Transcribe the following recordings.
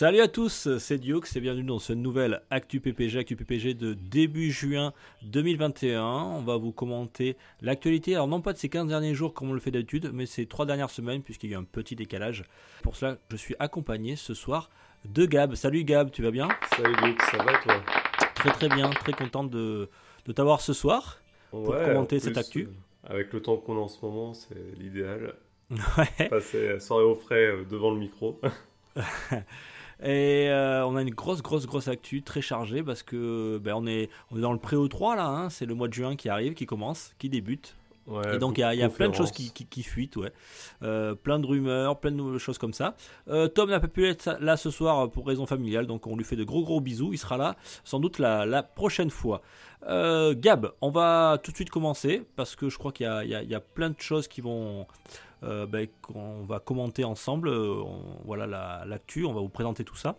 Salut à tous, c'est Diox et bienvenue dans ce nouvel Actu PPG, Actu PPG de début juin 2021. On va vous commenter l'actualité, alors non pas de ces 15 derniers jours comme on le fait d'habitude, mais ces 3 dernières semaines puisqu'il y a eu un petit décalage. Pour cela, je suis accompagné ce soir de Gab. Salut Gab, tu vas bien? Salut Luc, ça va toi? Très très bien, très content de, de t'avoir ce soir. Pour commenter en cette actu. Avec le temps qu'on a en ce moment, c'est l'idéal. Ouais. Passer la soirée au frais euh, devant le micro. Et euh, on a une grosse, grosse, grosse actu très chargée parce que ben, on, est, on est dans le pré-E3 là, hein. c'est le mois de juin qui arrive, qui commence, qui débute. Ouais, Et donc il y a, y plein de choses qui, qui, qui fuitent, ouais. Euh, plein de rumeurs, plein de nouvelles choses comme ça. Euh, Tom n'a pas pu être là ce soir pour raison familiale, donc on lui fait de gros gros bisous. Il sera là sans doute la, la prochaine fois. Euh, Gab, on va tout de suite commencer parce que je crois qu'il y y y a plein de choses qui vont, euh, ben, qu'on va commenter ensemble. Euh, voilà la- l'actu, on va vous présenter tout ça.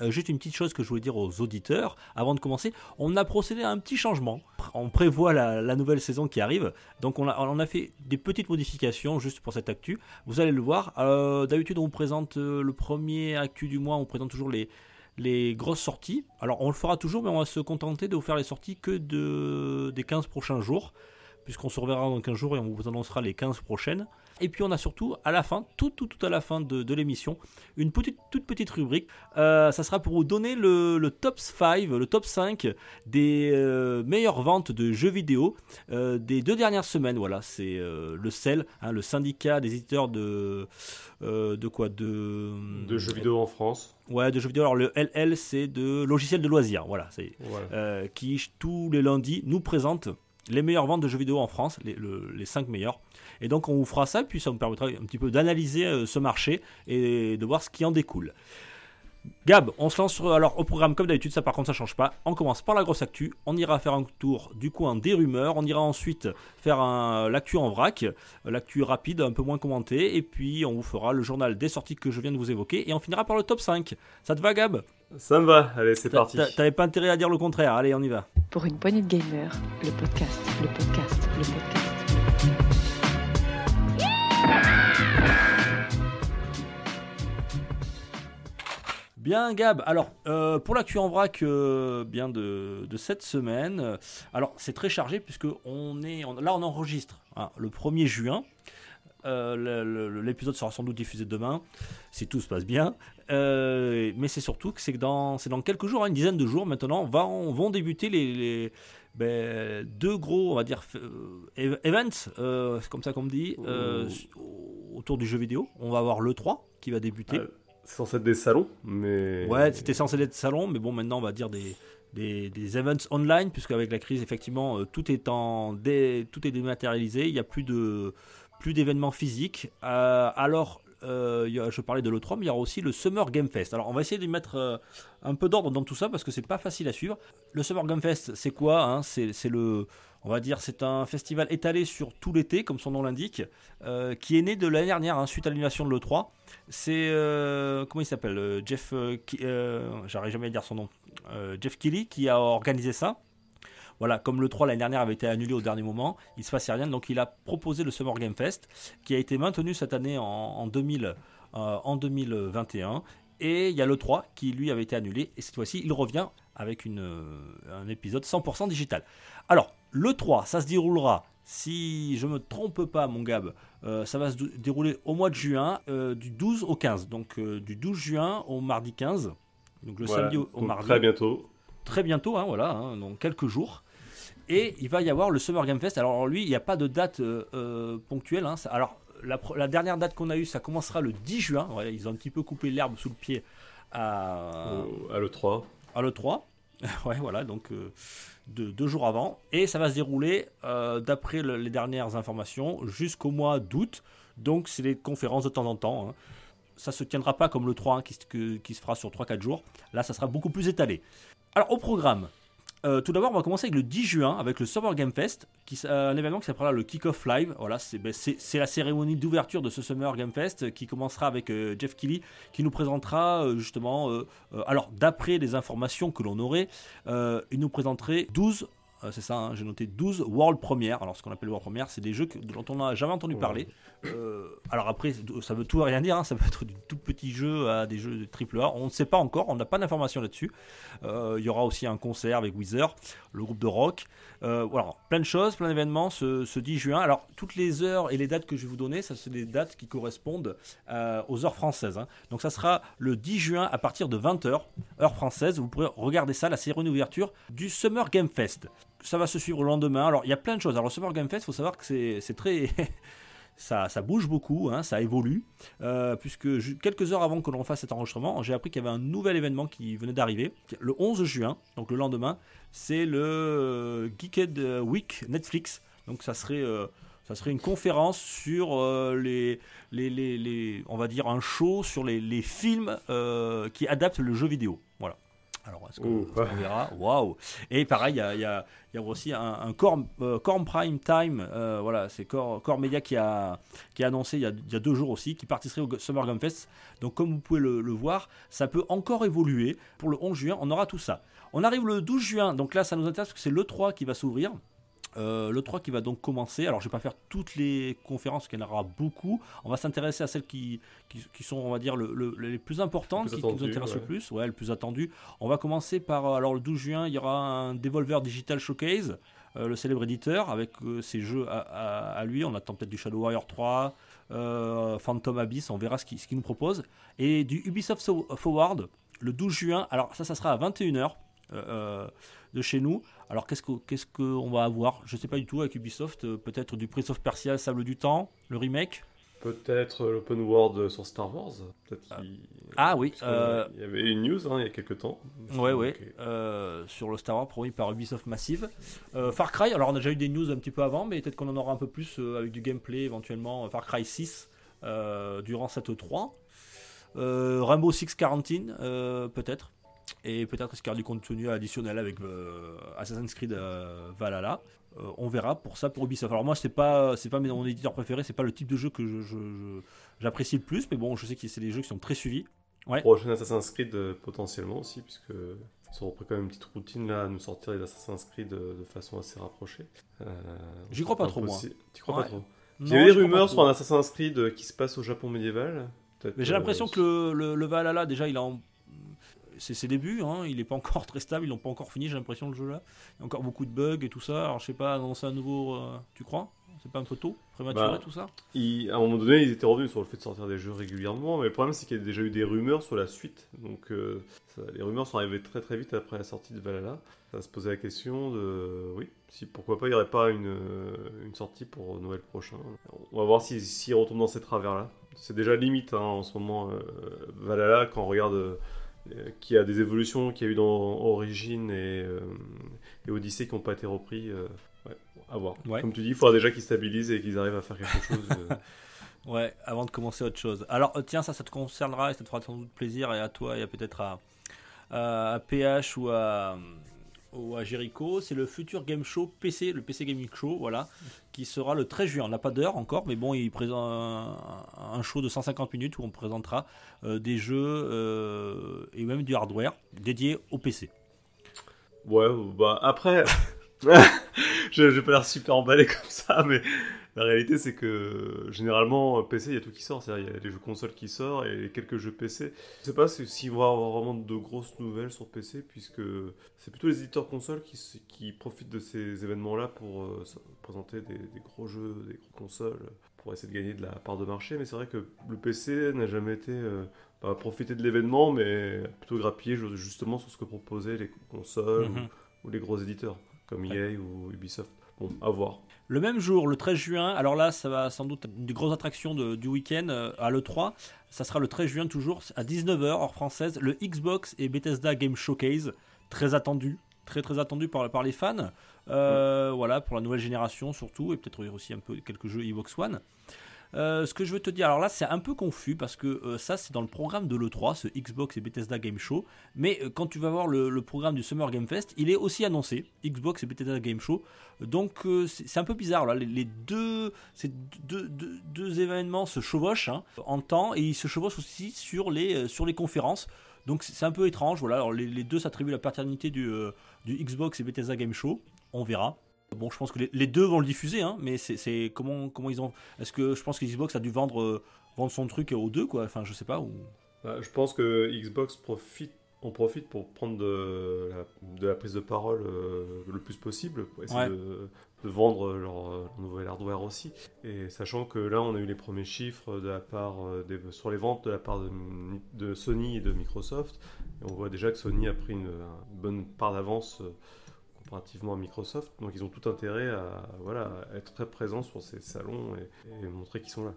Euh, juste une petite chose que je voulais dire aux auditeurs avant de commencer. On a procédé à un petit changement. On prévoit la, nouvelle saison qui arrive. Donc on a, fait des petites modifications juste pour cette actu. Vous allez le voir. Euh, D'habitude on vous présente le premier actu du mois. On présente toujours les, grosses sorties. Alors on le fera toujours mais on va se contenter de vous faire les sorties que de, des 15 prochains jours. Puisqu'on se reverra dans 15 jours et on vous annoncera les 15 prochaines. Et puis on a surtout à la fin, tout tout, tout à la fin de, de l'émission, une petite, toute petite rubrique. Euh, ça sera pour vous donner le, le top 5, le top 5 des euh, meilleures ventes de jeux vidéo euh, des deux dernières semaines. Voilà, c'est euh, le CEL, hein, le syndicat des éditeurs de de quoi de De jeux vidéo en France. Ouais, de jeux vidéo. Alors le LL, c'est de logiciels de loisirs. Voilà, c'est qui tous les lundis nous présente les meilleures ventes de jeux vidéo en France, les, le- les 5 meilleurs. Et donc on vous fera ça, puis ça nous permettra un petit peu d'analyser euh, ce marché et de voir ce qui en découle. Gab, on se lance sur- alors au programme comme d'habitude, ça par contre ça change pas. On commence par la grosse actu, on ira faire un tour du coup un des rumeurs, on ira ensuite faire un- l'actu en vrac, l'actu rapide, un peu moins commentée, et puis on vous fera le journal des sorties que je viens de vous évoquer, et on finira par le top 5. Ça te va Gab? Ça me va, allez, c'est parti. t'a- T'avais pas intérêt à dire le contraire, allez on y va. Pour une poignée de gamers, le podcast, le podcast, le podcast. Bien Gab, alors euh, pour l'actu en vrac euh, bien de, de cette semaine, euh, alors c'est très chargé puisque on est, on- là on enregistre hein, le 1er juin, Euh, l'épisode sera sans doute diffusé demain si tout se passe bien, mais c'est surtout que c'est que dans, dans quelques jours, hein, une dizaine de jours maintenant, va, vont débuter les, les- ben, deux gros, on va dire, events, c'est comme ça qu'on me dit, Oh. autour du jeu vidéo. On va avoir le 3 qui va débuter. Censé être des salons, mais. Ouais, c'était censé être salon, mais bon, maintenant on va dire des, des, des events online, puisque avec la crise, effectivement, euh, tout est tout est dématérialisé. Il n'y a plus de plus d'événements physiques. Euh, alors, euh, je parlais de l'E3, mais il y aura aussi le Summer Game Fest. Alors, on va essayer de mettre un peu d'ordre dans tout ça parce que c'est pas facile à suivre. Le Summer Game Fest, c'est quoi hein? C'est le on va dire c'est un festival étalé sur tout l'été, comme son nom l'indique, euh, qui est né de l'année dernière, hein, suite à l'annulation de l'E3. C'est euh, comment il s'appelle euh, Jeff, j'arrive jamais à dire son nom. Jeff Kelly qui a organisé ça. Voilà, comme le 3 l'année dernière avait été annulé au dernier moment, il se passait rien, donc il a proposé le Summer Game Fest, qui a été maintenu cette année en, en 2000, en 2021. Et il y a le 3 qui lui avait été annulé, et cette fois-ci il revient avec une, euh, un épisode 100% digital. Alors, le 3, ça se déroulera, si je me trompe pas, mon Gab, euh, ça va se dérouler au mois de juin, euh, du 12 au 15. Donc, euh, du 12 juin au mardi 15. Donc, le Voilà, samedi au, donc mardi. Très bientôt. Très bientôt, hein, voilà, hein, dans quelques jours. Et il va y avoir le Summer Game Fest. Alors, lui, il n'y a pas de date ponctuelle. hein. Alors, la, dernière date qu'on a eue, ça commencera le 10 juin. Voilà, ils ont un petit peu coupé l'herbe sous le pied à, au- à l'E3. à l'E3. ouais, voilà, donc euh, deux, deux jours avant. Et ça va se dérouler, euh, d'après le- les dernières informations, jusqu'au mois d'août. Donc, c'est des conférences de temps en temps. hein. Ça se tiendra pas comme le 3 hein, qui, se- que- qui se fera sur 3-4 jours. Là, ça sera beaucoup plus étalé. Alors, au programme, Euh, tout d'abord, on va commencer avec le 10 juin, avec le Summer Game Fest, qui, euh, un événement qui s'appellera le Kick-Off Live. Voilà, c'est ben, la cérémonie d'ouverture de ce Summer Game Fest euh, qui commencera avec Jeff Keighley, qui nous présentera justement, alors d'après les informations que l'on aurait, il nous présenterait 12, euh, c'est ça, hein, j'ai noté 12 World Premiere. Alors, ce qu'on appelle World Premiere, c'est des jeux que- dont on n'a jamais entendu parler. Euh, alors après, ça veut tout et rien dire, hein, ça peut être du tout petit jeu à des jeux de triple A. On ne sait pas encore, on n'a pas d'informations là-dessus. Euh, il y aura aussi un concert avec Weezer, le groupe de rock. Euh, voilà, plein de choses, plein d'événements ce, ce 10 juin. Alors, toutes les heures et les dates que je vais vous donner, ça c'est des dates qui correspondent euh, aux heures françaises. hein. Donc, ça sera le 10 juin à partir de 20h, heure française. Vous pourrez regarder ça, la cérémonie d'ouverture du Summer Game Fest. Ça va se suivre le lendemain. Alors, il y a plein de choses. Alors, le Summer Game Fest, il faut savoir que c'est très. Ça, bouge beaucoup, hein, ça évolue, euh, puisque quelques heures avant que l'on fasse cet enregistrement, j'ai appris qu'il y avait un nouvel événement qui venait d'arriver. Le 11 juin, donc le lendemain, c'est le euh, Geeked Week Netflix. Donc ça serait, euh, ça serait une conférence sur euh, les, les, les, on va dire un show sur les, films euh, qui adaptent le jeu vidéo. Voilà. Alors, est-ce qu'on verra? Waouh Et pareil, il y a, y y aussi un, un Core, euh, Core Prime Time. euh, voilà, c'est Core, Core Media qui a, qui a annoncé il y a, il y a deux jours aussi, qui participerait au Summer Game Fest. Donc, comme vous pouvez le, le voir, ça peut encore évoluer. Pour le 11 juin, on aura tout ça. On arrive le 12 juin, donc là, ça nous intéresse parce que c'est l'E3 qui va s'ouvrir. Euh, le 3 qui va donc commencer. Alors, je vais pas faire toutes les conférences, qu'il y en aura beaucoup. On va s'intéresser à celles qui, qui, qui sont, on va dire, le- le- les plus importantes, plus qui, qui nous intéressent le plus. Ouais, le plus attendu. On va commencer par, euh, alors le 12 juin, il y aura un Devolver Digital Showcase, euh, le célèbre éditeur, avec euh, ses jeux à, à- à lui. On attend peut-être du Shadow Warrior 3, euh, Phantom Abyss, on verra ce qu'il ce qu'il nous propose. Et du Ubisoft So- Forward, le 12 juin. Alors, ça, ça sera à 21h. Euh, de chez nous. Alors qu'est-ce qu'on va avoir? Je sais pas du tout avec Ubisoft. euh, Peut-être du Prince of Persia, Sable du Temps, le remake. Peut-être l'open world sur Star Wars. Ah oui, euh, Il y avait une news hein, il y a quelques temps. Ouais, ouais, euh, sur le Star Wars produit par Ubisoft Massive. Euh, Far Cry, alors on a déjà eu des news un petit peu avant, mais peut-être qu'on en aura un peu plus euh, avec du gameplay éventuellement. Far Cry 6 euh, durant cette 3. Euh, Rainbow Six Quarantine, euh, peut-être. Et peut-être qu'il y aura du contenu additionnel avec euh, Assassin's Creed euh, Valhalla. Euh, on verra pour ça pour Ubisoft. Alors moi c'est pas c'est pas mon éditeur préféré, c'est pas le type de jeu que je- je- je- j'apprécie le plus, mais bon je sais que c'est des jeux qui sont très suivis. Prochain Assassin's Creed potentiellement aussi, puisque ils ont repris quand même une petite routine là à nous sortir les Assassin's Creed de façon assez rapprochée. J'y crois pas trop, moi. T'y crois Ouais. pas trop Il y des je crois pas rumeurs sur un Assassin's Creed qui se passe au Japon médiéval. Mais j'ai l'impression que le, le, le Valhalla, déjà, il a en- c'est ses débuts, hein, il n'est pas encore très stable, ils l'ont pas encore fini, j'ai l'impression, le jeu là. Il y a encore beaucoup de bugs et tout ça. Alors, je sais pas, annoncer un nouveau. euh, tu crois? C'est pas un peu tôt? Prématuré Bah, tout ça? à un moment donné, ils étaient revenus sur le fait de sortir des jeux régulièrement, mais le problème c'est qu'il y a déjà eu des rumeurs sur la suite. Donc euh, ça- les rumeurs sont arrivées très très vite après la sortie de Valhalla. Ça se posait la question de, oui, si pourquoi pas il n'y aurait pas une, euh, une sortie pour Noël prochain. On va voir s'ils s'ils retombent dans ces travers-là. C'est déjà limite hein, en ce moment euh, Valhalla quand on regarde euh, qu'il y a des évolutions qu'il y a eu dans Origin et, euh, et Odyssey qui n'ont pas été repris. euh, ouais, à voir. Ouais. Comme tu dis, il faudra déjà qu'ils stabilisent et qu'ils arrivent à faire quelque chose. Ouais, avant de commencer autre chose. Alors, tiens, ça, ça te concernera et ça te fera sans doute plaisir, et à toi, et à peut-être à, à, à PH ou à, ou à Jericho. C'est le futur Game Show PC, le PC Gaming Show, voilà, qui sera le 13 juin. On n'a pas d'heure encore, mais bon, il présente un, un show de 150 minutes où on présentera euh, des jeux euh, et même du hardware dédié au PC. Ouais, bah après, je, vais pas l'air super emballé comme ça, mais la réalité c'est que généralement PC il y a tout qui sort, c'est-à-dire il y a les jeux consoles qui sortent et quelques jeux PC. Je sais pas si- s'il va y avoir vraiment de grosses nouvelles sur PC puisque c'est plutôt les éditeurs consoles qui, profitent de ces événements-là pour euh, présenter des, des gros jeux, des gros consoles pour essayer de gagner de la part de marché. Mais c'est vrai que le PC n'a jamais été euh, profiter de l'événement, mais plutôt grappiller ju- justement sur ce que proposaient les consoles Mhm. ou, ou les gros éditeurs comme Ouais. EA ou Ubisoft. Bon, à voir. Le même jour, le 13 juin, alors là, ça va sans doute être une des grosses attractions de- du week-end euh, à l'E3. Ça sera le 13 juin, toujours à 19h, heure française, le Xbox et Bethesda Game Showcase. Très attendu, très très attendu par, par les fans. Euh, Voilà, pour la nouvelle génération surtout, et peut-être aussi un peu quelques jeux Xbox One. Euh, ce que je veux te dire, alors là c'est un peu confus parce que euh, ça c'est dans le programme de l'E3, ce Xbox et Bethesda Game Show. Mais euh, quand tu vas voir le, le programme du Summer Game Fest, il est aussi annoncé, Xbox et Bethesda Game Show. Donc c'est un peu bizarre là, les, les deux, ces deux, deux- deux événements se chevauchent hein, en temps et ils se chevauchent aussi sur les, sur les conférences. Donc c'est un peu étrange, voilà. Alors les, les deux s'attribuent la paternité du, euh, du Xbox et Bethesda Game Show. On verra. Bon, je pense que les, les deux vont le diffuser, hein, mais c'est- c'est comment, comment ils ont. Est-ce que je pense que Xbox a dû vendre, euh, vendre son truc aux deux, quoi Enfin, je sais pas. Ou... Bah, je pense que Xbox profite, on profite pour prendre de la, de la prise de parole euh, le plus possible, pour essayer Ouais. de, de vendre leur, euh, leur nouvel hardware aussi. Et sachant que là, on a eu les premiers chiffres de la part euh, sur les ventes de la part de, Sony et de Microsoft. On voit déjà que Sony a pris une, bonne part d'avance. euh, comparativement à Microsoft, donc ils ont tout intérêt à, voilà, être très présents sur ces salons et, montrer qu'ils sont là.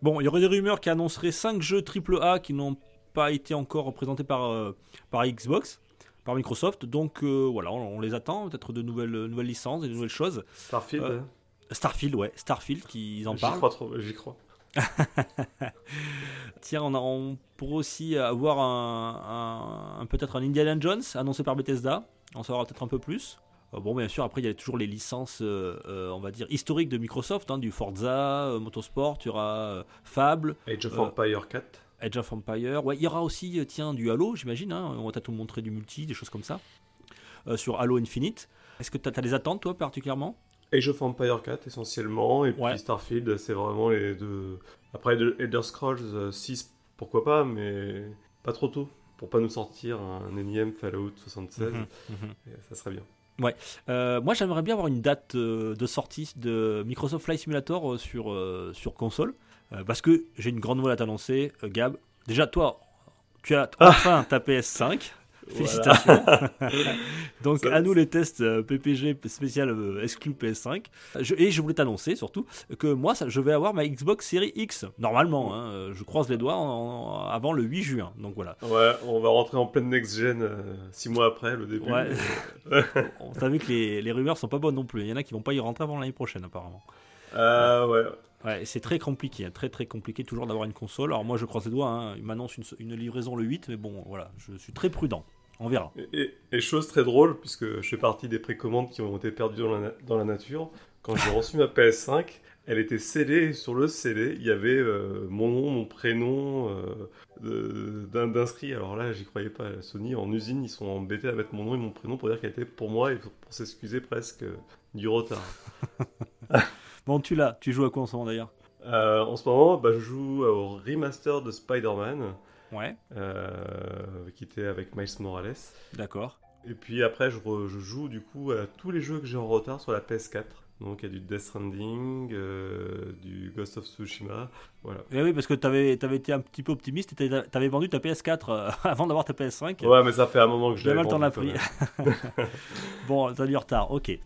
Bon, il y aurait des rumeurs qui annonceraient 5 jeux AAA qui n'ont pas été encore représentés par, euh, par Xbox, par Microsoft. Donc euh, voilà, on, on les attend. Peut-être de nouvelles, nouvelles licences, de nouvelles choses. Starfield, Euh, Starfield, ouais, Starfield, qui ils en j'y parlent. crois, trop- j'y crois. Tiens, on, a- on pourrait aussi avoir un, un- un- peut-être un Indiana Jones annoncé par Bethesda. On saura peut-être un peu plus. Euh, Bon, bien sûr, après, il y a toujours les licences, euh, euh, on va dire, historiques de Microsoft, hein, du Forza, euh, Motorsport, il y aura euh, Fable, Age of Euh, Empire 4. Age of Empire. Ouais, il y aura aussi, euh, tiens, du Halo, j'imagine. hein. On va peut-être nous montrer du multi, des choses comme ça. Euh, sur Halo Infinite. Est-ce que tu as, des attentes, toi, particulièrement? Age of Empire 4 essentiellement, et Ouais. puis Starfield, c'est vraiment les deux. Après de- Elder Scrolls euh, 6, pourquoi pas, mais pas trop tôt, pour pas nous sortir un énième Fallout 76, Mhm, mhm. et ça serait bien. Euh, moi, j'aimerais bien avoir une date euh, de sortie de Microsoft Flight Simulator euh, sur, sur console. parce que j'ai une grande nouvelle à t'annoncer, Gab. Déjà, toi, tu as enfin ta PS5. Félicitations. Donc, à nous les tests euh, PPG spécial euh, exclu PS5. Je- et je voulais t'annoncer surtout que moi, ça- je vais avoir ma Xbox Series X. Normalement, hein, euh, je croise les doigts en- en- avant le 8 juin. Donc voilà. Ouais, on va rentrer en pleine next-gen 6 mois après le début. Ouais. On t'a vu que les, les rumeurs sont pas bonnes non plus. Il y en a qui vont pas y rentrer avant l'année prochaine, apparemment. Ah ouais. Ouais, c'est très compliqué, hein, très très compliqué toujours d'avoir une console. Alors moi je croise les doigts, hein, il m'annonce une, une livraison le 8, mais bon voilà, je suis très prudent. On verra. Et, chose très drôle, puisque je fais partie des précommandes qui ont été perdues dans la, na- dans la nature, quand j'ai reçu ma PS5, elle était scellée, sur le scellé, il y avait euh, mon nom, mon prénom euh, d'inscrit. Alors là, j'y croyais pas. Sony, en usine, ils sont embêtés à mettre mon nom et mon prénom pour dire qu'elle était pour moi et pour, pour s'excuser presque euh, du retard. Bon, tu l'as, tu joues à quoi en ce moment d'ailleurs? Euh, en ce moment, bah, je joue au remaster de Spider-Man, Ouais, euh, qui était avec Miles Morales. d'accord. Et puis après, je, re- je joue du coup à tous les jeux que j'ai en retard sur la PS4. Donc il y a du Death Stranding, euh, du Ghost of Tsushima, voilà. Et Eh oui, parce que t'avais avais été un petit peu optimiste et t'avais t'avais vendu ta PS4 euh, avant d'avoir ta PS5. Ouais, mais ça fait un moment que je l'ai mal t'en vendu as quand pris. bon, t'as du retard, ok.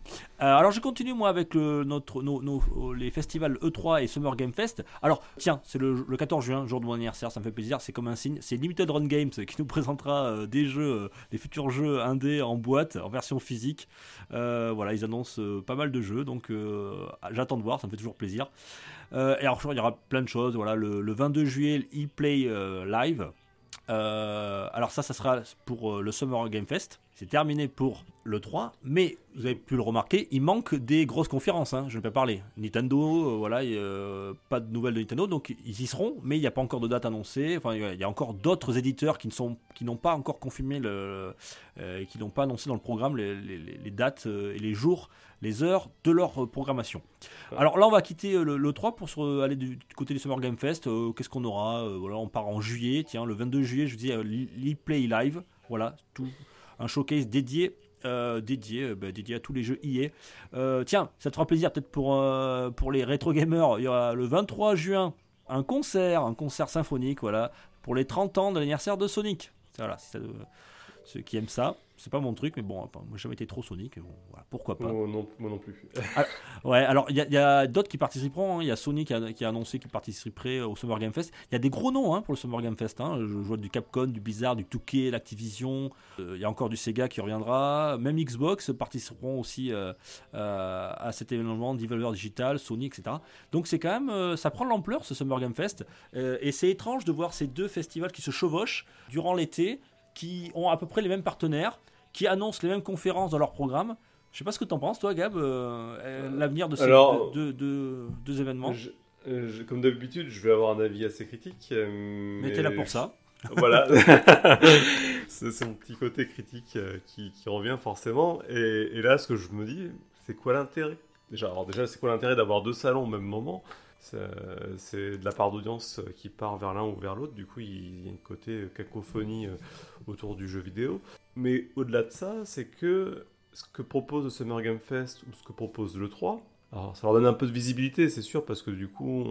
Euh, alors je continue moi avec nos- les festivals E3 et Summer Game Fest. Alors tiens, c'est le, le 14 juin, jour de mon anniversaire, ça me fait plaisir, c'est comme un signe. C'est Limited Run Games qui nous présentera euh, des jeux, euh, des futurs jeux indés en boîte, en version physique. Euh, voilà, ils annoncent euh, pas mal de jeux, donc euh, j'attends de voir, ça me fait toujours plaisir. Euh, et alors il y aura plein de choses, voilà, le, le 22 juillet, e-play euh, live. Euh, alors ça, ça sera pour euh, le Summer Game Fest. C'est terminé pour le 3, mais vous avez pu le remarquer, il manque des grosses conférences. hein, je ne vais pas parler. Nintendo, euh, voilà, et, euh, pas de nouvelles de Nintendo, donc ils y seront, mais il n'y a pas encore de date annoncée. Enfin, il y a- encore d'autres éditeurs qui ne sont, qui n'ont pas encore confirmé le, euh, qui n'ont pas annoncé dans le programme les, les- les- les dates et les jours, les heures de leur programmation. Alors là, on va quitter le, le 3 pour se- aller du, du côté du Summer Game Fest. Qu'est-ce qu'on aura Voilà, on part en juillet. Tiens, le 22 juillet, je vous dis, l'e-play live. Voilà, tout un showcase dédié. euh, dédié, euh, bah, dédié à tous les jeux EA. Euh, tiens, ça te fera plaisir peut-être pour, euh, pour les rétro gamers. Il y aura le 23 juin un concert, un concert symphonique, voilà, pour les 30 ans de l'anniversaire de Sonic. Voilà, si ça, ceux qui aiment ça. C'est pas mon truc, mais bon, moi j'ai jamais été trop Sonic, bon, voilà, pourquoi pas. Moi non, moi non plus. Ouais, alors il y a, d'autres qui participeront. hein. Il y a Sony qui a, qui a annoncé qu'il participerait au Summer Game Fest. Il y a des gros noms hein, pour le Summer Game Fest. hein. Je, je vois du Capcom, du Blizzard, du 2K, l'Activision. Euh, il y a encore du Sega qui reviendra. Même Xbox participeront aussi euh, euh, à cet événement, Devolver Digital, Sony, etc. Donc c'est quand même, ça prend de l'ampleur ce Summer Game Fest. Et c'est étrange de voir ces deux festivals qui se chevauchent durant l'été, qui ont à peu près les mêmes partenaires, qui annoncent les mêmes conférences dans leur programme. Je sais pas ce que tu en penses, toi, Gab, euh, euh, l'avenir de ces Alors, deux, deux- deux événements. Je- euh, je- comme d'habitude, je vais avoir un avis assez critique. euh, Mais t'es là pour ça. Voilà. c'est mon petit côté critique qui, qui revient forcément. Et, et là, ce que je me dis, c'est quoi l'intérêt? Déjà, alors déjà, c'est quoi l'intérêt d'avoir deux salons au même moment? C'est de la part d'audience qui part vers l'un ou vers l'autre. Du coup, il y a un côté cacophonie autour du jeu vidéo. Mais au-delà de ça, c'est que ce que propose le Summer Game Fest ou ce que propose le 3, alors ça leur donne un peu de visibilité, c'est sûr, parce que du coup,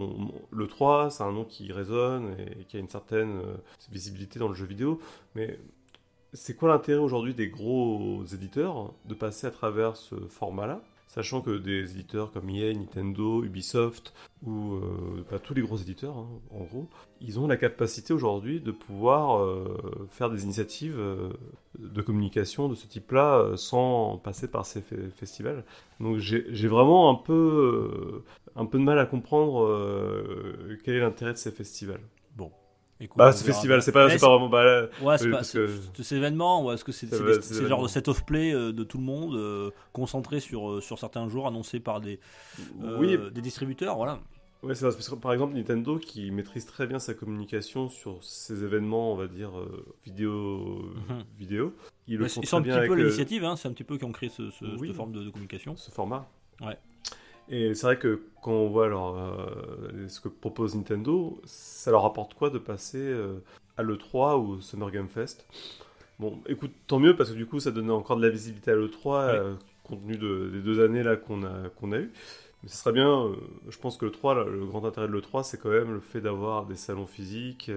le 3, c'est un nom qui résonne et qui a une certaine euh, visibilité dans le jeu vidéo. Mais c'est quoi l'intérêt aujourd'hui des gros éditeurs de passer à travers ce format-là? Sachant que des éditeurs comme EA, Nintendo, Ubisoft, ou euh, pas tous les gros éditeurs, hein, en gros, ils ont la capacité aujourd'hui de pouvoir euh, faire des initiatives euh, de communication de ce type-là sans passer par ces fe- festivals. Donc j'ai vraiment un peu, un peu de mal à comprendre quel est l'intérêt de ces festivals. Bah, ce festival, c'est pas, pas vraiment. Bah, là, Ouais, c'est oui, pas que- c'est ces événements ou est-ce que c'est le genre de événements. set of play euh, de tout le monde euh, concentré sur, euh, sur certains jours annoncés par des, euh, oui, des distributeurs voilà. Ouais, c'est parce que par exemple Nintendo qui maîtrise très bien sa communication sur ces événements, on va dire euh, vidéo, Mhm. vidéo. Ils le Mais font Ils sont très un bien petit peu l'initiative, hein, c'est un petit peu qui ont créé ce, ce- Oui. cette forme de, de communication. ce format. Ouais. Et c'est vrai que quand on voit alors, euh, ce que propose Nintendo, ça leur apporte quoi de passer euh, à l'E3 ou au Summer Game Fest? Bon, écoute, tant mieux parce que du coup ça donnait encore de la visibilité à l'E3 euh, compte tenu de- des deux années là qu'on a, qu'on a eu. Mais ce serait bien, je pense que le 3, là, le grand intérêt de l'E3, c'est quand même le fait d'avoir des salons physiques,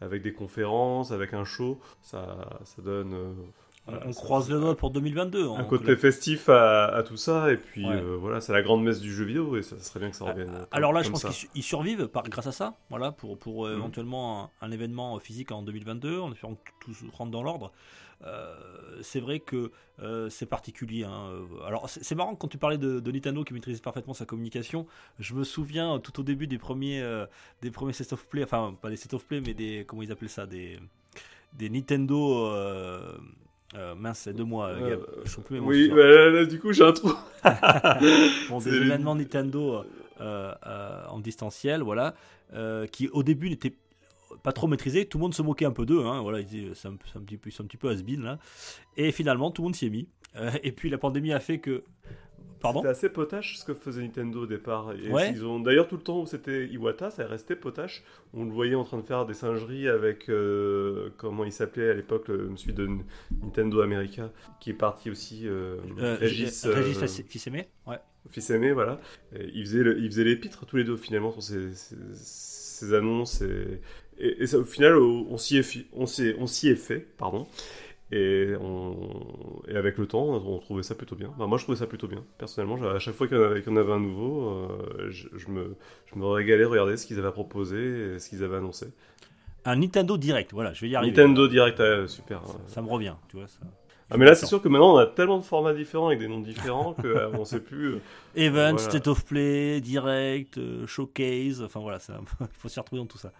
avec des conférences, avec un show. Ça, ça donne On- voilà, on croise les doigts pour 2022. un hein, côté que la- festif à, à tout ça. Et puis Ouais. euh, voilà, c'est la grande messe du jeu vidéo et ça serait bien que ça revienne. euh, comme- Alors là, je pense qu'ils su- ils survivent par, grâce à ça, voilà, pour, pour euh, Mhm. éventuellement un, un événement physique en 2022, en espérant que tout rentre dans l'ordre. Euh, c'est vrai que c'est particulier. hein. Alors c'est marrant quand tu parlais de, de Nintendo qui maîtrise parfaitement sa communication. Je me souviens tout au début des premiers, des premiers set of play, enfin pas des set of play, mais des comment ils appelaient ça, des, des Nintendo. euh, euh, mince, c'est deux mois. Euh, Gab. Je sais plus mes Oui, bah, là, là, du coup, j'ai un trou. Bon, des événements Nintendo euh, euh, en distanciel, voilà, qui au début n'étaient pas trop maîtrisés. Tout le monde se moquait un peu d'eux, hein, voilà, c'est un, un petit peu, un petit peu has-been là. Et finalement, tout le monde s'y est mis. Et puis la pandémie a fait que, pardon. C'était assez potache ce que faisait Nintendo au départ. Et Ouais. ils ont d'ailleurs tout le temps où c'était Iwata, ça est resté potache. On le voyait en train de faire des singeries avec euh, comment il s'appelait à l'époque, le celui de Nintendo America, qui est parti aussi. euh, Euh, Régis, Régis, Régis euh, Fils- Fils-Aimé, ouais. fils aimé, voilà. Et ils faisaient le- les pitres tous les deux finalement sur ces annonces et, et, et ça, au final on s'y est, fi- on s'y est- on s'y est fait, pardon. Et, on, et avec le temps, on trouvait ça plutôt bien. Moi, je trouvais ça plutôt bien. Personnellement, à chaque fois qu'il y en avait, un nouveau, euh, je, je me, je me régalais regarder ce qu'ils avaient proposé et ce qu'ils avaient annoncé. Un Nintendo Direct, voilà, je vais y arriver. Nintendo Direct, ah, super. Ça me revient, tu vois. Ça. Ah, mais là, c'est sûr que maintenant, on a tellement de formats différents avec des noms différents qu'on ne sait plus. euh, Event, Voilà. State of Play, Direct, euh, Showcase, enfin voilà, il faut s'y retrouver dans tout ça.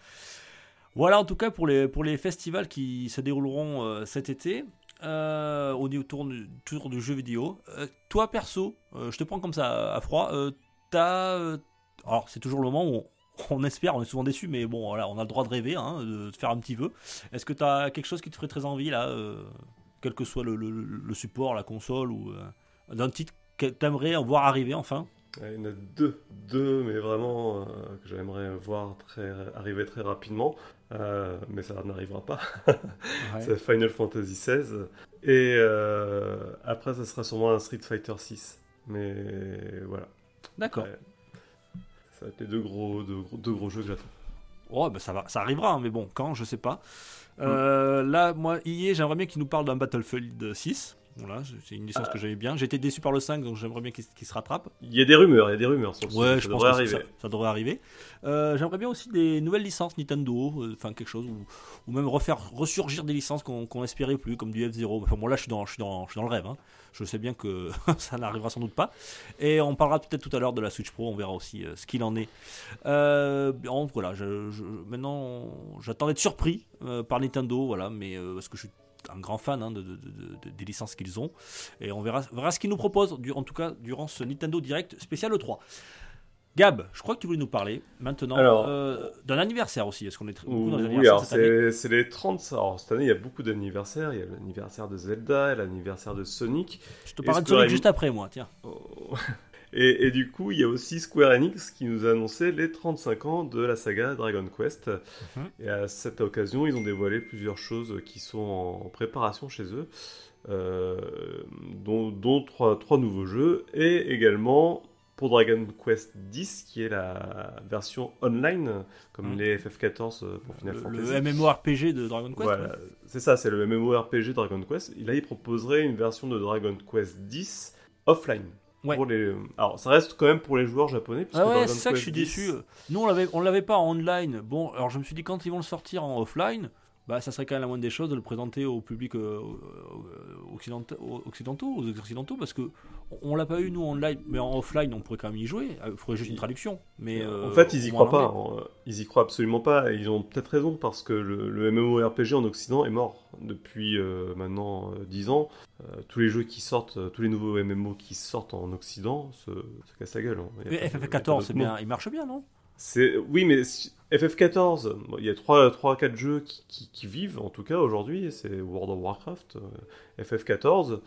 Voilà en tout cas pour les, pour les festivals qui se dérouleront euh, cet été euh, au autour du, autour jeu vidéo. Euh, toi perso, euh, je te prends comme ça à froid, t'as... alors c'est toujours le moment où on, on espère, on est souvent déçu, mais bon voilà, on a le droit de rêver, hein, de, de faire un petit vœu. Est-ce que t'as quelque chose qui te ferait très envie là, quel que soit le, le- support, la console ou d'un titre que t'aimerais voir arriver enfin? Il y en a deux, deux, mais vraiment que j'aimerais voir très, arriver très rapidement, euh, mais ça n'arrivera pas. C'est Final Fantasy XVI. Et euh, après, ça sera sûrement un Street Fighter 6. Mais voilà. D'accord. Ouais. Ça va être les deux gros, deux, gros- deux gros jeux que j'attends. Oh, bah ça, va, ça arrivera, hein, mais bon, quand, je sais pas. Euh, Là, moi, hier, j'aimerais bien qu'il nous parle d'un Battlefield 6. Voilà, c'est- une licence que j'aimais bien. J'étais déçu par le 5, donc j'aimerais bien qu'il se rattrape. Il y a des rumeurs, il y a des rumeurs sur le Ouais, je pense que ça devrait arriver. Euh, J'aimerais bien aussi des nouvelles licences Nintendo, euh, enfin quelque chose, ou, même refaire ressurgir des licences qu'on qu'on espérait plus, comme du F0. Enfin, bon, là, je suis dans, le rêve. hein. Je sais bien que ça n'arrivera sans doute pas. Et on parlera peut-être tout à l'heure de la Switch Pro, on verra aussi euh, ce qu'il en est. Voilà, maintenant, j'attends d'être surpris par Nintendo, voilà, mais parce que je suis un grand fan hein, de, de- de- de- des licences qu'ils ont. Et on verra, ce qu'ils nous proposent, en tout cas durant ce Nintendo Direct spécial E3. Gab, je crois que tu voulais nous parler maintenant euh, d'un anniversaire aussi. Est-ce qu'on est beaucoup dans les Oui, anniversaires alors c'est les 30. Alors cette année, il y a beaucoup d'anniversaires. Il y a l'anniversaire de Zelda, l'anniversaire de Sonic. Je te parle de Sonic Enix- juste après, moi. Tiens. Oh. Et, et du coup, il y a aussi Square Enix qui nous a annoncé les 35 ans de la saga Dragon Quest. Mhm. Et à cette occasion, ils ont dévoilé plusieurs choses qui sont en préparation chez eux, euh, dont, dont trois, trois nouveaux jeux, et également pour Dragon Quest X, qui est la version online, comme Mhm. les FF14 pour Final Le, Fantasy. le MMORPG de Dragon Quest. Voilà, c'est ça, c'est le MMORPG Dragon Quest. Là, il proposerait une version de Dragon Quest X offline. Ouais. Pour les... Alors, ça reste quand même pour les joueurs japonais. Ah ouais, c'est ça que je Quest suis 10, déçu. Nous, on l'avait pas en online. Bon, alors je me suis dit quand ils vont le sortir en offline, bah ça serait quand même la moindre des choses de le présenter au public euh, euh, occidentaux, aux occidentaux, parce que on l'a pas eu nous en live, mais en offline, on pourrait quand même y jouer. Il faudrait juste une traduction. Mais euh, en fait, ils y croient en pas. hein. Ils y croient absolument pas. Et ils ont peut-être raison parce que le, le MMORPG en Occident est mort depuis euh, maintenant euh, 10 ans. Euh, tous les jeux qui sortent, euh, tous les nouveaux MMO qui sortent en Occident se, se cassent la gueule. hein. Mais pas de- il y a pas FF14, d'autre c'est mot. bien, il marche bien, non? C'est oui, mais si- FF14, bon, il y a 3 3 4 jeux qui, qui- qui vivent en tout cas aujourd'hui, c'est World of Warcraft, euh, FF14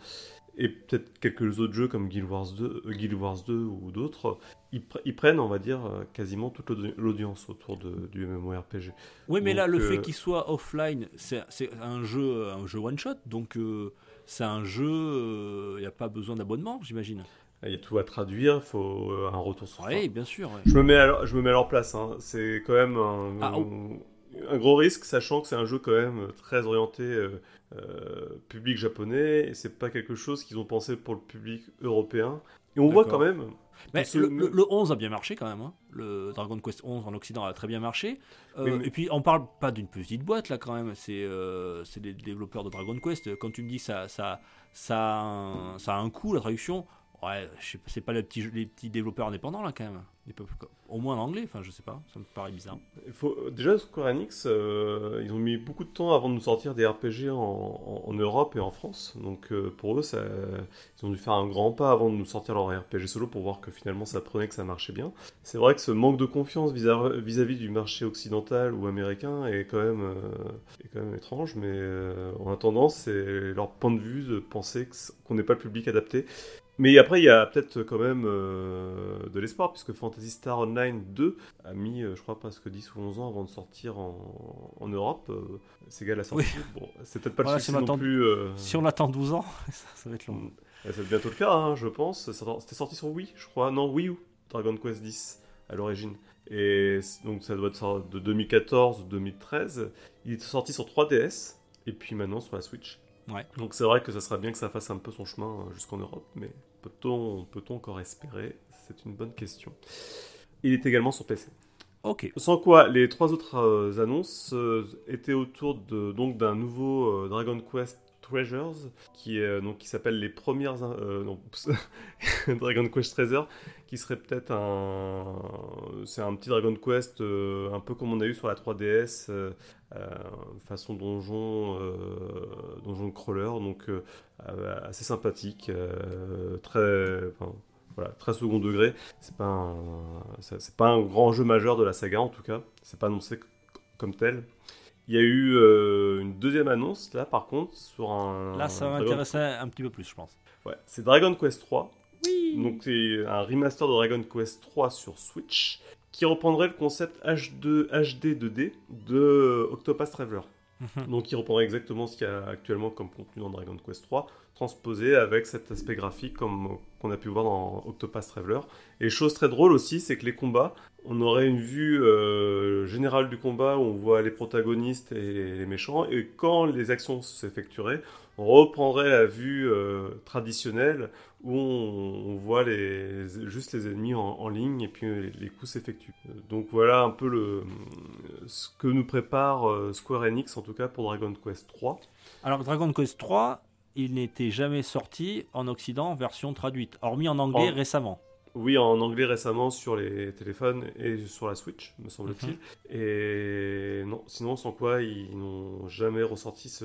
et peut-être quelques autres jeux comme Guild Wars 2, euh, Guild Wars 2 ou d'autres, ils, pr- ils prennent, on va dire, euh, quasiment toute l'audi- l'audience autour de, du MMORPG. Oui, mais là, le fait qu'il soit offline, c'est un jeu, un jeu one shot, donc c'est un jeu, il n'y a pas besoin d'abonnement, j'imagine. Il y a tout à traduire, il faut euh, un retour sur Oui, bien sûr. ouais. Je me mets à leur, je me mets à leur place. hein. C'est quand même un, Ah, oh. un gros risque, sachant que c'est un jeu quand même très orienté euh, euh, public japonais et c'est pas quelque chose qu'ils ont pensé pour le public européen. Et on voit quand même. Mais le, le- le 11 a bien marché quand même. hein. Le Dragon Quest 11 en Occident a très bien marché. Euh, Oui, mais- Et puis on parle pas d'une petite boîte là quand même. C'est euh, des développeurs de Dragon Quest. Quand tu me dis ça, ça, ça, a un, ça a un coût la traduction. Ouais, c'est pas les petits, développeurs indépendants là quand même. Au moins en anglais. Enfin, je sais pas. Ça me paraît bizarre. Déjà, Square Enix, euh, ils ont mis beaucoup de temps avant de nous sortir des RPG en, Europe et en France. Donc euh, pour eux, ils ont dû faire un grand pas avant de nous sortir leur RPG solo pour voir que finalement ça prenait, que ça marchait bien. C'est vrai que ce manque de confiance vis-à- vis-à-vis du marché occidental ou américain est quand même, euh, étrange, mais en attendant, c'est leur point de vue de penser qu'on n'est pas le public adapté. Mais après, il y a peut-être quand même euh, de l'espoir, puisque Fantasy Star Online 2 a mis, euh, je crois, presque 10 ou 11 ans avant de sortir en, en Europe. Euh, Sega l'a sorti. Bon, c'est peut-être pas Voilà, le si succès on non attend- plus. euh, Si on attend 12 ans, ça, ça va être long. Mm. euh, C'est bientôt le cas, hein, je pense. Ça- C'était sorti sur Wii, je crois. Non, Wii U, Dragon Quest X, à l'origine. Et donc ça doit être sorti de 2014 ou 2013. Il est sorti sur 3DS, et puis maintenant sur la Switch. Ouais. Donc c'est vrai que ça serait bien que ça fasse un peu son chemin euh, jusqu'en Europe, mais peut-on peut encore espérer? C'est une bonne question. Il est également sur PC. Ok. Sans quoi, les trois autres euh, annonces euh, étaient autour de donc d'un nouveau euh, Dragon Quest Treasures qui est donc qui s'appelle les premières non Dragon Quest Treasure qui serait peut-être un c'est un petit Dragon Quest euh, un peu comme on a eu sur la 3DS euh, euh, façon donjon donjon crawler donc assez sympathique très enfin, voilà, très second degré. C'est pas un, c'est pas un grand jeu majeur de la saga en tout cas. C'est pas annoncé comme tel. Il y a eu euh, une deuxième annonce là par contre sur un. Là, ça Dragon- m'intéresser un petit peu plus, je pense. Ouais, c'est Dragon Quest 3. Oui. Donc c'est un remaster de Dragon Quest 3 sur Switch qui reprendrait le concept H2 HD 2D de Octopath Traveler. Donc il reprendrait exactement ce qu'il y a actuellement comme contenu dans Dragon Quest 3, transposé avec cet aspect graphique comme qu'on a pu voir dans Octopath Traveler. Et chose très drôle aussi, c'est que les combats on aurait une vue euh, générale du combat où on voit les protagonistes et les méchants, et quand les actions s'effectueraient, on reprendrait la vue euh, traditionnelle où on, on voit les, juste les ennemis en, en ligne et puis les, les coups s'effectuent. Donc voilà un peu le, ce que nous prépare euh, Square Enix, en tout cas pour Dragon Quest 3. Alors Dragon Quest 3, il n'était jamais sorti en Occident en version traduite, hormis en anglais En- récemment. Oui, en anglais récemment sur les téléphones et sur la Switch, me semble-t-il. Et non, sinon, sans quoi, ils n'ont jamais ressorti ce-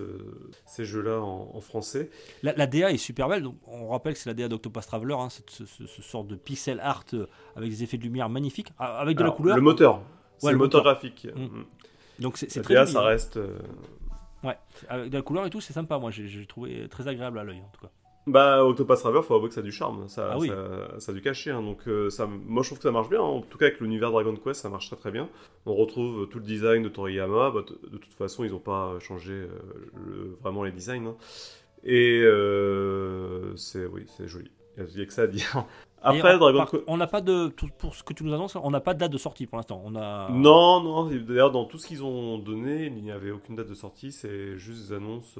ces jeux-là en, en français. La, la DA est super belle. Donc, on rappelle que c'est la DA d'Octopus Traveler, hein, c'est ce, ce- sort de pixel art euh, avec des effets de lumière magnifiques, ah, avec de Alors, la couleur. Le moteur. C'est le le moteur moteur. graphique. Mm. Mm. Donc c'est très DA, joli, ça hein. reste. euh, Ouais, avec de la couleur et tout, c'est sympa. Moi, j'ai trouvé très agréable à l'œil en tout cas. Bah, Octopath Traveler, faut avouer que ça a du charme. Ça, Ah oui. ça, ça a du cachet. hein. Donc, euh, ça, moi, je trouve que ça marche bien. hein. En tout cas, avec l'univers Dragon Quest, ça marche très très bien. On retrouve tout le design de Toriyama. Bah, de toute façon, ils n'ont pas changé euh, le- vraiment les designs. hein. Et euh, c'est oui, c'est joli. Il n'y a, que ça à dire. Après, on- Dragon Quest. on n'a pas de tout- pour ce que tu nous annonces, on n'a pas de date de sortie pour l'instant. On a Non, non, d'ailleurs, dans tout ce qu'ils ont donné, il n'y avait aucune date de sortie, c'est juste des annonces.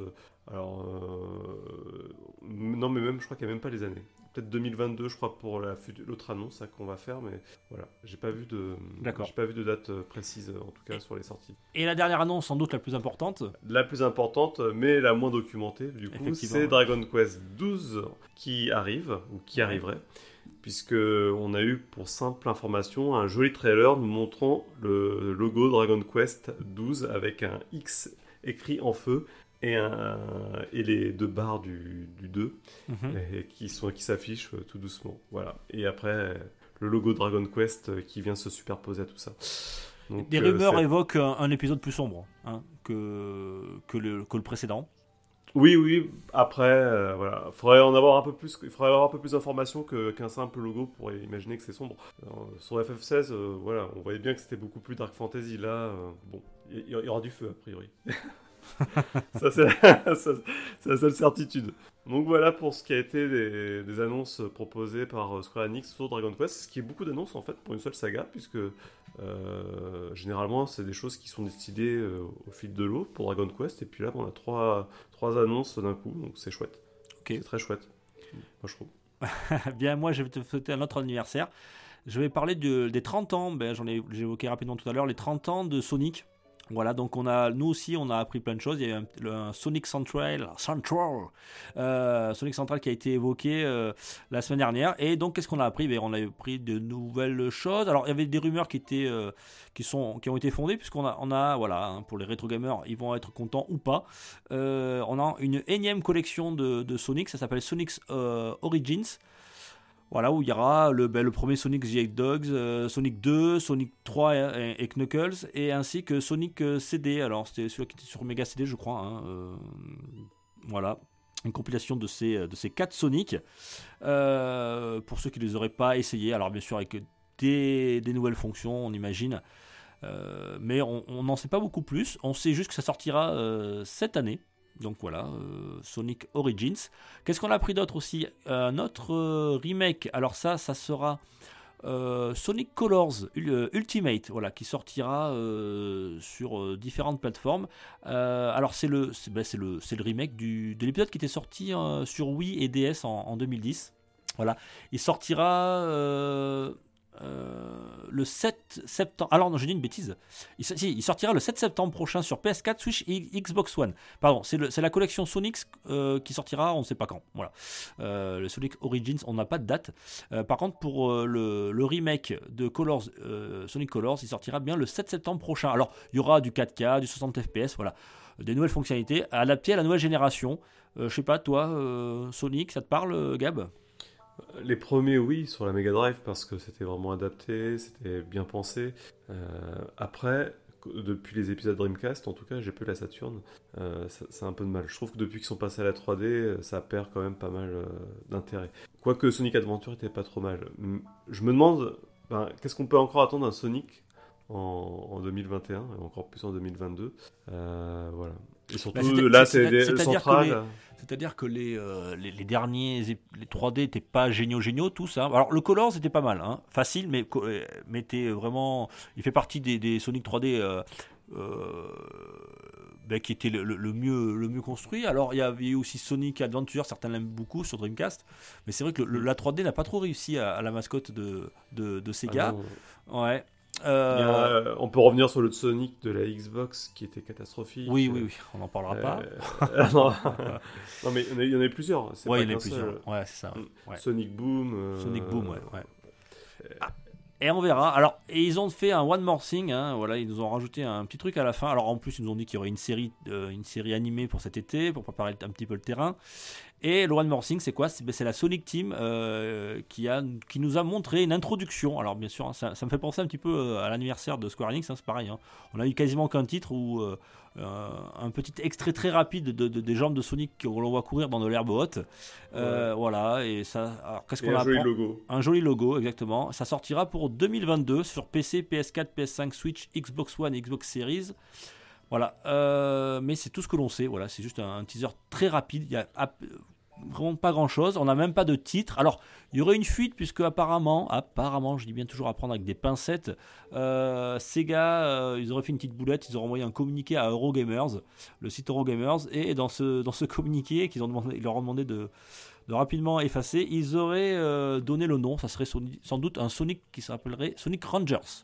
Alors, euh, non, mais même, je crois qu'il n'y a même pas les années. Peut-être 2022, je crois, pour la l'autre annonce là, qu'on va faire, mais voilà, j'ai pas vu de, j'ai pas vu de date euh, précise, en tout cas, sur les sorties. Et la dernière annonce, sans doute la plus importante, La plus importante, mais la moins documentée, du coup, c'est ouais. Dragon Quest 12 qui arrive, ou qui arriverait, puisque on a eu, pour simple information, un joli trailer nous montrant le logo Dragon Quest 12 avec un X écrit en feu et, un, et les deux barres du, du 2 Mhm. qui sont qui s'affichent euh, tout doucement. Voilà. Et après, le logo Dragon Quest euh, qui vient se superposer à tout ça. Donc, des euh, rumeurs évoquent un, un épisode plus sombre hein, que, que, le, que le précédent. Oui, oui. Après, euh, voilà, faudrait en avoir un peu plus. Il faudrait avoir un peu plus d'informations qu'un simple logo pour imaginer que c'est sombre. Alors, sur FF16, euh, voilà, on voyait bien que c'était beaucoup plus dark fantasy. Là, euh, bon, il y, il y aura du feu a priori. ça, c'est la, seule certitude. Donc voilà pour ce qui a été des, des annonces proposées par euh, Square Enix sur Dragon Quest, ce qui est beaucoup d'annonces en fait pour une seule saga, puisque euh, généralement c'est des choses qui sont décidées euh, au fil de l'eau pour Dragon Quest, et puis là on a trois, trois annonces d'un coup, donc c'est chouette. Ok. C'est très chouette. Moi je trouve. Bien, moi, je vais te souhaiter un autre anniversaire. Je vais parler de- des 30 ans. Ben, j'en ai j'ai évoqué rapidement tout à l'heure les 30 ans de Sonic. Voilà, donc on a, nous aussi, on a appris plein de choses. Il y a eu un, Sonic Central, euh, Sonic Central qui a été évoqué euh, la semaine dernière. Et donc, qu'est-ce qu'on a appris? Ben, On a appris de nouvelles choses. Alors, il y avait des rumeurs qui étaient, euh, qui sont, qui ont été fondées puisqu'on a, on a, voilà, hein, pour les rétro gamers, ils vont être contents ou pas. On a une énième collection de, de Sonic. Ça s'appelle Sonic's euh, Origins. Voilà, où il y aura le, ben, premier Sonic the Hedgehog, euh, Sonic 2, Sonic 3 et, Knuckles, et ainsi que Sonic euh, CD. Alors, c'était celui qui était sur Mega CD, je crois. hein, euh, voilà. Une compilation de ces, de ces 4 Sonic. Pour ceux qui ne les auraient pas essayés, alors bien sûr, avec des, nouvelles fonctions, on imagine. Mais on n'en sait pas beaucoup plus. On sait juste que ça sortira cette année. Donc voilà, euh, Sonic Origins. Qu'est-ce qu'on a appris d'autre aussi? Un autre euh, remake. Alors ça, ça sera euh, Sonic Colors Ul- Ultimate, voilà, qui sortira sur différentes plateformes. Alors c'est le, c'est ben, c'est le, c'est le remake de l'épisode qui était sorti sur Wii et DS en, en 2010. Voilà, il sortira le 7 septembre. Alors non, je dis une bêtise. Il, sortira le 7 septembre prochain sur PS4, Switch et Xbox One. Pardon, c'est la collection Sonic euh, qui sortira, on ne sait pas quand. Voilà. Euh, le Sonic Origins, on n'a pas de date. Euh, par contre, pour euh, le, remake de Colors, euh, Sonic Colors, il sortira bien le 7 septembre prochain. Alors, il y aura du 4K, du 60 FPS, voilà. Des nouvelles fonctionnalités adaptées à la nouvelle génération. Euh, je sais pas, toi, euh, Sonic, ça te parle, euh, Gab? Les premiers, oui, sur la Mega Drive, parce que c'était vraiment adapté, c'était bien pensé. Euh, après, depuis les épisodes Dreamcast, en tout cas, j'ai peu la Saturn, euh, c'est un peu de mal. Je trouve que depuis qu'ils sont passés à la 3D, euh, ça perd quand même pas mal euh, d'intérêt. Quoique Sonic Adventure était pas trop mal. Je me demande, ben, qu'est-ce qu'on peut encore attendre d'un Sonic en, en 2021 et encore plus en 2022. Euh, voilà. Et surtout, Bah, là, c'est- des c'est-à-dire que les, euh, les, les derniers les 3D n'étaient pas géniaux, géniaux, tous. hein. Alors le Color, c'était pas mal, hein. facile, mais, euh, mais était vraiment. Il fait partie des, des Sonic 3D euh, euh, ben, qui étaient le, le- le mieux, le mieux construit. Alors il y avait aussi Sonic Adventure, certains l'aiment beaucoup sur Dreamcast, mais c'est vrai que le- la 3D n'a pas trop réussi à, à la mascotte de, de, de Ah Sega. non. ouais. Euh, euh, on peut revenir sur le Sonic de la Xbox qui était catastrophique. oui, oui, oui, on n'en parlera pas. Euh, non. Non, mais il y en avait plusieurs. pas il y en a qu'un plusieurs. Ouais, c'est ça. ouais. Mm. Ouais. Sonic Boom. Sonic Boom, ouais. ouais. Ah, Et on verra. Alors, ils ont fait un One More Thing. hein, voilà, ils nous ont rajouté un petit truc à la fin. Alors, en plus, ils nous ont dit qu'il y aurait une série, euh, une série animée pour cet été, pour préparer un petit peu le terrain. Et le One More Thing, c'est quoi? C'est ben, la Sonic Team euh, qui, a, qui nous a montré une introduction. Alors, bien sûr, hein, ça, me fait penser un petit peu euh, à l'anniversaire de Square Enix. hein, c'est pareil. On a eu quasiment qu'un titre euh, un petit extrait très rapide de, de- des jambes de Sonic que l'on voit courir dans de l'herbe haute. Euh, Voilà. Et ça. Alors, qu'est-ce qu'on un joli logo. un joli logo, exactement. Ça sortira pour 2022 sur PC, PS4, PS5, Switch, Xbox One et Xbox Series. Voilà. Euh, mais c'est tout ce que l'on sait. Voilà, c'est juste un, teaser très rapide. Il y a vraiment pas grand chose. On n'a même pas de titre. Alors, il y aurait une fuite puisque apparemment, apparemment, je dis bien toujours à prendre avec des pincettes. euh, Sega, euh, ils auraient fait une petite boulette. Ils auraient envoyé un communiqué à Eurogamers, le site Eurogamers, et dans ce dans ce communiqué qu'ils ont demandé, ils leur ont demandé de de rapidement effacer, ils auraient euh, donné le nom, ça serait sans doute un Sonic qui s'appellerait Sonic Rangers.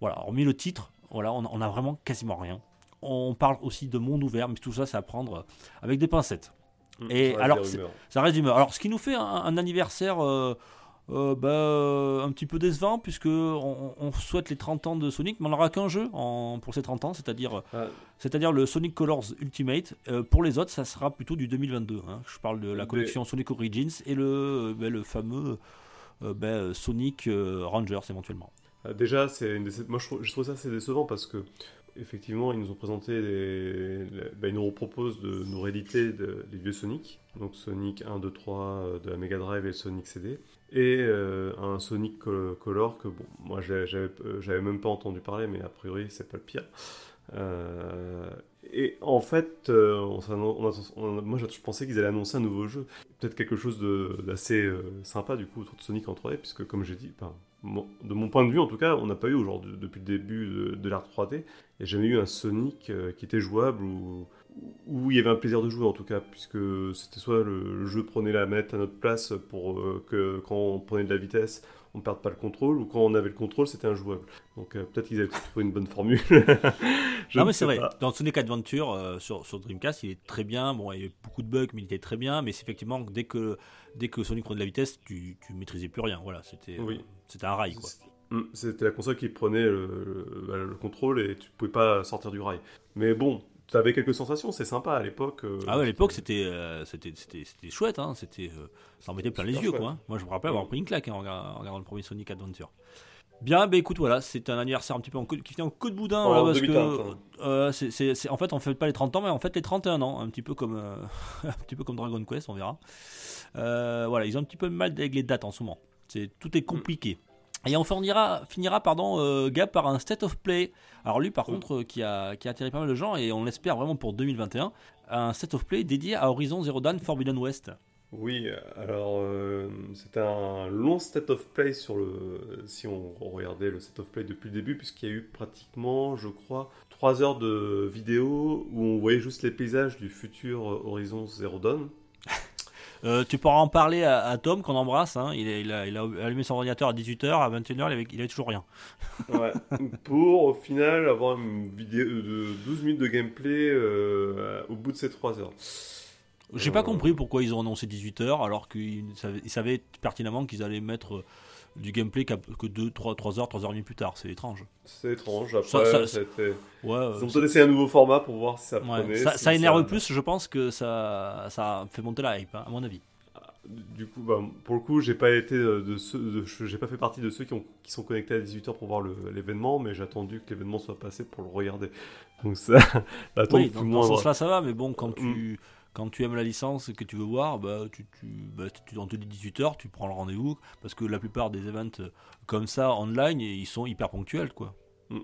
Voilà, hormis le titre, voilà, on, on a vraiment quasiment rien. On parle aussi de monde ouvert, mais tout ça, c'est à prendre avec des pincettes. Mm, Et ça reste alors, c'est-. Ça reste d'humeur. Alors, ce qui nous fait un, un anniversaire euh, euh, bah, euh, un petit peu décevant, puisque on, on souhaite les 30 ans de Sonic, mais on n'aura qu'un jeu en, pour ces 30 ans, c'est-à-dire Ah, c'est-à-dire le Sonic Colors Ultimate. Euh, pour les autres, ça sera plutôt du 2022. hein. Je parle de la collection Sonic Origins et le, le fameux euh, ben, Sonic euh, Rangers éventuellement. Ah, Déjà, c'est une déce- moi je trouve, je trouve ça assez décevant parce que effectivement ils nous ont présenté bah, ils nous proposent de nous rééditer de- les vieux Sonic, donc Sonic 1, 2, 3 euh, de la Mega Drive et le Sonic CD, et euh, un Sonic Col- Color que bon, moi euh, j'avais même pas entendu parler, mais a priori c'est pas le pire. Euh, et en fait, euh, on on on moi je pensais qu'ils allaient annoncer un nouveau jeu, peut-être quelque chose d'assez sympa du coup autour de Sonic en 3D, puisque comme j'ai dit, mon- de mon point de vue en tout cas, on n'a pas eu aujourd'hui depuis le début de, l'art 3D, il n'y a jamais eu un Sonic euh, qui était jouable ou où il y avait un plaisir de jouer en tout cas, puisque c'était soit le, le jeu prenait la manette à notre place pour euh, que quand on prenait de la vitesse, on ne perde pas le contrôle, ou quand on avait le contrôle, c'était injouable. Donc euh, peut-être qu'ils avaient trouvé une bonne formule. Je non mais c'est vrai, pas. dans Sonic Adventure euh, sur, sur Dreamcast, il est très bien. Bon, il y avait beaucoup de bugs, mais il était très bien. Mais c'est effectivement dès que dès que Sonic prenait de la vitesse, tu, tu maîtrisais plus rien. Voilà, c'était euh, Oui. c'était un rail quoi. Mm, C'était la console qui prenait le, le- bah, le contrôle et tu pouvais pas sortir du rail. Mais bon, tu avais quelques sensations, c'est sympa à l'époque. euh, Ah ouais, à l'époque c'était euh, c'était chouette, hein. C'était euh, ça en mettait plein les yeux chouette. quoi. hein. Moi je me rappelle avoir pris une claque hein, en, regardant, en regardant le premier Sonic Adventure. Bien, bah écoute, voilà, c'est un anniversaire un petit peu en qui vient en coup de boudin, En voilà, parce que hein. euh, en fait on fait pas les 30 ans, mais en fait les 31 ans, un petit peu comme un petit peu comme Dragon Quest, on verra. Voilà, ils ont un petit peu de mal avec les dates en ce moment. C'est tout est compliqué. Et on finira, finira pardon, euh, Gab par un State of Play. Alors lui par contre euh, qui a, qui a attiré pas mal de gens et on l'espère vraiment pour 2021, un State of Play dédié à Horizon Zero Dawn Forbidden West. Oui, alors euh, c'était un long state of play sur le. Si on regardait le state of play depuis le début, puisqu'il y a eu pratiquement, je crois, 3 heures de vidéo où on voyait juste les paysages du futur Horizon Zero Dawn. Euh, tu pourras en parler à, à Tom qu'on embrasse, hein. il, a, il, a, il a allumé son ordinateur à 18h, à 21h il avait, il avait toujours rien. Ouais. Pour au final avoir une vidéo de 12 minutes de gameplay euh, au bout de ces 3 heures. J'ai Euh, pas compris pourquoi ils ont annoncé 18h alors qu'ils savaient, pertinemment qu'ils allaient mettre euh, du gameplay que 2, 3, 3 heures, 3 heures et demie plus tard, c'est étrange. C'est étrange. Après, Ça- ça- Ouais, euh, ils ont peut-être essayé un nouveau format pour voir si ça Ouais, prenait. ça, si ça énerve plus, je pense que ça, ça fait monter la hype, hein, à mon avis. Du coup, bah, pour le coup, j'ai pas été euh, de ceux, j'ai pas fait partie de ceux qui, ont, qui sont connectés à 18h pour voir l'événement, mais j'ai attendu que l'événement soit passé pour le regarder. Donc ça, l'attente Oui, dans, dans ce sens-là, ça va, mais bon, quand Mm. tu, quand tu aimes la licence et que tu veux voir, bah, tu, tu, bah, tu, on te dit 18h, tu prends le rendez-vous, parce que la plupart des events euh, comme ça, online, ils sont hyper ponctuels, quoi. Mm.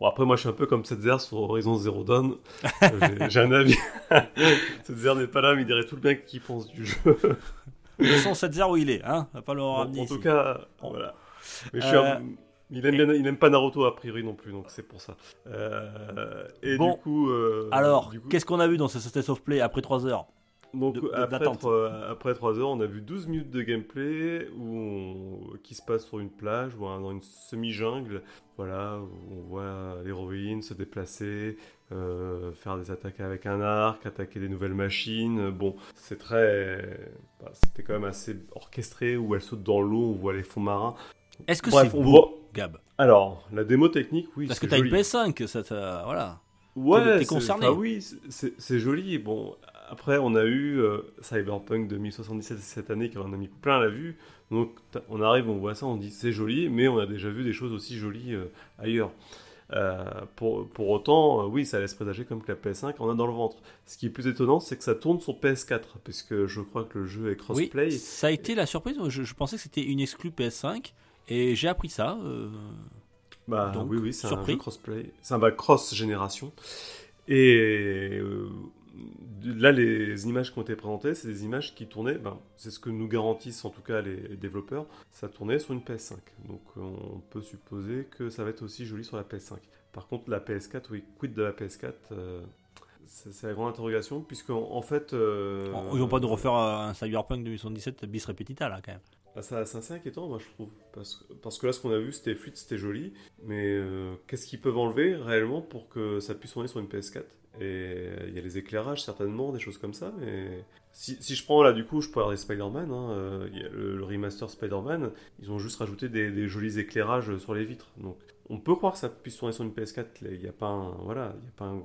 Bon, après, moi, je suis un peu comme Setzer sur Horizon Zero Dawn. Euh, j'ai- un avis. Setzer n'est pas là, mais il dirait tout le bien qu'il pense du jeu. De toute façon, 7 où il est, hein On va pas le en ramener tout ici. cas, Bon. voilà. Mais je suis un- Euh, Il aime, bien- il aime pas Naruto a priori non plus, donc c'est pour ça. Euh, et Bon. du coup, euh, Alors, qu'est-ce qu'on a vu dans ce State of Play après 3 heures Donc de- de- après, d'attente. trois- après 3 heures, on a vu 12 minutes de gameplay où on- qui se passe sur une plage ou dans une semi-jungle. Voilà, où on voit l'héroïne se déplacer, euh, faire des attaques avec un arc, attaquer des nouvelles machines. Bon, c'est très. bah, C'était quand même assez orchestré où elle saute dans l'eau, on voit les fonds marins. Est-ce que c'est beau, voit. Gab Alors, la démo technique, oui. Parce que t'as une joli. PS5, ça, t'a- voilà. Ouais, T'es- concerné. enfin, oui, c'est- joli. Bon, après, on a eu euh, Cyberpunk 2077 cette année qui en a mis plein la vue. Donc, on arrive, on voit ça, on dit c'est joli, mais on a déjà vu des choses aussi jolies euh, ailleurs. Euh, pour, pour autant, euh, oui, ça laisse présager comme que la PS5 en a dans le ventre. Ce qui est plus étonnant, c'est que ça tourne sur PS4, puisque je crois que le jeu est Oui, crossplay. ça a été la surprise. Je, je pensais que c'était une exclue PS5 et j'ai appris ça. euh, Bah Donc, oui, oui, c'est un jeu crossplay. C'est un bah, cross-génération. Et euh, là, les images qui ont été présentées, c'est des images qui tournaient, ben, c'est ce que nous garantissent en tout cas les, développeurs, ça tournait sur une PS5. Donc on peut supposer que ça va être aussi joli sur la PS5. Par contre, la PS4, oui, quid de la PS4 euh, c'est la grande interrogation, puisque en, en fait... euh, Ils vont pas nous refaire un Cyberpunk 2077 bis repetita là quand même. Bah, ça, c'est assez inquiétant, moi, je trouve. Parce, que- là, ce qu'on a vu, c'était fluide, c'était joli. Mais euh, qu'est-ce qu'ils peuvent enlever réellement pour que ça puisse tourner sur une PS4 Et euh, il y a les éclairages, certainement, des choses comme ça. Mais si, je prends là, du coup, je peux regarder Spider-Man. hein, euh, il y a le, remaster Spider-Man. Ils ont juste rajouté des, jolis éclairages sur les vitres. Donc, on peut croire que ça puisse tourner sur une PS4. Il n'y a pas un, voilà, il y a pas un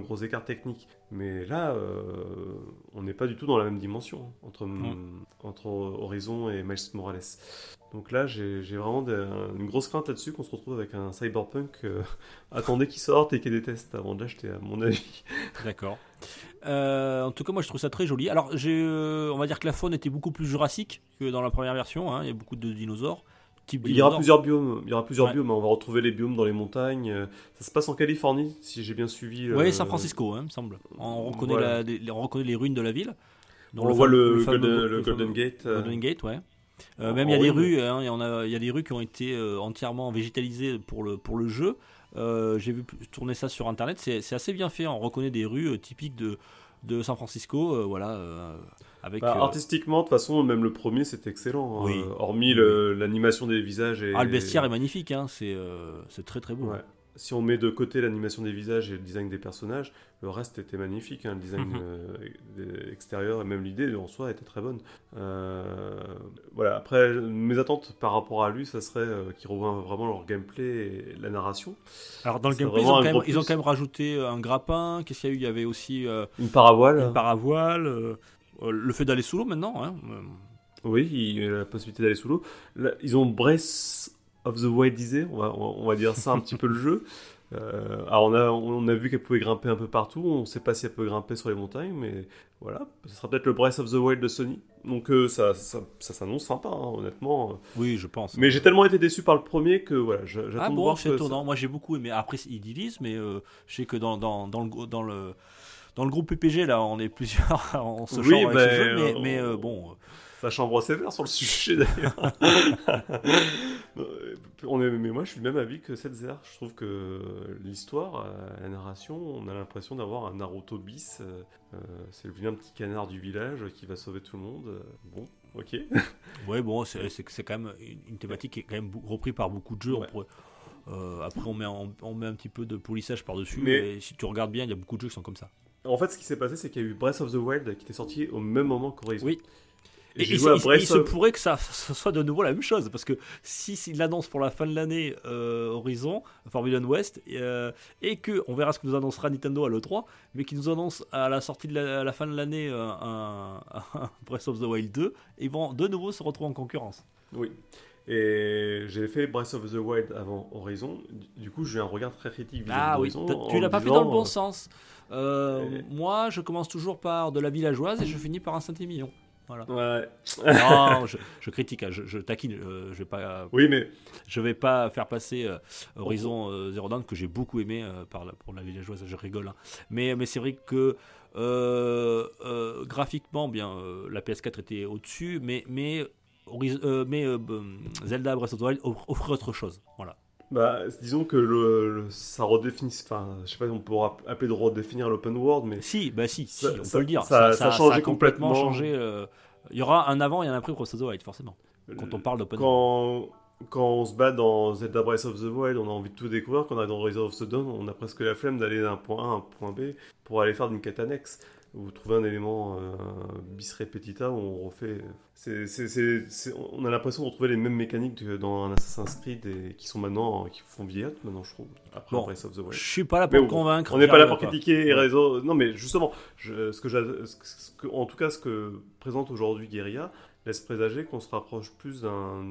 gros écart technique. Mais là, euh, on n'est pas du tout dans la même dimension hein, entre, entre Horizon et Miles Morales. Donc là, j'ai vraiment des- une grosse crainte là-dessus qu'on se retrouve avec un Cyberpunk. euh, attendez qu'il sorte et qu'il tests avant de l'acheter, à mon avis. D'accord. Euh, en tout cas, moi je trouve ça très joli. Alors, euh, on va dire que la faune était beaucoup plus jurassique que dans la première version. hein. Il y a beaucoup de dinosaures. Type Il y aura plusieurs biomes. Il y aura plusieurs Ouais. biomes. On va retrouver les biomes dans les montagnes. euh, Ça se passe en Californie, si j'ai bien suivi. Oui, euh, San Francisco, hein, me semble. On reconnaît, Voilà. la- les, on reconnaît les ruines de la ville. On voit le, fameux- Golden, le Gate. euh, Golden Gate, ouais. Euh, même il y a des rues, hein, il y en a, il y a des rues qui ont été euh, entièrement végétalisées pour le pour le jeu. Euh, J'ai vu tourner ça sur internet, c'est assez bien fait. On reconnaît des rues euh, typiques de de San Francisco, euh, voilà, euh, avec. Bah, euh, artistiquement, de toute façon, même le premier, c'était excellent. hein. Oui. Hormis l'animation des visages et. ah, le bestiaire est magnifique, hein, c'est euh, c'est très très beau. Ouais. Si on met de côté l'animation des visages et le design des personnages, le reste était magnifique. hein. Le design Mhm. euh, extérieur et même l'idée en soi était très bonne. Euh, voilà. Après, mes attentes par rapport à lui, ça serait euh, qu'ils revoient vraiment leur gameplay et la narration. Alors dans le C'est gameplay, ils ont, quand même, ils ont quand même rajouté un grappin. Qu'est-ce qu'il y a eu? Il y avait aussi Une paravoile. une paravoile, le fait d'aller sous l'eau maintenant. Hein. euh, Oui, il y a la possibilité d'aller sous l'eau. Ils ont Breath of the Wild disait, on va, on va dire ça un petit peu le jeu. Euh, alors on a, on a vu qu'elle pouvait grimper un peu partout, on ne sait pas si elle peut grimper sur les montagnes, mais voilà, ce sera peut-être le Breath of the Wild de Sony. Donc euh, ça, ça, ça s'annonce sympa, hein, honnêtement. Oui, je pense. Mais j'ai tellement été déçu par le premier que voilà, j'a- j'attends Ah de bon, voir c'est étonnant. Moi, j'ai beaucoup aimé. Après, ils divisent, mais euh, je sais que dans, dans, dans, le, dans, le, dans le groupe PPG, là, on est plusieurs, on se Oui, ce jeu, mais, on- mais, euh, bon. euh, Ça chambre sévère sur le sujet d'ailleurs. Euh, on est, mais moi je suis du même avis que cette Zer. Je trouve que l'histoire, euh, la narration, on a l'impression d'avoir un Naruto bis. euh, euh, c'est le vilain petit canard du village qui va sauver tout le monde. Euh, Bon, ok. Ouais, bon, c'est quand même une, thématique qui est quand même reprise par beaucoup de jeux. on Ouais. pourrait- euh, après, on met, un- on met un petit peu de polissage par-dessus. Mais- Mais si tu regardes bien, il y a beaucoup de jeux qui sont comme ça. En fait, ce qui s'est passé, c'est qu'il y a eu Breath of the Wild qui était sorti au même moment qu'Horizon. Oui. Et, il, se pourrait que ça, soit de nouveau la même chose, parce que si s'il l'annonce pour la fin de l'année euh, Horizon, Forbidden West, euh, et que on verra ce que nous annoncera Nintendo à l'E3, mais qu'il nous annonce à la sortie de la, à la fin de l'année euh, un, un Breath of the Wild 2, ils vont de nouveau se retrouver en concurrence. Oui. Et j'ai fait Breath of the Wild avant Horizon. Du- coup, j'ai un regard très critique vis-à-vis Ah oui, tu l'as pas fait dans le bon sens. Euh, et- Moi, je commence toujours par de la villageoise et je finis par un Saint-Émilion. Voilà. Ouais. non, je, je critique, hein, je, je taquine. euh, je vais pas, Oui, mais je vais pas faire passer euh, Horizon Zero Dawn que j'ai beaucoup aimé par la, pour la villageoise. Je rigole, hein. mais mais c'est vrai que graphiquement, bien, la PS4 était au-dessus, mais mais euh, Zelda Breath of the Wild offre, offre autre chose. Voilà. bah, disons que le, le- ça redéfinit. Enfin, je sais pas si on pourra appeler de redéfinir l'open world, mais Si, bah si, Ça- si, on ça- peut le dire. ça- ça a changé complètement changé. euh, Il y aura un avant et un après Breath of the Wild, forcément. Quand on parle d'open world. quand on se bat dans Zelda Breath of the Wild, on a envie de tout découvrir. Quand on est dans Horizon of the Dawn, on a presque la flemme d'aller d'un point A à un point B pour aller faire d'une quête annexe ou trouver un élément euh, bis repetita où on refait. c'est- c'est- c'est- c'est- on a l'impression de retrouver les mêmes mécaniques que dans un Assassin's Creed et qui sont maintenant, qui font vieillotte maintenant, je trouve. Après Bon. Breath of the Wild. Je suis pas là pour Mais convaincre. On n'est pas là pour critiquer réseaux. Non, mais justement, je- ce que ce ce que- en tout cas, ce que présente aujourd'hui Guerilla laisse présager qu'on se rapproche plus d'un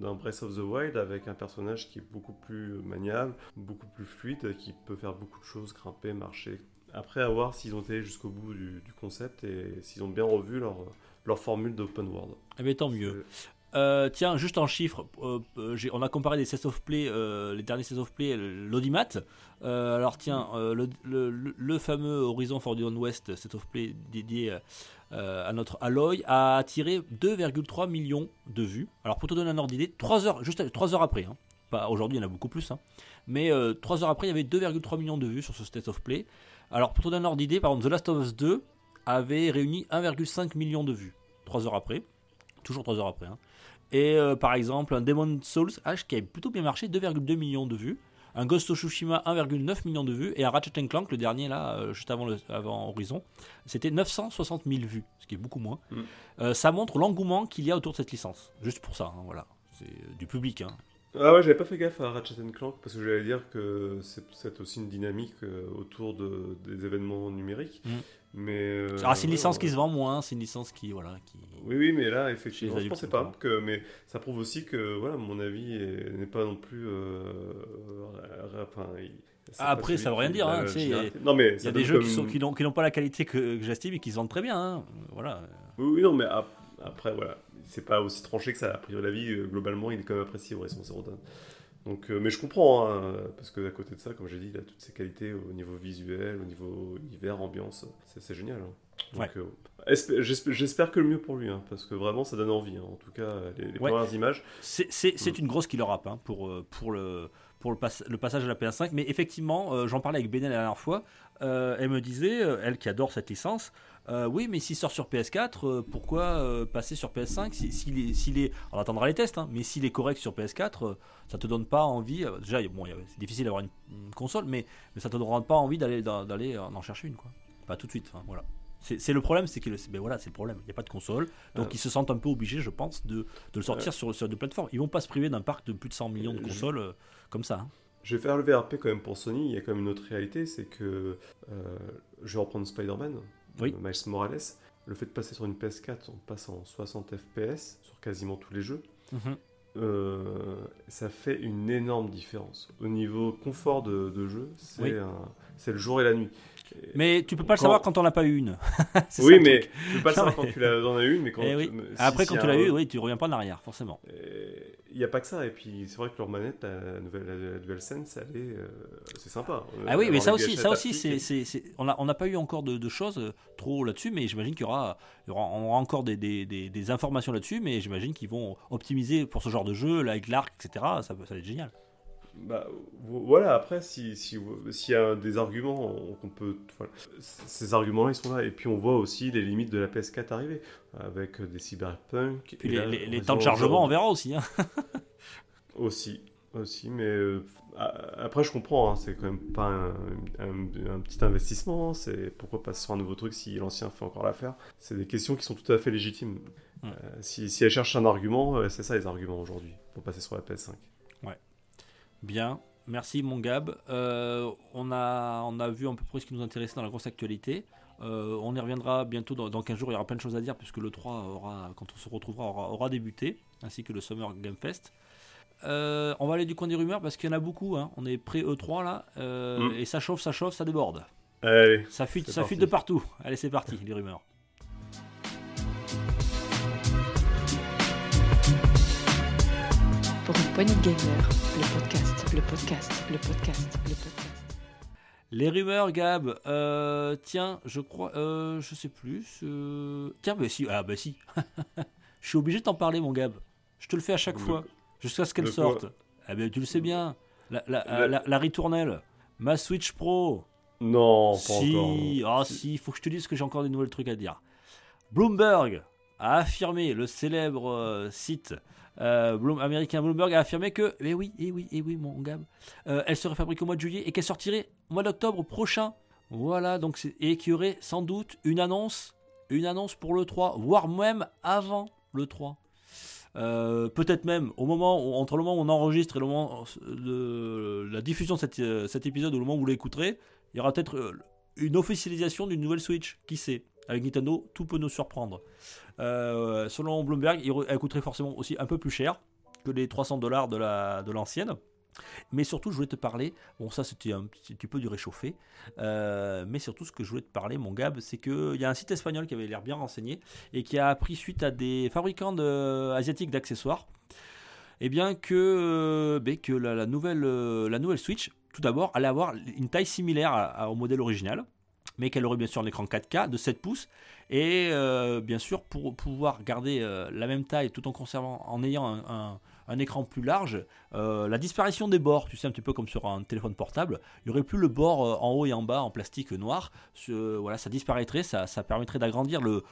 d'un Breath of the Wild avec un personnage qui est beaucoup plus maniable, beaucoup plus fluide, qui peut faire beaucoup de choses, grimper, marcher. Après, à voir s'ils ont été jusqu'au bout du, du concept et s'ils ont bien revu leur, leur formule d'open world. Eh bien, tant mieux. Euh, tiens, juste en chiffres, euh, euh, on a comparé les sets of play, euh, les derniers sets of play, l'audimat. Alors tiens, le, le- le- fameux Horizon Forbidden West set of play dédié à notre Alloy a attiré 2,3 millions de vues. Alors pour te donner un ordre d'idée, 3 heures, juste 3 heures après, hein. aujourd'hui, il y en a beaucoup plus, hein. mais 3 heures après, il y avait 2,3 millions de vues sur ce state of play. Alors pour te donner un ordre d'idée, par exemple, The Last of Us 2 avait réuni 1,5 million de vues 3 heures après, toujours 3 heures après. hein. Et euh, par exemple, un Demon Souls H qui a plutôt bien marché, 2,2 millions de vues. Un Ghost of Tsushima, 1,9 millions de vues. Et un Ratchet Clank, le dernier là, euh, juste avant, le, avant Horizon, c'était 960 000 vues, ce qui est beaucoup moins. Mm. Euh, ça montre l'engouement qu'il y a autour de cette licence. Juste pour ça, hein, voilà. C'est du public. hein. Ah ouais, j'avais pas fait gaffe à Ratchet Clank parce que j'allais dire que c'est aussi une dynamique euh, autour de, des événements numériques. Mm. Mais euh, Alors c'est une licence ouais. qui se vend moins, c'est une licence qui. Voilà, qui... Oui, oui, mais là, effectivement, je pensais pas. Que, mais ça prouve aussi que, voilà, mon avis est- n'est pas non plus. euh, enfin, Ah, après, ça veut rien qui dire, hein, il y a- généralité. Non, mais Il y ça a des jeux qui comme- sont- qui n'ont qui n'ont pas la qualité que, que j'estime et qui se vendent très bien. hein. Voilà. Oui, oui, non, mais ap- après, voilà, c'est pas aussi tranché que ça. A priori, la vie, euh, globalement, il est quand même apprécié Horizon Zero Dawn. Donc, euh, mais je comprends, hein, parce que à côté de ça, comme j'ai dit, il a toutes ses qualités au niveau visuel, au niveau univers, ambiance, c'est génial. hein. Ouais. euh, j'espère que le mieux pour lui, hein, parce que vraiment, ça donne envie. En tout cas, les, les Ouais. premières images. C'est Mm. une grosse killer app pour, pour, le, pour le, pass- le passage à la PS5. Mais effectivement, euh, j'en parlais avec Benel la dernière fois. euh, elle me disait, elle qui adore cette licence, euh, oui, mais s'il sort sur PS4, euh, pourquoi euh, passer sur PS5 si- est, est- On attendra les tests, hein, mais s'il est correct sur PS4, euh, ça te donne pas envie. déjà, bon, c'est difficile d'avoir une, une console, mais, mais ça te donnera pas envie d'aller d'aller en chercher une. Quoi. Pas tout de suite. hein, voilà. C'est le problème, c'est que le- ben voilà, c'est le problème. Il n'y a pas de console, donc Euh. ils se sentent un peu obligés, je pense, de, de le sortir sur, sur deux plateformes. Ils vont pas se priver d'un parc de plus de 100 millions de je- consoles euh, comme ça. hein. Je vais faire le VRP quand même pour Sony. Il y a quand même une autre réalité, c'est que je vais reprendre Spider-Man, Oui. euh, Miles Morales. Le fait de passer sur une PS4, on passe en 60 FPS sur quasiment tous les jeux. Euh, ça fait une énorme différence. Au niveau confort de, de jeu, c'est Oui. un- c'est le jour et la nuit. Mais tu peux pas le savoir quand on n'a pas eu une. Oui, mais truc. tu peux pas le savoir quand tu en as une, mais quand Eh oui. tu- si- Après, si quand tu a l'as un- eu, oui, tu reviens pas en arrière, forcément. Il n'y a pas que ça, et puis c'est vrai que leur manette, la, nouvelle, la, DualSense, elle est, euh, c'est sympa. Ah oui, mais ça aussi, ça aussi, c'est, et- c'est, c'est- on n'a on n'a pas eu encore de, de choses euh, trop là-dessus, mais j'imagine qu'il y aura, il y aura, on aura encore des, des, des, des informations là-dessus, mais j'imagine qu'ils vont optimiser pour ce genre de jeu, là, avec l'arc, etc. Ça, ça va être génial. Bah, vo- voilà, après, si, si, s'il y a des arguments qu'on peut. voilà, ces arguments-là, ils sont là. Et puis, on voit aussi les limites de la PS4 arriver, avec des cyberpunk. Puis et les, là, les- temps de chargement, on verra aussi. hein. Aussi, aussi, mais euh, a- après, je comprends, hein, c'est quand même pas un, un- un petit investissement. hein, c'est pourquoi passer sur un nouveau truc si l'ancien fait encore l'affaire C'est des questions qui sont tout à fait légitimes. Euh, si, si elle cherche un argument, euh, c'est ça les arguments aujourd'hui pour passer sur la PS5. Bien, merci mon Gab. Euh, on, a, on a vu à peu près ce qui nous intéressait dans la grosse actualité. Euh, on y reviendra bientôt dans, 15 jours, il y aura plein de choses à dire puisque le 3 aura, quand on se retrouvera, aura, débuté, ainsi que le Summer Game Fest. Euh, on va aller du coin des rumeurs parce qu'il y en a beaucoup. Hein. On est pré E3 là mm. et ça chauffe, ça chauffe, ça déborde. Eh ça fuite, ça de partout. Allez, c'est parti, les rumeurs. Pour une poignée de gamer, le podcast le podcast, le podcast, le podcast. Les rumeurs, Gab. euh, tiens, je crois, euh, je sais plus. euh, Tiens, bah si, ah bah si. je suis obligé de t'en parler, mon Gab. Je te le fais à chaque Le- fois, jusqu'à ce qu'elle sorte. Ah ben tu le sais bien. La, la, La- la, la ritournelle, ma Switch Pro. Non, pas si, encore. ah si, il faut que je te dise que j'ai encore des nouvelles trucs à dire. Bloomberg a affirmé, le célèbre euh, site euh, américain Bloomberg a affirmé que, eh oui, eh oui, eh oui, mon Gab, euh, elle serait fabriquée au mois de juillet et qu'elle sortirait au mois d'octobre prochain. Voilà, donc et qu'il y aurait sans doute une annonce, une annonce pour le 3, voire même avant le 3. Euh, peut-être même au moment entre le moment où on enregistre et le moment de la diffusion de cet, euh, cet épisode le moment où vous l'écouterez, il y aura peut-être une officialisation d'une nouvelle Switch. Qui sait? Avec Nintendo, tout peut nous surprendre. Euh, selon Bloomberg, elle coûterait forcément aussi un peu plus cher que les 300 dollars de la- de l'ancienne. mais surtout, je voulais te parler. Bon, ça, c'était un petit peu du réchauffé. Euh, mais surtout, ce que je voulais te parler, mon Gab, c'est qu'il y a un site espagnol qui avait l'air bien renseigné et qui a appris suite à des fabricants asiatiques d'accessoires. Eh bien que, euh, ben, que la, nouvelle, la nouvelle Switch, tout d'abord, allait avoir une taille similaire au modèle original, mais qu'elle aurait bien sûr un écran 4K de 7 pouces. Et euh, bien sûr, pour pouvoir garder euh, la même taille tout en conservant, en ayant un, écran plus large, euh, la disparition des bords, tu sais, un petit peu comme sur un téléphone portable, il n'y aurait plus le bord en haut et en bas en plastique noir. Voilà, ça disparaîtrait, ça, ça permettrait d'agrandir le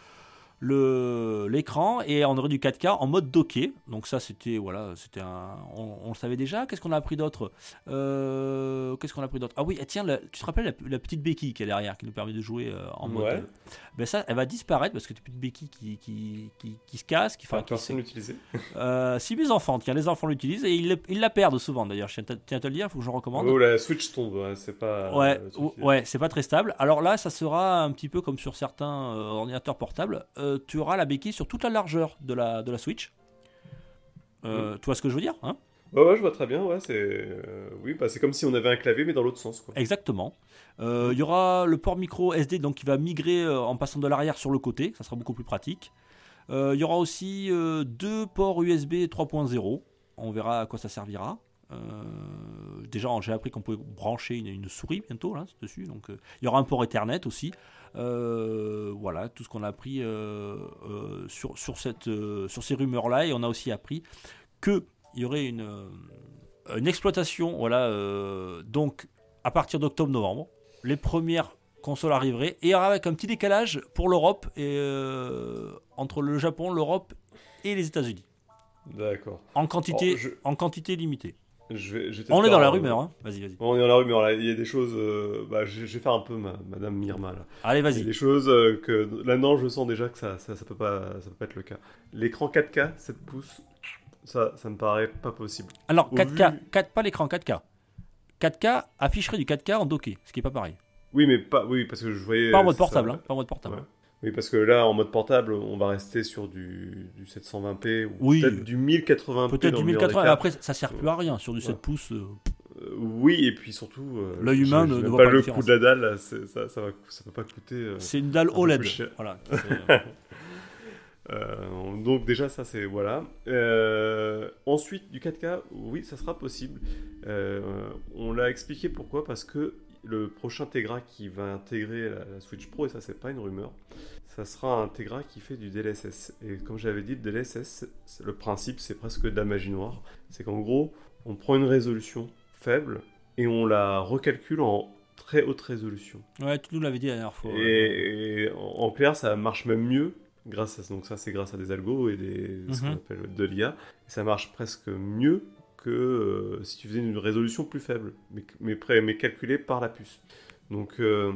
l'écran et on aurait du 4K en mode docké. Donc ça c'était voilà, c'était un on, on le savait déjà. Qu'est-ce qu'on a appris d'autre? Euh, Qu'est-ce qu'on a appris d'autre? Ah oui, et tiens, la- tu te rappelles la, la petite béquille qui est derrière qui nous permet de jouer euh, en mode Ouais. euh, ben ça elle va disparaître parce que une petite béquille qui, qui, qui, qui se casse, qui, qui personne l'utilisait. euh, si mes enfants, tiens, les enfants l'utilisent et ils, la perdent souvent d'ailleurs. Je tiens à te le dire, il faut que je recommande. Oh, la Switch tombe, ouais, c'est pas. Ouais, ouais, c'est pas très stable. Alors là, ça sera un petit peu comme sur certains ordinateurs portables. Euh, tu auras la béquille sur toute la largeur de la, de la Switch. Euh, Tu vois ce que je veux dire hein? Ouais, ouais, je vois très bien, ouais, c'est. euh, Oui, bah, c'est comme si on avait un clavier, mais dans l'autre sens, quoi. Exactement. Euh, Il y aura le port micro SD donc qui va migrer euh, en passant de l'arrière sur le côté. Ça sera beaucoup plus pratique. Euh, Il y aura aussi euh, deux ports USB 3.0. On verra à quoi ça servira. Euh, déjà, j'ai appris qu'on pouvait brancher une, une souris bientôt là dessus. Donc, euh, il y aura un port Ethernet aussi. Euh, voilà, tout ce qu'on a appris sur, sur, cette, sur ces rumeurs-là. Et on a aussi appris qu'il y aurait une, une exploitation, voilà, donc à partir d'octobre-novembre, les premières consoles arriveraient et avec un petit décalage pour l'Europe et entre le Japon, l'Europe et les États-Unis D'accord. en quantité, Oh, je- en quantité limitée. Je vais, je vais peut-être On est dans la rumeur, hein. Vas-y, vas-y. On est dans la rumeur, là. Il y a des choses. euh, Bah, je, je vais faire un peu ma, Madame Mirma, là. Allez, Il y a vas-y. des choses euh, que. Là, non, je sens déjà que ça, ça, ça peut, pas, ça peut pas être le cas. L'écran 4K, 7 pouces, ça, ça me paraît pas possible. Alors au 4K, vu- 4, pas l'écran 4K. 4K afficherait du 4K en docké, ce qui est pas pareil. Oui, mais pas. Oui, parce que je voyais. Pas en mode portable, hein, pas en mode portable. Ouais. Oui, parce que là, en mode portable, on va rester sur du, du 720p ou Oui. peut-être du 1080p. Peut-être du le meilleur des 1080, cas. après ça sert plus à rien sur du 7 Ouais. pouces. euh, Euh, oui, et puis surtout. euh, L'œil humain ne- voit pas pas le différence. coût de la dalle, là, ça, ça, va, ça peut pas coûter. euh, C'est une dalle OLED. Voilà. Donc déjà ça c'est voilà. Ensuite du 4K, oui ça sera possible. On l'a expliqué pourquoi parce que le prochain Tegra qui va intégrer la, la Switch Pro et ça c'est pas une rumeur, ça sera un Tegra qui fait du DLSS. Et comme j'avais dit le DLSS, le principe c'est presque de la magie noire. C'est qu'en gros on prend une résolution faible et on la recalcule en très haute résolution. ouais, tu nous l'avais dit la dernière fois. Et, et en, en clair, ça marche même mieux. Grâce à, donc ça, c'est grâce à des algos et des, ce qu'on Mhm. appelle de l'IA. Et ça marche presque mieux que euh, si tu faisais une résolution plus faible, mais, mais, pré- mais calculée par la puce. Donc euh,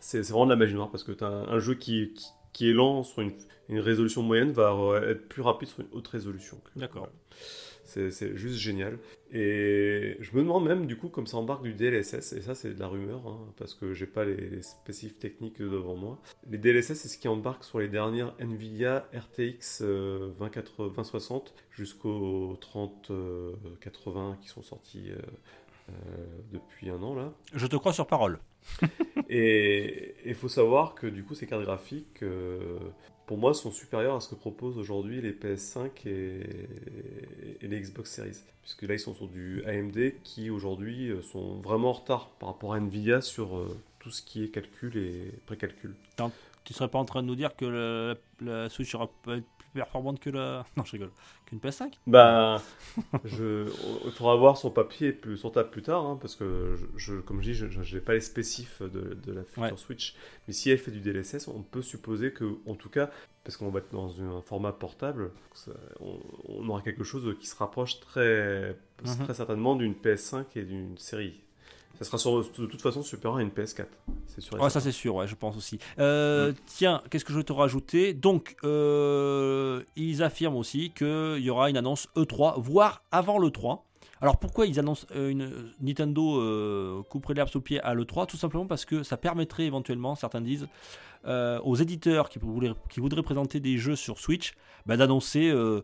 c'est vraiment de la magie noire parce que tu as un, un jeu qui, qui, qui est lent sur une, une résolution moyenne va euh, être plus rapide sur une haute résolution. D'accord. Voilà. C'est juste génial. Et je me demande même, du coup, comme ça embarque du DLSS, et ça c'est de la rumeur, hein, parce que j'ai pas les, spécifiques techniques devant moi. Les DLSS, c'est ce qui embarque sur les dernières Nvidia RTX euh, 2080 2060 jusqu'au 3080 qui sont sortis euh, euh, depuis un an là. Je te crois sur parole. Et il faut savoir que du coup, ces cartes graphiques, euh, pour moi, sont supérieurs à ce que proposent aujourd'hui les PS5 et, les Xbox Series. Puisque là, ils sont sur du AMD qui aujourd'hui euh, sont vraiment en retard par rapport à Nvidia sur euh, tout ce qui est calcul et précalcul. Tu serais pas en train de nous dire que la Switch peut-être plus performante que la. Non, je rigole. Qu'une PS5 Bah, je, il faudra voir son papier plus, son table plus tard, hein, parce que je, je- comme je dis, je n'ai pas les spécifs de, de la future Ouais. Switch. Mais si elle fait du DLSS, on peut supposer que, en tout cas, parce qu'on va être dans un format portable, ça- on, on aura quelque chose qui se rapproche très, Mhm. très certainement d'une PS5 et d'une série. Ça sera sur- de toute façon supérieur à une PS4. C'est sûr. Ouais, ça certain. c'est sûr, ouais, je pense aussi. Euh, Mm. Tiens, qu'est-ce que je vais te rajouter? Donc, euh, ils affirment aussi qu'il y aura une annonce E3, voire avant l'E3. Alors pourquoi ils annoncent euh, une Nintendo euh, couperait l'herbe sous pied à l'E3 Tout simplement parce que ça permettrait éventuellement, certains disent, euh, aux éditeurs qui, voudraient- présenter des jeux sur Switch, bah, d'annoncer, euh,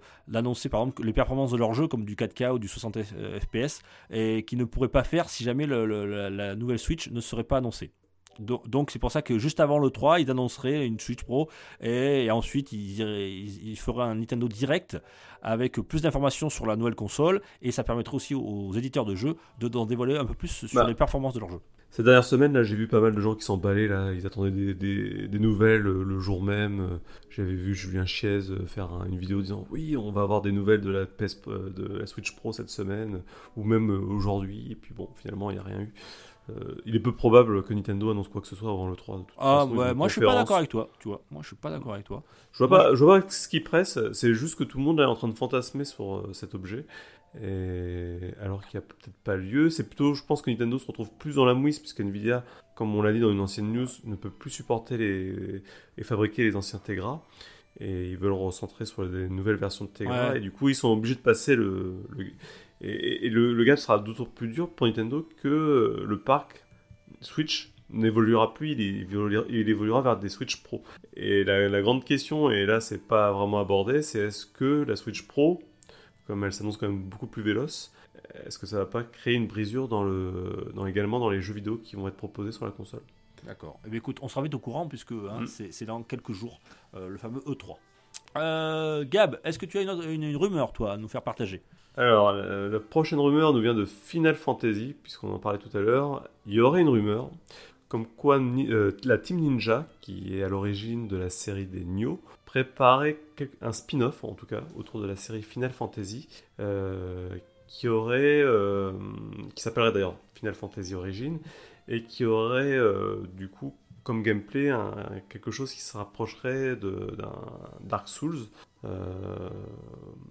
par exemple les performances de leurs jeux comme du 4K ou du 60 euh, FPS et qui ne pourraient pas faire si jamais le- la nouvelle Switch ne serait pas annoncée. Do- Donc c'est pour ça que juste avant le 3, ils annonceraient une Switch Pro et, et ensuite ils, ils- ils feraient un Nintendo Direct avec plus d'informations sur la nouvelle console et ça permettrait aussi aux, éditeurs de jeux de d'en dévoiler un peu plus sur Bah. les performances de leurs jeux. Ces dernières semaines, là, j'ai vu pas mal de gens qui s'emballaient, là, ils attendaient des, des- des nouvelles euh, le jour même. J'avais vu Julien Chiez euh, faire un- une vidéo disant oui, on va avoir des nouvelles de la, PS, euh, de la Switch Pro cette semaine, ou même aujourd'hui, et puis bon, finalement, il n'y a rien eu. Euh, il est peu probable que Nintendo annonce quoi que ce soit avant le 3. de toute Ah façon, ouais, moi je suis pas d'accord avec toi, tu vois. Moi je suis pas d'accord avec toi. Je vois pas, je vois pas ce qui presse, c'est juste que tout le monde est en train de fantasmer sur euh, cet objet. Et alors qu'il n'y a peut-être pas lieu, c'est plutôt, je pense que Nintendo se retrouve plus dans la mouise, puisque Nvidia, comme on l'a dit dans une ancienne news, ne peut plus supporter les, et fabriquer les anciens Tegra. Et ils veulent recentrer sur les nouvelles versions de Tegra. Ouais. Et du coup, ils sont obligés de passer le. le- et et le, le gap sera d'autant plus dur pour Nintendo que euh, le parc Switch n'évoluera plus, il évoluera, il évoluera vers des Switch Pro. Et la, la grande question, et là c'est pas vraiment abordé, c'est est-ce que la Switch Pro, comme elle s'annonce quand même beaucoup plus véloce, est-ce que ça va pas créer une brisure dans le, dans, également dans les jeux vidéo qui vont être proposés sur la console? D'accord. Eh bien, écoute, on sera vite au courant puisque hein, Mm. c'est dans quelques jours euh, le fameux E3. Euh, Gab, est-ce que tu as une, autre- une- une rumeur toi à nous faire partager? Alors, la, prochaine rumeur nous vient de Final Fantasy, puisqu'on en parlait tout à l'heure. Il y aurait une rumeur comme quoi euh, la Team Ninja, qui est à l'origine de la série des Nioh, préparait un spin-off, en tout cas, autour de la série Final Fantasy, euh, qui aurait, euh, qui s'appellerait d'ailleurs Final Fantasy Origin, et qui aurait du coup comme gameplay quelque chose qui se rapprocherait d'un Dark Souls. Euh,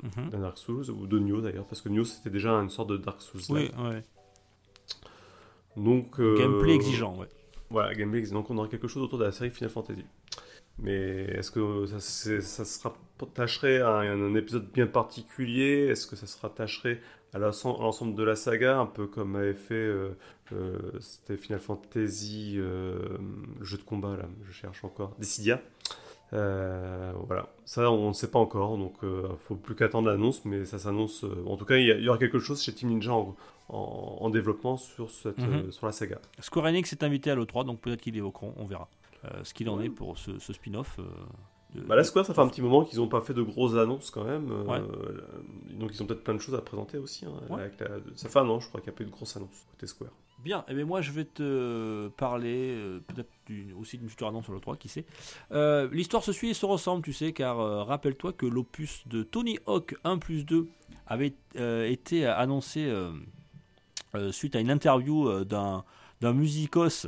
Mhm. d'un Dark Souls ou de Nioh d'ailleurs parce que Nioh c'était déjà une sorte de Dark Souls Oui, ouais. donc euh, Gameplay exigeant, ouais. voilà gameplay exigeant donc on aura quelque chose autour de la série Final Fantasy mais est-ce que ça, se rattacherait à un, un épisode bien particulier? Est-ce que ça se rattacherait à l'ensemble de la saga un peu comme avait fait euh, euh, c'était Final Fantasy euh, le jeu de combat là je cherche encore Dissidia? Euh, voilà, ça on ne sait pas encore, donc euh, faut plus qu'attendre l'annonce, mais ça s'annonce. euh, en tout cas, il y, il aura quelque chose chez Team Ninja en, en- en développement sur, cette, Mhm. euh, sur la saga. Square Enix est invité à l'E3, donc peut-être qu'ils évoqueront, on verra ce qu'il en est pour ce, ce spin-off. Bah là, Square, ça fait un petit moment qu'ils n'ont pas fait de grosses annonces quand même, Ouais. donc ils ont peut-être plein de choses à présenter aussi. hein, Ouais. avec la- ça fait un an, je crois qu'il n'y a pas eu de grosses annonces côté Square. Bien, et bien moi je vais te parler euh, peut-être aussi d'une future annonce sur le 3, qui sait. Euh, L'histoire se suit et se ressemble, tu sais, car euh, rappelle-toi que l'opus de Tony Hawk 1 plus 2 avait été annoncé suite à une interview d'un d'un musicos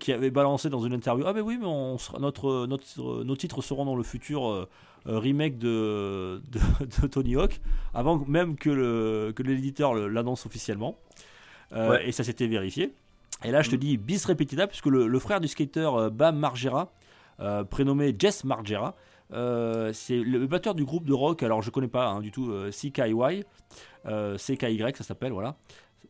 qui avait balancé dans une interview ah ben oui mais on notre, notre nos titres seront dans le futur remake de, Tony Hawk avant même que l'éditeur l'annonce officiellement Ouais. et ça s'était vérifié et là je te Mm. dis bis repetita puisque le, le frère du skater euh, Bam Margera euh, prénommé Jess Margera euh, c'est le batteur du groupe de rock alors je connais pas hein, du tout euh, CKY euh, CKY ça s'appelle voilà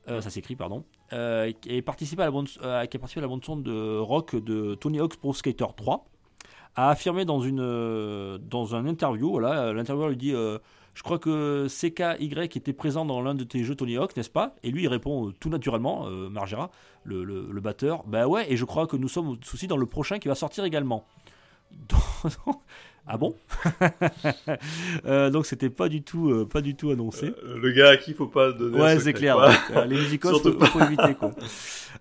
Euh, ça s'écrit pardon euh, et participé à la bande, euh, qui a participé à la bande son de rock de Tony Hawk's Pro Skater 3 a affirmé dans une euh, dans un interview voilà l'intervieweur lui dit euh, je crois que CKY était présent dans l'un de tes jeux Tony Hawk n'est-ce pas? Et lui il répond euh, tout naturellement euh, Margera le, le, le batteur bah ouais et je crois que nous sommes aussi dans le prochain qui va sortir également ah bon? Euh, Donc c'était pas du tout, euh, pas du tout annoncé. Euh, le gars à qui il faut pas donner. Ouais, c'est clair. ouais. Les Surtout faut, faut éviter quoi.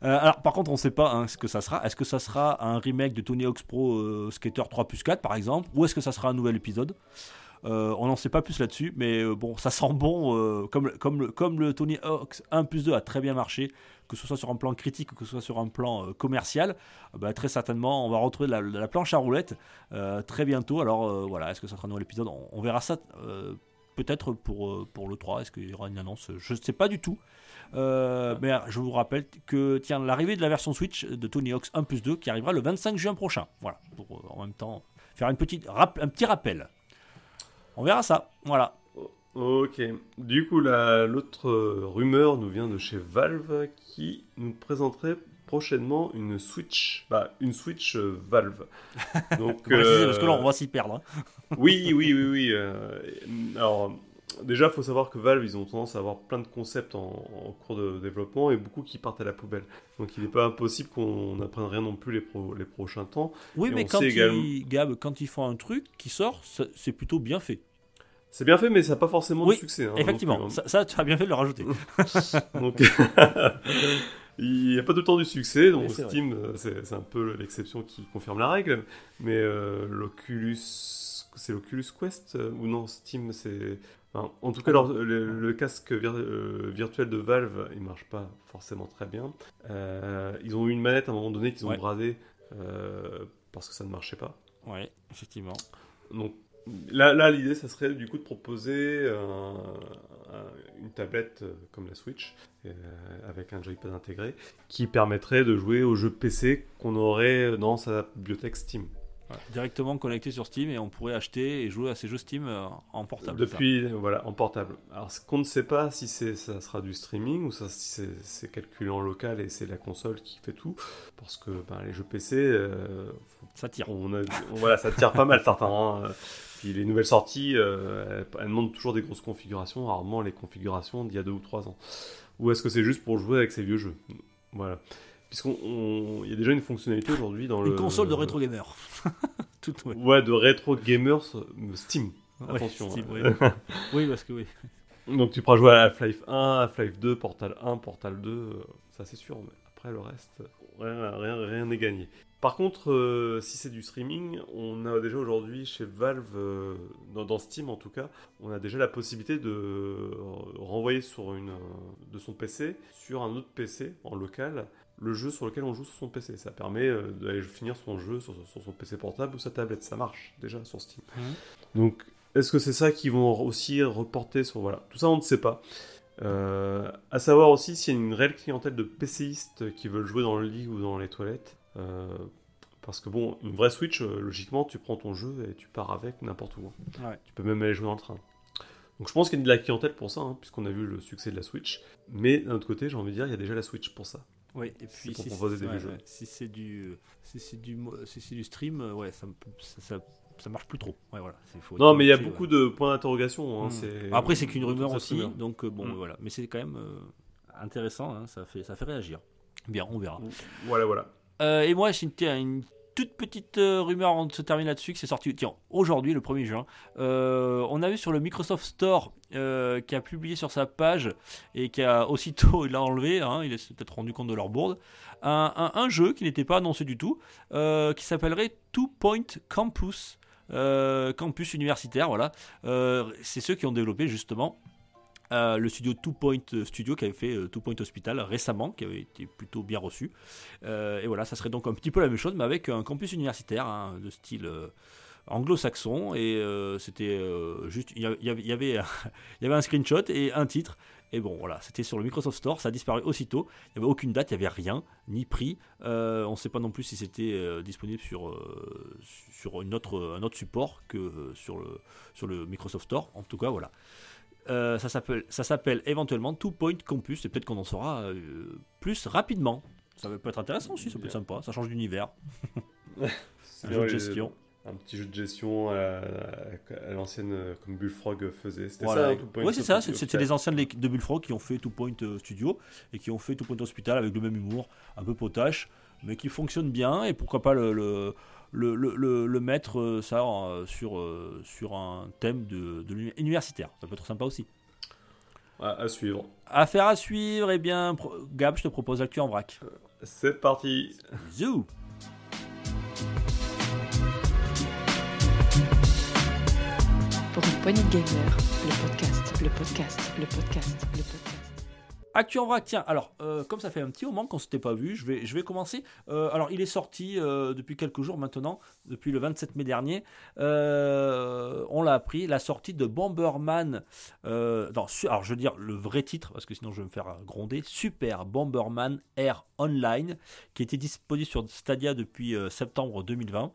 Alors, par contre, on sait pas hein, ce que ça sera. Est-ce que ça sera un remake de Tony Hawk's Pro Skater 3 plus 4 par exemple, ou est-ce que ça sera un nouvel épisode? On n'en sait pas plus là-dessus, mais euh, bon, ça sent bon. euh, comme, le- Tony Hawk's 1 plus 2 a très bien marché, que ce soit sur un plan critique ou que ce soit sur un plan euh, commercial, euh, bah, très certainement, on va retrouver la, planche à roulettes euh, très bientôt. Alors euh, voilà, est-ce que ça sera un nouvel épisode? On, verra ça. euh, Peut-être pour, euh, le 3, est-ce qu'il y aura une annonce? Je ne sais pas du tout. Euh, mais je vous rappelle que tiens l'arrivée de la version Switch de Tony Hawk's 1 plus 2 qui arrivera le 25 juin prochain. Voilà, pour euh, en même temps faire un petit rappel. On verra ça. Voilà. Ok. Du coup, la- l'autre rumeur nous vient de chez Valve qui nous présenterait prochainement une Switch. Bah, une Switch euh, Valve. Donc, parce que là euh, on va s'y perdre. hein. Oui, oui, oui, oui. euh, alors, déjà, il faut savoir que Valve, ils ont tendance à avoir plein de concepts en, en cours de développement et beaucoup qui partent à la poubelle. Donc, il n'est pas impossible qu'on n'apprenne rien non plus les, pro- les prochains temps. Oui, Et mais quand ils, également- Gab, quand ils font un truc qui sort, c'est plutôt bien fait. C'est bien fait, mais ça n'a pas forcément Oui, de succès. hein, Effectivement, plus, ça, ça, tu as bien fait de le rajouter. Donc, il n'y a pas tout le temps du succès. Donc, Oui, Steam, euh, c'est c'est un peu l'exception qui confirme la règle. Mais euh, l'Oculus. C'est l'Oculus Quest euh, Ou non, Steam, c'est. En tout cas, leur- le, le casque vir- euh, virtuel de Valve, il marche pas forcément très bien. Euh, ils ont eu une manette à un moment donné qu'ils ont Ouais. bradé euh, parce que ça ne marchait pas. ouais, effectivement. Donc là, là l'idée, ça serait du coup de proposer un- un- une tablette comme la Switch, avec un joypad intégré, qui permettrait de jouer aux jeux PC qu'on aurait dans sa bibliothèque Steam. Directement connecté sur Steam et on pourrait acheter et jouer à ces jeux Steam euh, en portable. ça. Depuis, voilà, en portable. Alors, ce qu'on ne sait pas si ça sera du streaming ou ça, si c'est, calculé en local et c'est la console qui fait tout, parce que ben, les jeux PC, euh, Ça tire. On a- on- voilà, ça tire pas mal certains. hein. Puis les nouvelles sorties, euh, elles, elles demandent toujours des grosses configurations, rarement les configurations d'il y a deux ou trois ans. Ou est-ce que c'est juste pour jouer avec ces vieux jeux? Voilà. Puisqu'on, on- il y a déjà une fonctionnalité aujourd'hui dans Une le. console de rétro gamer. Tout, ouais. Ouais, de rétro gamers euh, Steam. Ouais, Attention. Steam, hein. oui. oui, parce que oui. Donc tu pourras jouer à Half-Life 1, Half-Life 2, Portal 1, Portal 2, euh, ça c'est sûr, mais après le reste, rien rien- rien n'est gagné. Par contre, euh, si c'est du streaming, on a déjà aujourd'hui chez Valve, euh, dans, dans Steam en tout cas, on a déjà la possibilité de renvoyer sur une, de son PC sur un autre PC en local le jeu sur lequel on joue sur son PC. Ça permet euh, d'aller finir son jeu sur, sur son PC portable ou sa tablette. Ça marche déjà sur Steam. Mhm. Donc, est-ce que c'est ça qu'ils vont aussi reporter sur... Voilà, tout ça on ne sait pas. Euh, à savoir aussi s'il y a une réelle clientèle de PCistes qui veulent jouer dans le lit ou dans les toilettes. Euh, parce que bon, une vraie Switch, euh, logiquement, tu prends ton jeu et tu pars avec n'importe où. hein. Ouais. Tu peux même aller jouer dans le train. Donc je pense qu'il y a de la clientèle pour ça, hein, puisqu'on a vu le succès de la Switch. Mais d'un autre côté, j'ai envie de dire, il y a déjà la Switch pour ça. Oui, et puis pour si proposer des ouais, jeux. ouais. Si c'est du, si c'est du, si c'est du stream, euh, ouais, ça, ça, ça, ça marche plus trop. Ouais, voilà. c'est- faut Non, mais il y a limiter, beaucoup ouais. de points d'interrogation. hein, Mm. c'est- Après, c'est qu'une rumeur aussi, rumeur. donc euh, bon, Mm. voilà. Mais c'est quand même euh, intéressant. hein, ça fait, ça fait réagir. Bien, on verra. Voilà, voilà. Euh, et moi, j'ai une, une toute petite euh, rumeur de se terminer là-dessus, que c'est sorti aujourd'hui, le 1er juin. Euh, on a vu sur le Microsoft Store euh, qui a publié sur sa page et qui a aussitôt, il l'a enlevé, hein, il s'est peut-être rendu compte de leur bourde, un, jeu qui n'était pas annoncé du tout, qui s'appellerait Two Point Campus. campus universitaire, voilà. C'est ceux qui ont développé justement le studio Two Point Studio qui avait fait euh, Two Point Hospital récemment, qui avait été plutôt bien reçu. Euh, et voilà, ça serait donc un petit peu la même chose, mais avec un campus universitaire hein, de style euh, anglo-saxon. Et euh, c'était juste, il y avait, y avait- un- screenshot et un titre. Et bon, voilà, c'était sur le Microsoft Store, ça a disparu aussitôt. Il n'y avait aucune date, il n'y avait rien, ni prix. On ne sait pas non plus si c'était disponible sur, sur un autre support que sur, le, sur le Microsoft Store. En tout cas, voilà. Euh, ça s'appelle éventuellement Two Point Campus et peut-être qu'on en saura euh, plus rapidement. Ça peut être intéressant aussi, ça peut être sympa, ça change d'univers. Un jeu de gestion. Un petit jeu de gestion à, à- à l'ancienne, euh, comme Bullfrog faisait. C'était Voilà. ça, Two Point Ouais, c'est ça, c'était les anciens de Bullfrog qui ont fait Two Point Studio et qui ont fait Two Point Hospital avec le même humour, un peu potache. Mais qui fonctionne bien et pourquoi pas le, le, le, le- le mettre euh, ça euh, sur, euh, sur un thème de, universitaire. Ça peut être sympa aussi. À, à suivre. Affaire à suivre, eh bien, Gab, je te propose l'actu en vrac. C'est parti. Zou Pour une poignée de gamers, le podcast, le podcast, le podcast, le podcast. Actu en vrac, tiens, alors, euh, comme ça fait un petit moment qu'on ne s'était pas vu, je vais, commencer. Euh, alors, il est sorti euh, depuis quelques jours maintenant, depuis le 27 mai dernier. On l'a appris, la sortie de Bomberman. non, alors, je veux dire le vrai titre, parce que sinon je vais me faire gronder. Super Bomberman Air Online, qui était disponible sur Stadia depuis septembre 2020.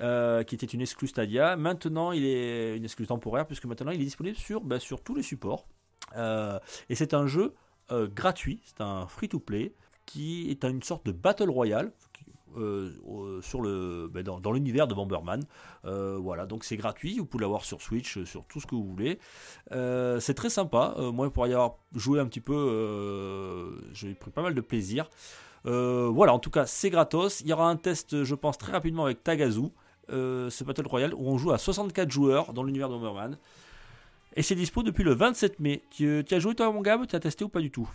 euh, qui était une exclue Stadia. Maintenant, il est une exclue temporaire, puisque maintenant il est disponible sur, sur tous les supports. Et c'est un jeu euh, gratuit, c'est un free-to-play qui est une sorte de battle royale euh, ben, dans, l'univers de Bomberman. Euh, voilà, donc c'est gratuit, vous pouvez l'avoir sur Switch, sur tout ce que vous voulez. C'est très sympa, moi pour y avoir joué un petit peu, j'ai pris pas mal de plaisir. Voilà, en tout cas c'est gratos. Il y aura un test, je pense, très rapidement avec Tagazu. Ce Battle Royale où on joue à 64 joueurs dans l'univers de Bomberman. Et c'est dispo depuis le 27 mai. Tu, tu as joué toi mon gars Tu as testé ou pas du tout?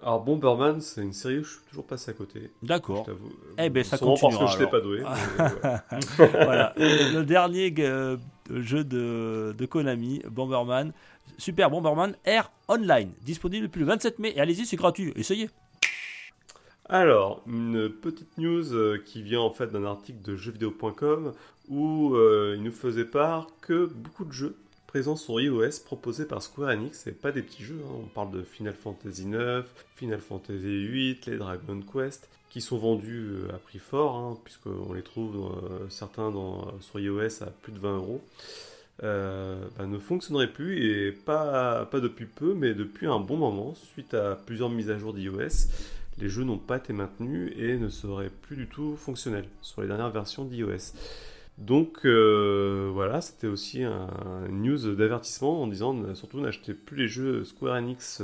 Alors Bomberman, c'est une série où je suis toujours passé à côté. D'accord. t'avoue. Eh ben, ça Sûrement parce que continuera, je t'ai pas doué. mais, ouais. voilà. Le dernier euh, jeu de, de Konami, Bomberman. Super Bomberman Air Online. Disponible depuis le 27 mai. Et allez-y, c'est gratuit. Essayez. Alors, une petite news euh, qui vient en fait d'un article de jeuxvideo.com où euh, il nous faisait part que beaucoup de jeux présents sur iOS proposés par Square Enix, et pas des petits jeux, hein, on parle de Final Fantasy IX, Final Fantasy VIII, les Dragon Quest, qui sont vendus euh, à prix fort, hein, puisqu'on les trouve euh, certains sur iOS à plus de 20 euros. euh, bah, ne fonctionneraient plus et pas depuis peu mais depuis un bon moment suite à plusieurs mises à jour d'iOS les jeux n'ont pas été maintenus et ne seraient plus du tout fonctionnels sur les dernières versions d'iOS. Donc euh, voilà, c'était aussi un, une news d'avertissement en disant surtout n'achetez plus les jeux Square Enix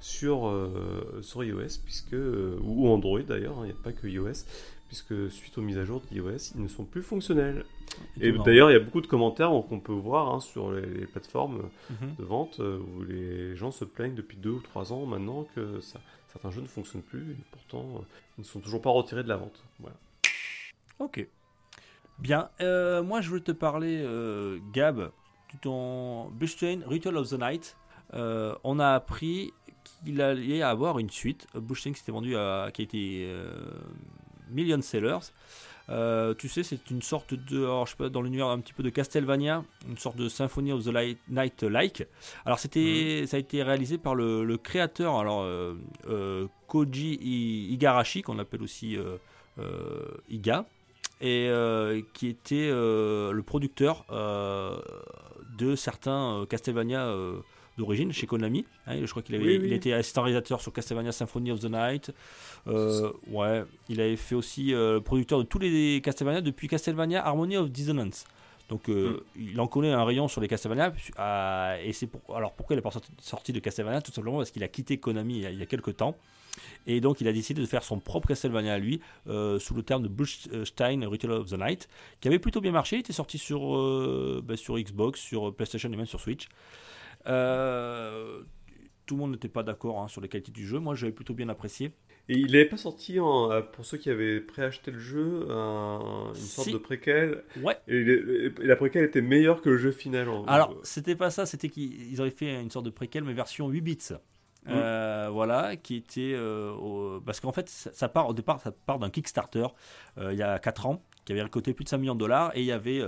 sur, euh, sur iOS puisque, euh, ou Android d'ailleurs, hein, il n'y a pas que iOS, puisque suite aux mises à jour d'iOS, ils ne sont plus fonctionnels. Et d'ailleurs, il y a beaucoup de commentaires qu'on peut voir hein, sur les, les plateformes Mhm. de vente où les gens se plaignent depuis deux ou trois ans maintenant que ça- certains jeux ne fonctionnent plus et pourtant ils ne sont toujours pas retirés de la vente. Voilà. Ok. Bien. Euh, moi, je veux te parler, euh, Gab, de ton Bloodstained Ritual of the Night. Euh, on a appris qu'il allait avoir une suite. Bloodstained qui s'était vendu à, qui a été million sellers. Tu sais, c'est une sorte de, alors, je sais pas, dans l'univers un petit peu de Castlevania, une sorte de Symphony of the Light- Night like. Alors c'était, ça a été réalisé par le, le créateur, alors Koji Igarashi, qu'on appelle aussi Iga, et euh, qui était euh, le producteur euh, de certains Castlevania d'origine chez Konami. Hein, je crois qu'il avait, Oui, oui. il était assistant réalisateur sur Castlevania Symphony of the Night. Ouais, il avait fait aussi le producteur de tous les Castlevania depuis Castlevania Harmony of Dissonance. Donc euh, il en connaît un rayon sur les Castlevania. euh, et c'est pour, alors pourquoi il n'est pas sorti, sorti de Castlevania? Tout simplement parce qu'il a quitté Konami il y a, il y a quelques temps. Et donc il a décidé de faire son propre Castlevania à lui, euh, sous le terme de Bushstein Ritual of the Night, qui avait plutôt bien marché. Il était sorti sur, euh, bah, sur Xbox, sur PlayStation et même sur Switch. Euh, tout le monde n'était pas d'accord hein, sur les qualités du jeu. Moi, j'avais plutôt bien apprécié. Et il n'avait pas sorti, en- pour ceux qui avaient préacheté le jeu, un- une sorte Si. de préquel. Ouais. Et, la préquel était meilleure que le jeu final. en- Alors, c'était pas ça, c'était qu'ils ils avaient fait une sorte de préquel, mais version 8 bits. Euh, voilà, qui était. euh, au- parce qu'en fait, ça, part au départ, ça part d'un Kickstarter euh, il y a 4 ans, qui avait récolté plus de 5 millions de dollars, et il y avait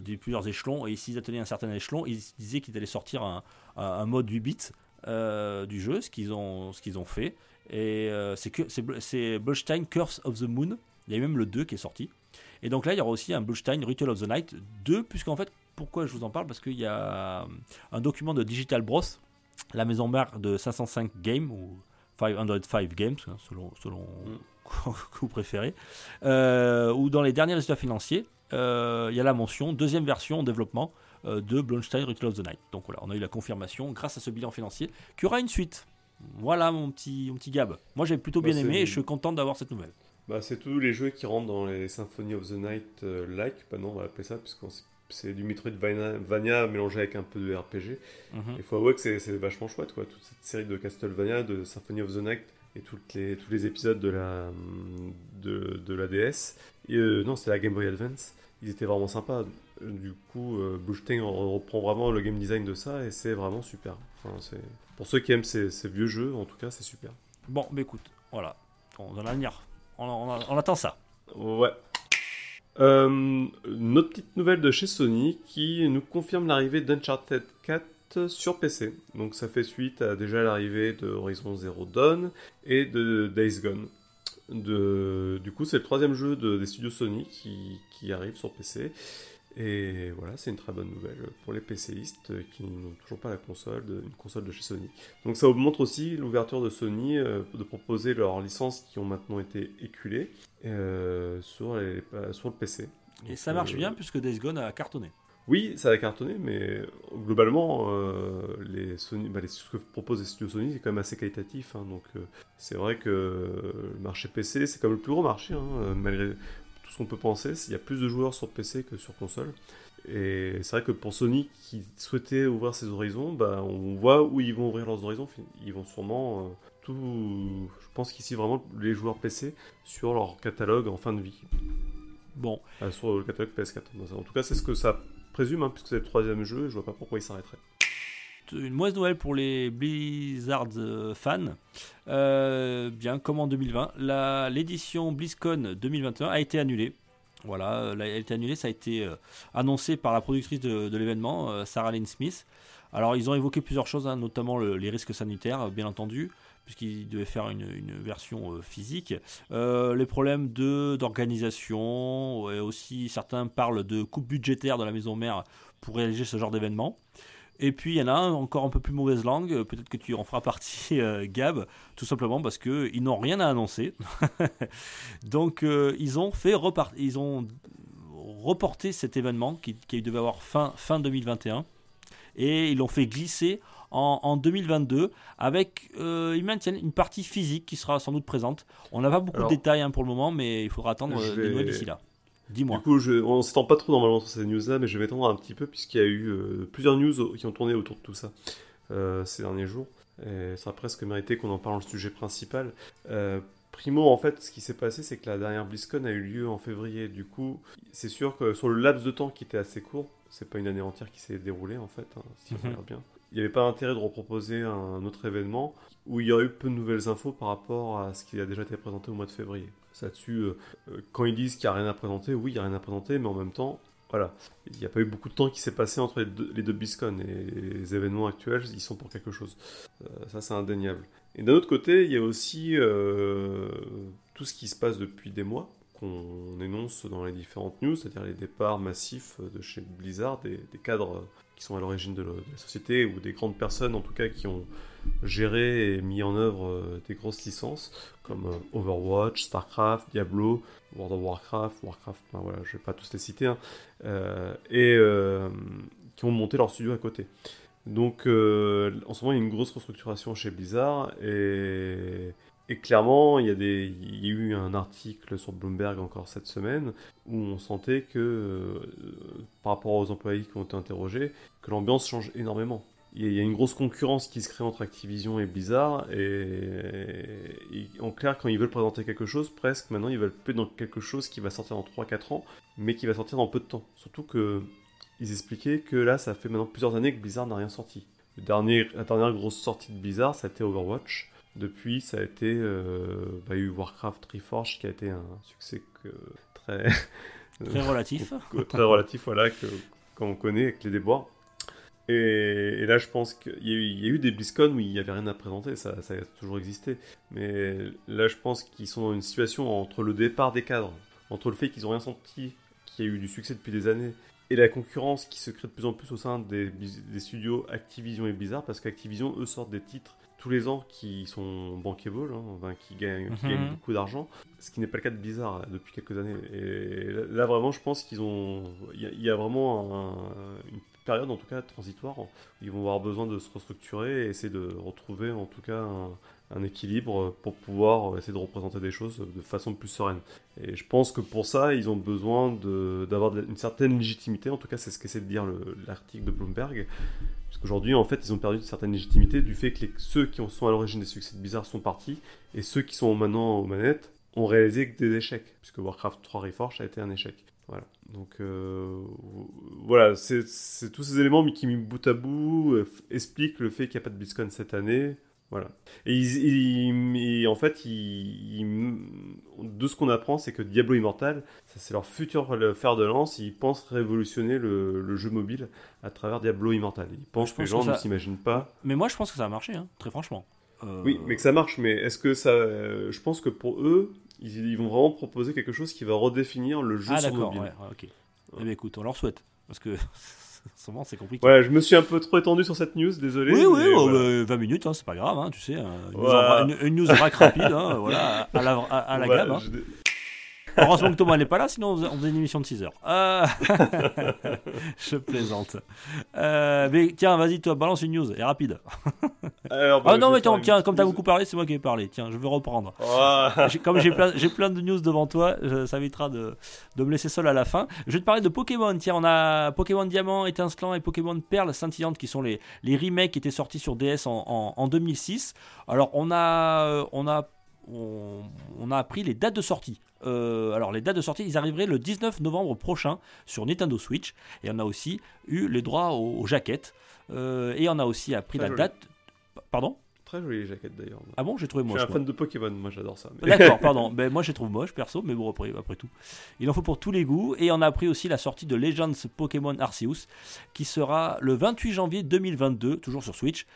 des, plusieurs échelons, et s'ils atteignaient un certain échelon, ils disaient qu'ils allaient sortir un, un- mode 8 bits du jeu, ce qu'ils ont, ce qu'ils ont fait. Et c'est que c'est Curse of the Moon. Il y a même le 2 qui est sorti. Et donc là, il y aura aussi un Bloodstein Ritual of the Night 2, puisqu'en fait, pourquoi je vous en parle? Parce qu'il y a un document de Digital Bros, la maison mère de 505 Games, ou 505 Games, hein, selon, selon que vous préférez, euh, où dans les derniers résultats financiers, euh, il y a la mention deuxième version en développement euh, de Blonstein Ritual of the Night. Donc voilà, on a eu la confirmation grâce à ce bilan financier qu'il y aura une suite. Voilà mon petit, mon petit Gab. Moi j'avais plutôt Bah, bien aimé et je suis content d'avoir cette nouvelle. Bah, c'est tous les jeux qui rentrent dans les Symphony of the Night euh, like, bah non, on va appeler ça, puisque c'est du Metroidvania mélangé avec un peu de RPG. Mhm. Il faut avouer que c'est vachement chouette, quoi. Toute cette série de Castlevania, de Symphony of the Night et toutes les, tous les épisodes de la, de, de la DS. Et, euh, non, c'était la Game Boy Advance. Ils étaient vraiment sympas. Du coup, euh, Bushting reprend vraiment le game design de ça et c'est vraiment super. Enfin, pour ceux qui aiment ces, ces vieux jeux, en tout cas, c'est super. Bon, bah écoute, voilà. On, dans l'avenir, on, on- on attend ça. Ouais. Euh, une autre petite nouvelle de chez Sony qui nous confirme l'arrivée d'Uncharted 4 sur PC. Donc ça fait suite à déjà l'arrivée de Horizon Zero Dawn et de Days Gone. Du coup, c'est le troisième jeu de- des studios Sony qui, qui arrive sur PC. Et voilà, c'est une très bonne nouvelle pour les PCistes qui n'ont toujours pas la console, de- une console de chez Sony. Donc ça montre aussi l'ouverture de Sony euh, de proposer leurs licences qui ont maintenant été éculées euh, sur, les- euh, sur le PC. Et ça marche Euh, bien puisque Days Gone a cartonné. Oui, ça a cartonné, mais globalement, euh, les Sony, bah, les- ce que proposent les studios Sony, c'est quand même assez qualitatif. hein, donc euh, c'est vrai que le marché PC, c'est comme le plus gros marché, hein, malgré tout ce qu'on peut penser. Il y a plus de joueurs sur PC que sur console. Et c'est vrai que pour Sony qui souhaitait ouvrir ses horizons, bah, on voit où ils vont ouvrir leurs horizons. Ils vont sûrement euh, tout. Je pense qu'ici vraiment les joueurs PC sur leur catalogue en fin de vie. Bon, Euh, sur le catalogue PS4. En tout cas, c'est ce que ça présume, hein, puisque c'est le troisième jeu, je vois pas pourquoi il s'arrêterait. Une mauvaise nouvelle pour les Blizzard euh, fans. Euh, bien, comme en 2020, la- l'édition BlizzCon 2021 a été annulée. Voilà, euh, elle a été annulée, ça a été euh, annoncé par la productrice de, l'événement, Sarah Lynn Smith. Alors, ils ont évoqué plusieurs choses, hein, notamment le- les risques sanitaires, bien entendu, puisqu'ils devaient faire une, version physique. Les problèmes d'organisation, et aussi certains parlent de coupe budgétaire de la maison mère pour réaliser ce genre d'événement. Et puis il y en a un encore un peu plus mauvaise langue, euh, peut-être que tu en feras partie, euh, Gab, tout simplement parce que ils n'ont rien à annoncer. Donc euh, ils ont fait repart ils ont reporté cet événement qui, qui devait avoir fin, fin 2021 et ils l'ont fait glisser en, en 2022 avec euh, ils maintiennent une partie physique qui sera sans doute présente. On n'a pas beaucoup Alors, de détails hein, pour le moment, mais il faudra attendre des vais- nouvelles d'ici là. Dis-moi. Du coup, je, on s'étend pas trop normalement sur ces news-là, mais je vais m'étendre un petit peu, puisqu'il y a eu euh, plusieurs news qui ont tourné autour de tout ça euh, ces derniers jours. Et ça a presque mérité qu'on en parle le sujet principal. Euh, Primo, en fait, ce qui s'est passé, c'est que la dernière BlizzCon a eu lieu en février. Du coup, c'est sûr que sur le laps de temps qui était assez court, c'est pas une année entière qui s'est déroulée, en fait, hein, si on Mhm. regarde bien. Il n'y avait pas intérêt de reproposer un autre événement où il y aurait eu peu de nouvelles infos par rapport à ce qui a déjà été présenté au mois de février. Euh, euh, quand ils disent qu'il n'y a rien à présenter, oui, il n'y a rien à présenter, mais en même temps, voilà, il n'y a pas eu beaucoup de temps qui s'est passé entre les deux, les et les événements actuels, ils sont pour quelque chose. Euh, ça, c'est indéniable. Et d'un autre côté, il y a aussi tout ce qui se passe depuis des mois qu'on énonce dans les différentes news, c'est-à-dire les départs massifs de chez Blizzard, des, cadres qui sont à l'origine de la société ou des grandes personnes en tout cas qui ont géré et mis en œuvre euh, des grosses licences comme euh, Overwatch, Starcraft, Diablo, World of Warcraft, Warcraft, ben voilà, je vais pas tous les citer, hein, euh, et qui ont monté leur studio à côté. Donc en ce moment, il y a une grosse restructuration chez Blizzard et, clairement, il y, a eu un article sur Bloomberg encore cette semaine où on sentait que, par rapport aux employés qui ont été interrogés, que l'ambiance change énormément. Il y a- une grosse concurrence qui se crée entre Activision et Blizzard, et, et en clair, quand ils veulent présenter quelque chose, presque maintenant ils veulent plus dans quelque chose qui va sortir dans 3-4 ans, mais qui va sortir dans peu de temps. Surtout que ils expliquaient que là, ça fait maintenant plusieurs années que Blizzard n'a rien sorti. Le dernier, la dernière grosse sortie de Blizzard, ça a été Overwatch. Depuis, ça a été euh, bah, il y a eu Warcraft Reforged qui a été un succès que, très Très relatif. très relatif, voilà, que qu'on connaît avec les déboires. Et, et là, je pense qu'il y, a eu- il y a eu des BlizzCon où il n'y avait rien à présenter, ça, ça a toujours existé. Mais là, je pense qu'ils sont dans une situation entre le départ des cadres, entre le fait qu'ils n'ont rien senti, qu'il y a eu du succès depuis des années, et la concurrence qui se crée de plus en plus au sein des, des studios Activision et Blizzard, parce qu'Activision, eux, sortent des titres tous les ans qui sont bankable, hein, enfin, qui, gagnent, qui Mhm. gagnent beaucoup d'argent, ce qui n'est pas le cas de Blizzard là, depuis quelques années. Et là, vraiment, je pense qu'ils ont. Il y, a- il y a vraiment un- une période, en tout cas transitoire, où ils vont avoir besoin de se restructurer et essayer de retrouver, en tout cas, un, équilibre pour pouvoir essayer de représenter des choses de façon plus sereine. Et je pense que pour ça, ils ont besoin d'avoir une certaine légitimité, en tout cas c'est ce qu'essaie de dire l'article de Bloomberg, parce qu'aujourd'hui, en fait, ils ont perdu une certaine légitimité du fait que ceux qui sont à l'origine des succès de sont partis, et ceux qui sont maintenant aux manettes ont réalisé que des échecs, puisque Warcraft 3 Reforged a été un échec. Voilà. Donc euh, voilà, c'est tous ces éléments qui mis bout à bout euh, expliquent le fait qu'il n'y a pas de BlizzCon cette année. Voilà. Et en fait, de ce qu'on apprend, c'est que Diablo Immortal, c'est leur futur fer de lance. Ils pensent révolutionner le, jeu mobile à travers Diablo Immortal. Ils pensent que les gens ne s'imaginent pas. Mais moi, je pense que ça a marché, hein, très franchement. Euh, oui, mais que ça marche. Mais est-ce que ça. Je pense que pour eux, ils, vont vraiment proposer quelque chose qui va redéfinir le jeu ah, sur mobile. Ouais, ok. Eh bien, écoute, on leur souhaite. Parce que souvent c'est compliqué. Ouais, je me suis un peu trop étendu sur cette news, désolé. Oui, oui, 20 minutes, hein, c'est pas grave, hein, tu sais. Une, news, rapide, hein, voilà, à la, à, la gamme. Heureusement que Thomas n'est pas là, sinon on faisait une émission de 6 heures. Euh, je plaisante. Euh, mais tiens, vas-y, toi, balance une news, et rapide. Bah, ah non, mais tiens, comme tu as beaucoup parlé, c'est moi qui ai parlé. Tiens, je vais reprendre. Comme j'ai plein, plein, de news devant toi, ça évitera de, de, me laisser seul à la fin. Je vais te parler de Pokémon. Tiens, on a Pokémon Diamant, Étincelant et Pokémon Perle Scintillante qui sont les, les remakes qui étaient sortis sur DS en, en, en 2006. Alors, on a, euh, on a on, a appris les dates de sortie. Euh, alors les dates de sortie, ils arriveraient le 19 novembre prochain sur Nintendo Switch. Et on a aussi eu les droits aux, jaquettes. Euh, et on a aussi appris la date. Pardon? Très jolie jaquette d'ailleurs. Ah bon, j'ai trouvé moche. Je suis un fan de Pokémon, moi j'adore ça. D'accord, pardon. Ben, moi j'ai trouvé moche perso, mais bon après, après tout. Il en faut pour tous les goûts. Et on a appris aussi la sortie de Legends Pokémon Arceus, qui sera le 28 janvier 2022, toujours sur Switch.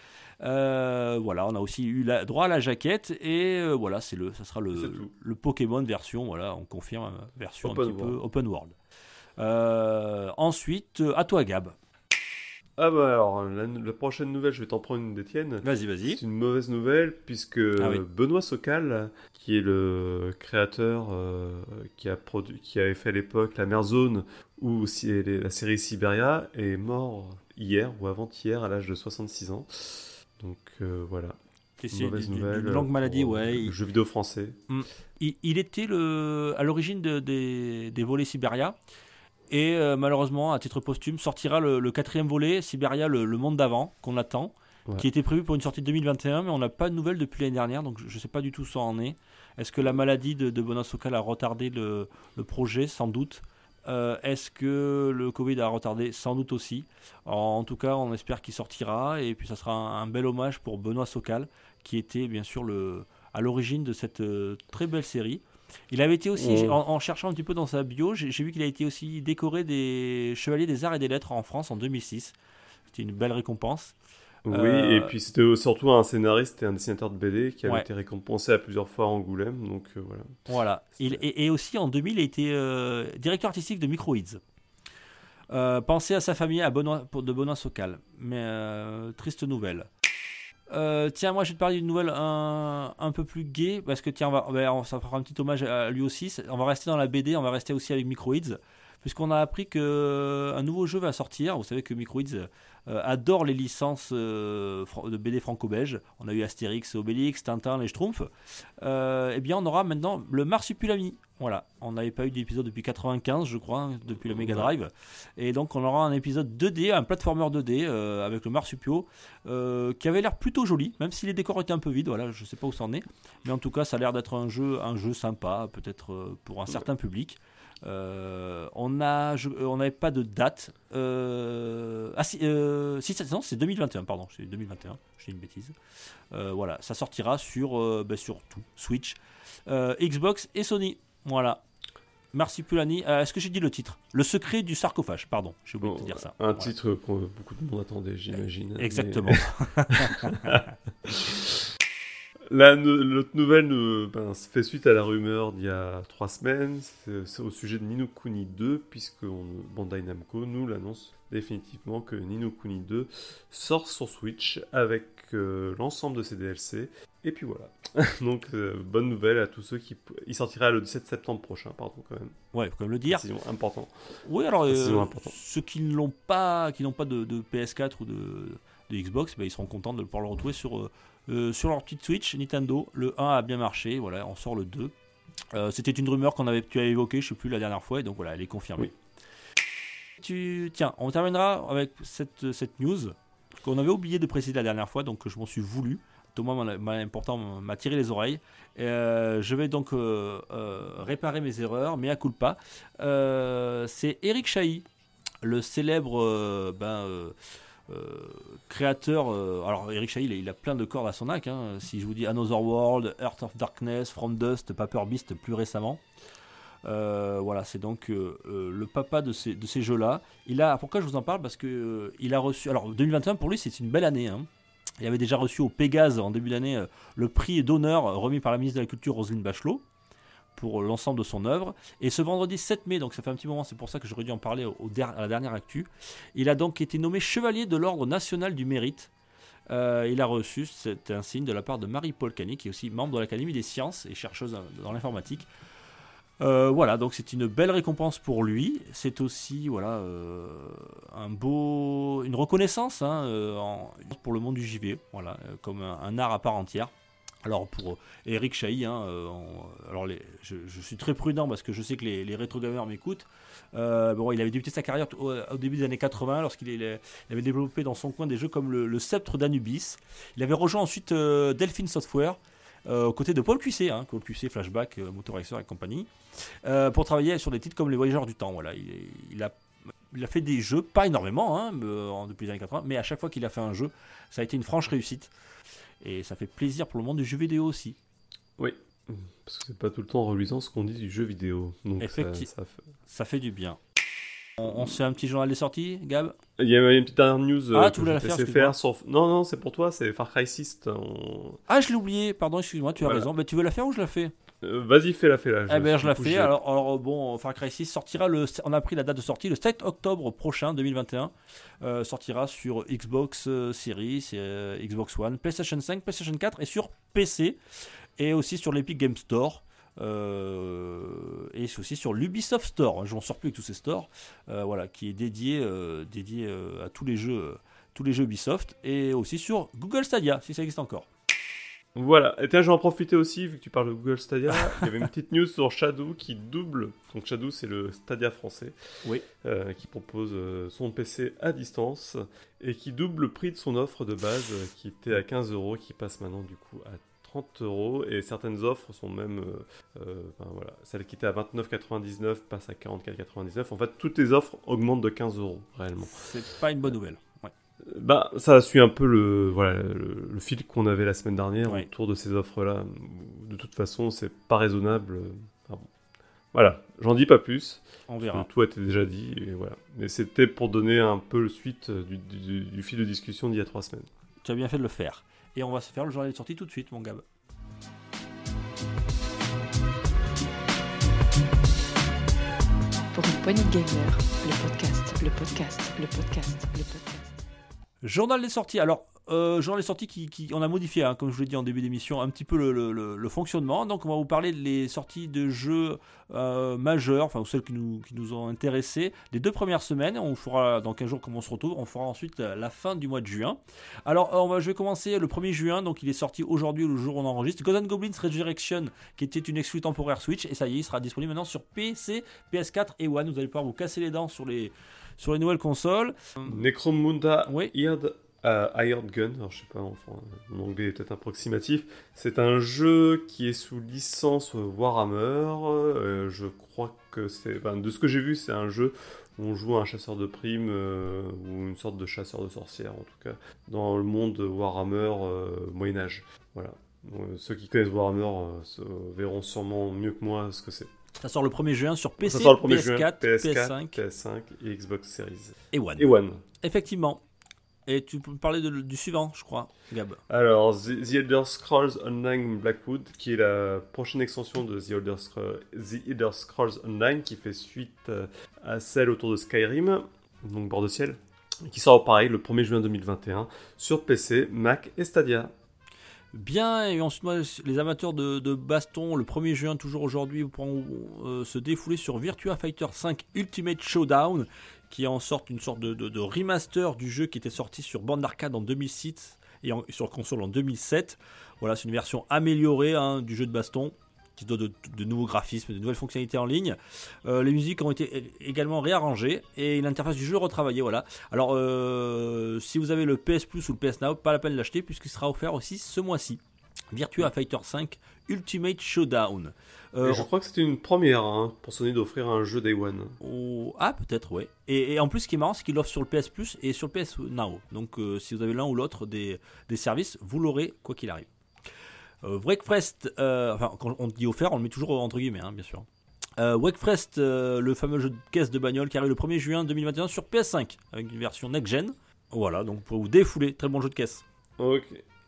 Euh, voilà, on a aussi eu la, droit à la jaquette et euh, voilà, c'est le, ça sera le, le, Pokémon version, voilà, on confirme euh, version un petit peu open world. ensuite, à toi Gab. Ah bah alors, la, prochaine nouvelle, je vais t'en prendre une des tiennes. Vas-y, vas-y. C'est une mauvaise nouvelle puisque ah Benoît Socal, qui est le créateur qui, a produit, qui avait fait à l'époque La Mer Zone ou la série Siberia, est mort hier ou avant-hier à l'âge de 66 ans. Donc euh, voilà. C'est une longue maladie, ouais. Le jeu vidéo français. Mm. Il, était le, à l'origine de, des, des, volets Siberia. Et euh, malheureusement, à titre posthume, sortira le, quatrième volet, Siberia, le, monde d'avant, qu'on attend, qui était prévu pour une sortie de 2021, mais on n'a pas de nouvelles depuis l'année dernière, donc je ne sais pas du tout où ça en est. Est-ce que la maladie de, de Bonasokal a retardé le, projet? Sans doute. Euh, est-ce que le Covid a retardé? Sans doute aussi. en tout cas, on espère qu'il sortira et puis ça sera un, bel hommage pour Benoît Socal, qui était bien sûr le, à l'origine de cette euh, très belle série. Il avait été aussi, en, cherchant un petit peu dans sa bio, j'ai vu qu'il a été aussi décoré des Chevaliers des Arts et des Lettres en France en 2006. C'était une belle récompense. Oui, et euh, puis c'était surtout un scénariste et un dessinateur de BD qui avait été récompensé à plusieurs fois à Angoulême, donc euh, voilà. Voilà. Il, et, aussi en 2000, il a été euh, directeur artistique de Microids. pensez à sa famille à Benoît, de Benoît Socal, mais triste nouvelle. Tiens, moi je vais te parler d'une nouvelle un, un, peu plus gay, parce que tiens, on va, ben, ça fera un petit hommage à lui aussi. On va rester dans la BD, on va rester aussi avec Microids puisqu'on a appris qu'un euh, nouveau jeu va sortir. Vous savez que Microids euh, adore les licences euh, de BD franco-belge. On a eu Astérix, Obélix, Tintin, les Schtroumpfs. eh bien, on aura maintenant le Marsupilami. Voilà, on n'avait pas eu d'épisode depuis 95, je crois, hein, depuis le Mega Drive. Et donc, on aura un épisode 2D, un platformer 2D avec le Marsupio, qui avait l'air plutôt joli, même si les décors étaient un peu vides. Voilà, je ne sais pas où ça en est, mais en tout cas, ça a l'air d'être un jeu, un jeu sympa, peut-être pour un certain public. Euh, on a, euh, on n'avait pas de date. Euh, ah si, c'est 2021, pardon, c'est 2021, j'ai une bêtise. voilà, ça sortira sur, ben, sur tout, Switch, Xbox et Sony. Voilà. Merci Pulani. Est-ce que j'ai dit le titre? Le secret du sarcophage, pardon, j'ai oublié de te dire ça. Un titre que beaucoup de monde attendait, j'imagine. Exactement. L'autre nouvelle ben, fait suite à la rumeur d'il y a trois semaines. C'est au sujet de Nino Kuni 2, puisque Bandai Namco nous l'annonce définitivement que Nino Kuni 2 sort sur Switch avec euh, l'ensemble de ses DLC. Et puis voilà. Donc, euh, bonne nouvelle à tous ceux qui. Il sortira le 17 septembre prochain, pardon, quand même. Ouais, faut quand même le dire. C'est important. Oui, alors, euh, ceux qui n'ont pas, qui n'ont pas de, PS4 ou de, Xbox, ben, ils seront contents de pouvoir le retrouver sur Euh, sur leur petite Switch, Nintendo, le 1 a bien marché, voilà, on sort le 2. Euh, C'était une rumeur qu'on avait, tu avais évoquée, je sais plus, la dernière fois, et donc voilà, elle est confirmée. Tu, tiens, on terminera avec cette, cette news qu'on avait oublié de préciser la dernière fois, donc je m'en suis voulu. Thomas m'a important m'a tiré les oreilles. Euh, je vais donc euh, euh, réparer mes erreurs, mais à coup pas. Euh, c'est Eric Chahi, le célèbre ben, créateur. euh, alors Eric Chahi, il a, plein de cordes à son arc. hein. Si je vous dis Another World, Earth of Darkness, From Dust, Paper Beast plus récemment. Euh, voilà, c'est donc euh, euh, le papa de ces, jeux-là. Il a, pourquoi je vous en parle? Parce que euh, il a reçu. Alors 2021 pour lui, c'est une belle année. hein. Il avait déjà reçu au Pégase en début d'année euh, le prix d'honneur remis par la ministre de la Culture Roselyne Bachelot pour l'ensemble de son œuvre. Et ce vendredi 7 mai, donc ça fait un petit moment, c'est pour ça que j'aurais dû en parler au, au à la dernière actu, il a donc été nommé chevalier de l'Ordre national du mérite. Euh, il a reçu cet insigne de la part de Marie-Paul qui est aussi membre de l'Académie des sciences et chercheuse dans l'informatique. Euh, voilà, donc c'est une belle récompense pour lui. C'est aussi voilà euh, un beau, une reconnaissance hein, pour le monde du JV, voilà, comme un art à part entière. Alors pour Eric Chahi, hein, euh, alors je, suis très prudent parce que je sais que les, les rétro gamers m'écoutent. Euh, bon, il avait débuté sa carrière au, début des années 80 lorsqu'il avait développé dans son coin des jeux comme le, le Sceptre d'Anubis. Il avait rejoint ensuite euh, Delphine Software euh, aux côtés de Paul Cuissé, hein, Paul Flashback, euh, Motor Racer et compagnie, euh, pour travailler sur des titres comme Les Voyageurs du Temps. Voilà, il, a, fait des jeux, pas énormément hein, euh, depuis les années 80, mais à chaque fois qu'il a fait un jeu, ça a été une franche réussite. Et ça fait plaisir pour le monde du jeu vidéo aussi. Oui. Parce que c'est pas tout le temps reluisant ce qu'on dit du jeu vidéo. Donc ça- ça fait- Ça fait du bien. On, on se fait un petit journal des sorties, Gab? Il y a une petite dernière news. Ah, tu voulais la faire, sur- Non, non, c'est pour toi, c'est Far Cry 6. On- Ah, je l'ai oublié, pardon, excuse-moi, tu as Voilà. raison. Bah, tu veux la faire ou je la fais? Euh, Vas-y, fais-la, fais-la. Eh ben, je la fais. Alors, alors, bon, Far Cry 6 sortira le. On a pris la date de sortie le 7 octobre prochain, 2021. Euh, sortira sur Xbox euh, Series, Xbox One, PlayStation 5, PlayStation 4 et sur PC. Et aussi sur l'Epic Game Store. euh, et c'est aussi sur l'Ubisoft Store. Je n'en sors plus avec tous ces stores. voilà, qui est dédié, dédié à tous les jeux. tous les jeux Ubisoft et aussi sur Google Stadia si ça existe encore. Voilà, et tiens, je vais en profiter aussi, vu que tu parles de Google Stadia. il y avait une petite news sur Shadow qui double. Donc, Shadow, c'est le Stadia français. Oui. euh, qui propose euh, son PC à distance et qui double le prix de son offre de base euh, qui était à 15 euros, qui passe maintenant du coup à 30 euros. Et certaines offres sont même. enfin, voilà, celle qui était à 29,99 passe à 44,99. En fait, toutes les offres augmentent de 15 euros réellement. C'est pas une bonne nouvelle. Bah, ça suit un peu le, voilà, le, le fil qu'on avait la semaine dernière Oui. autour de ces offres-là. De toute façon, c'est pas raisonnable. Enfin bon. Voilà, j'en dis pas plus. On verra. Tout a été déjà dit. Et voilà. Mais c'était pour donner un peu le suite du, du- du fil de discussion d'il y a trois semaines. Tu as bien fait de le faire. Et on va se faire le journal de sortie tout de suite, mon Gab. Pour une poignée de gamer, le podcast, le podcast, le podcast, le podcast. Journal des sorties. Alors, euh, journal des sorties qui, on a modifié, hein, comme je vous l'ai dit en début d'émission, un petit peu le, fonctionnement. Donc, on va vous parler des sorties de jeux euh, majeurs, enfin, ou celles qui nous, qui nous ont intéressés, les deux premières semaines. On fera dans 15 jours, comme on se retrouve, on fera ensuite la, la fin du mois de juin. Alors, euh, on va, je vais commencer le 1er juin, donc il est sorti aujourd'hui, le jour où on enregistre. Golden Goblins Resurrection, qui était une exclue temporaire Switch, et ça y est, il sera disponible maintenant sur PC, PS4 et One. Vous allez pouvoir vous casser les dents sur les, sur les nouvelles consoles. Necromunda Oui. Hired, euh, Hired Gun, alors je sais pas, enfin, mon anglais est peut-être approximatif. C'est un jeu qui est sous licence Warhammer. euh, je crois que c'est. enfin, de ce que j'ai vu, c'est un jeu où on joue un chasseur de primes euh, ou une sorte de chasseur de sorcières, en tout cas, dans le monde Warhammer euh, Moyen-Âge. Voilà. Donc, ceux qui connaissent Warhammer verront sûrement mieux que moi ce que c'est. Ça sort le 1er juin sur PC, Ça sort le 1er PS4, juin, PS4, PS5 PS5 et Xbox Series. et One. Et One. Effectivement. Et tu peux me parler de- du suivant, je crois, Gab. Alors, The, The Elder Scrolls Online Blackwood, qui est la prochaine extension de The Elder, Scro- The Elder Scrolls Online, qui fait suite euh, à celle autour de Skyrim, donc bord de ciel, qui sort pareil le 1er juin 2021 sur PC, Mac et Stadia. Bien, et ensuite, moi, les amateurs de, baston, le 1er juin, toujours aujourd'hui, pourront euh, se défouler sur Virtua Fighter 5 Ultimate Showdown, qui en sorte une sorte de, remaster du jeu qui était sorti sur bande d'arcade en 2006 et sur console en 2007. Voilà, c'est une version améliorée hein, du jeu de baston qui donne de, de nouveaux graphismes, de nouvelles fonctionnalités en ligne. Euh, les musiques ont été également réarrangées et l'interface du jeu retravaillée. Voilà. Alors, euh, si vous avez le PS Plus ou le PS Now, pas la peine de l'acheter puisqu'il sera offert aussi ce mois-ci. Virtua Fighter 5 Ultimate Showdown. Euh, je crois que c'était une première hein, pour Sony d'offrir un jeu Day One. Oh, Ah, peut-être, ouais. Et, et en plus, ce qui est marrant, c'est qu'il l'offre sur le PS Plus et sur le PS Now. Donc, si vous avez l'un ou l'autre des, des services, vous l'aurez quoi qu'il arrive. Euh, Wreckfest, euh, enfin, quand on dit offert, on le met toujours entre guillemets, hein, bien sûr. Euh, euh, le fameux jeu de caisse de bagnole qui arrive le 1er juin 2021 sur PS5 avec une version next-gen. Voilà, donc pour vous défouler, très bon jeu de caisse. Ok.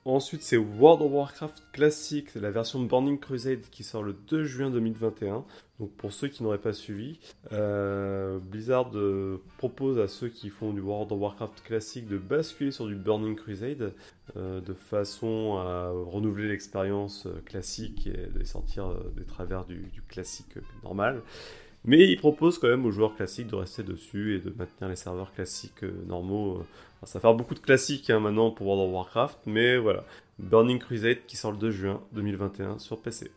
Ensuite, c'est World of Warcraft Classic, la version Burning Crusade qui sort le 2 juin 2021. Donc, pour ceux qui n'auraient pas suivi, euh, Blizzard euh, propose à ceux qui font du World of Warcraft Classic de basculer sur du Burning Crusade euh, de façon à renouveler l'expérience classique et de sortir des travers du, classique normal. Mais il propose quand même aux joueurs classiques de rester dessus et de maintenir les serveurs classiques normaux. Ça va faire beaucoup de classiques hein, maintenant pour World of Warcraft, mais voilà. Burning Crusade qui sort le 2 juin 2021 sur PC.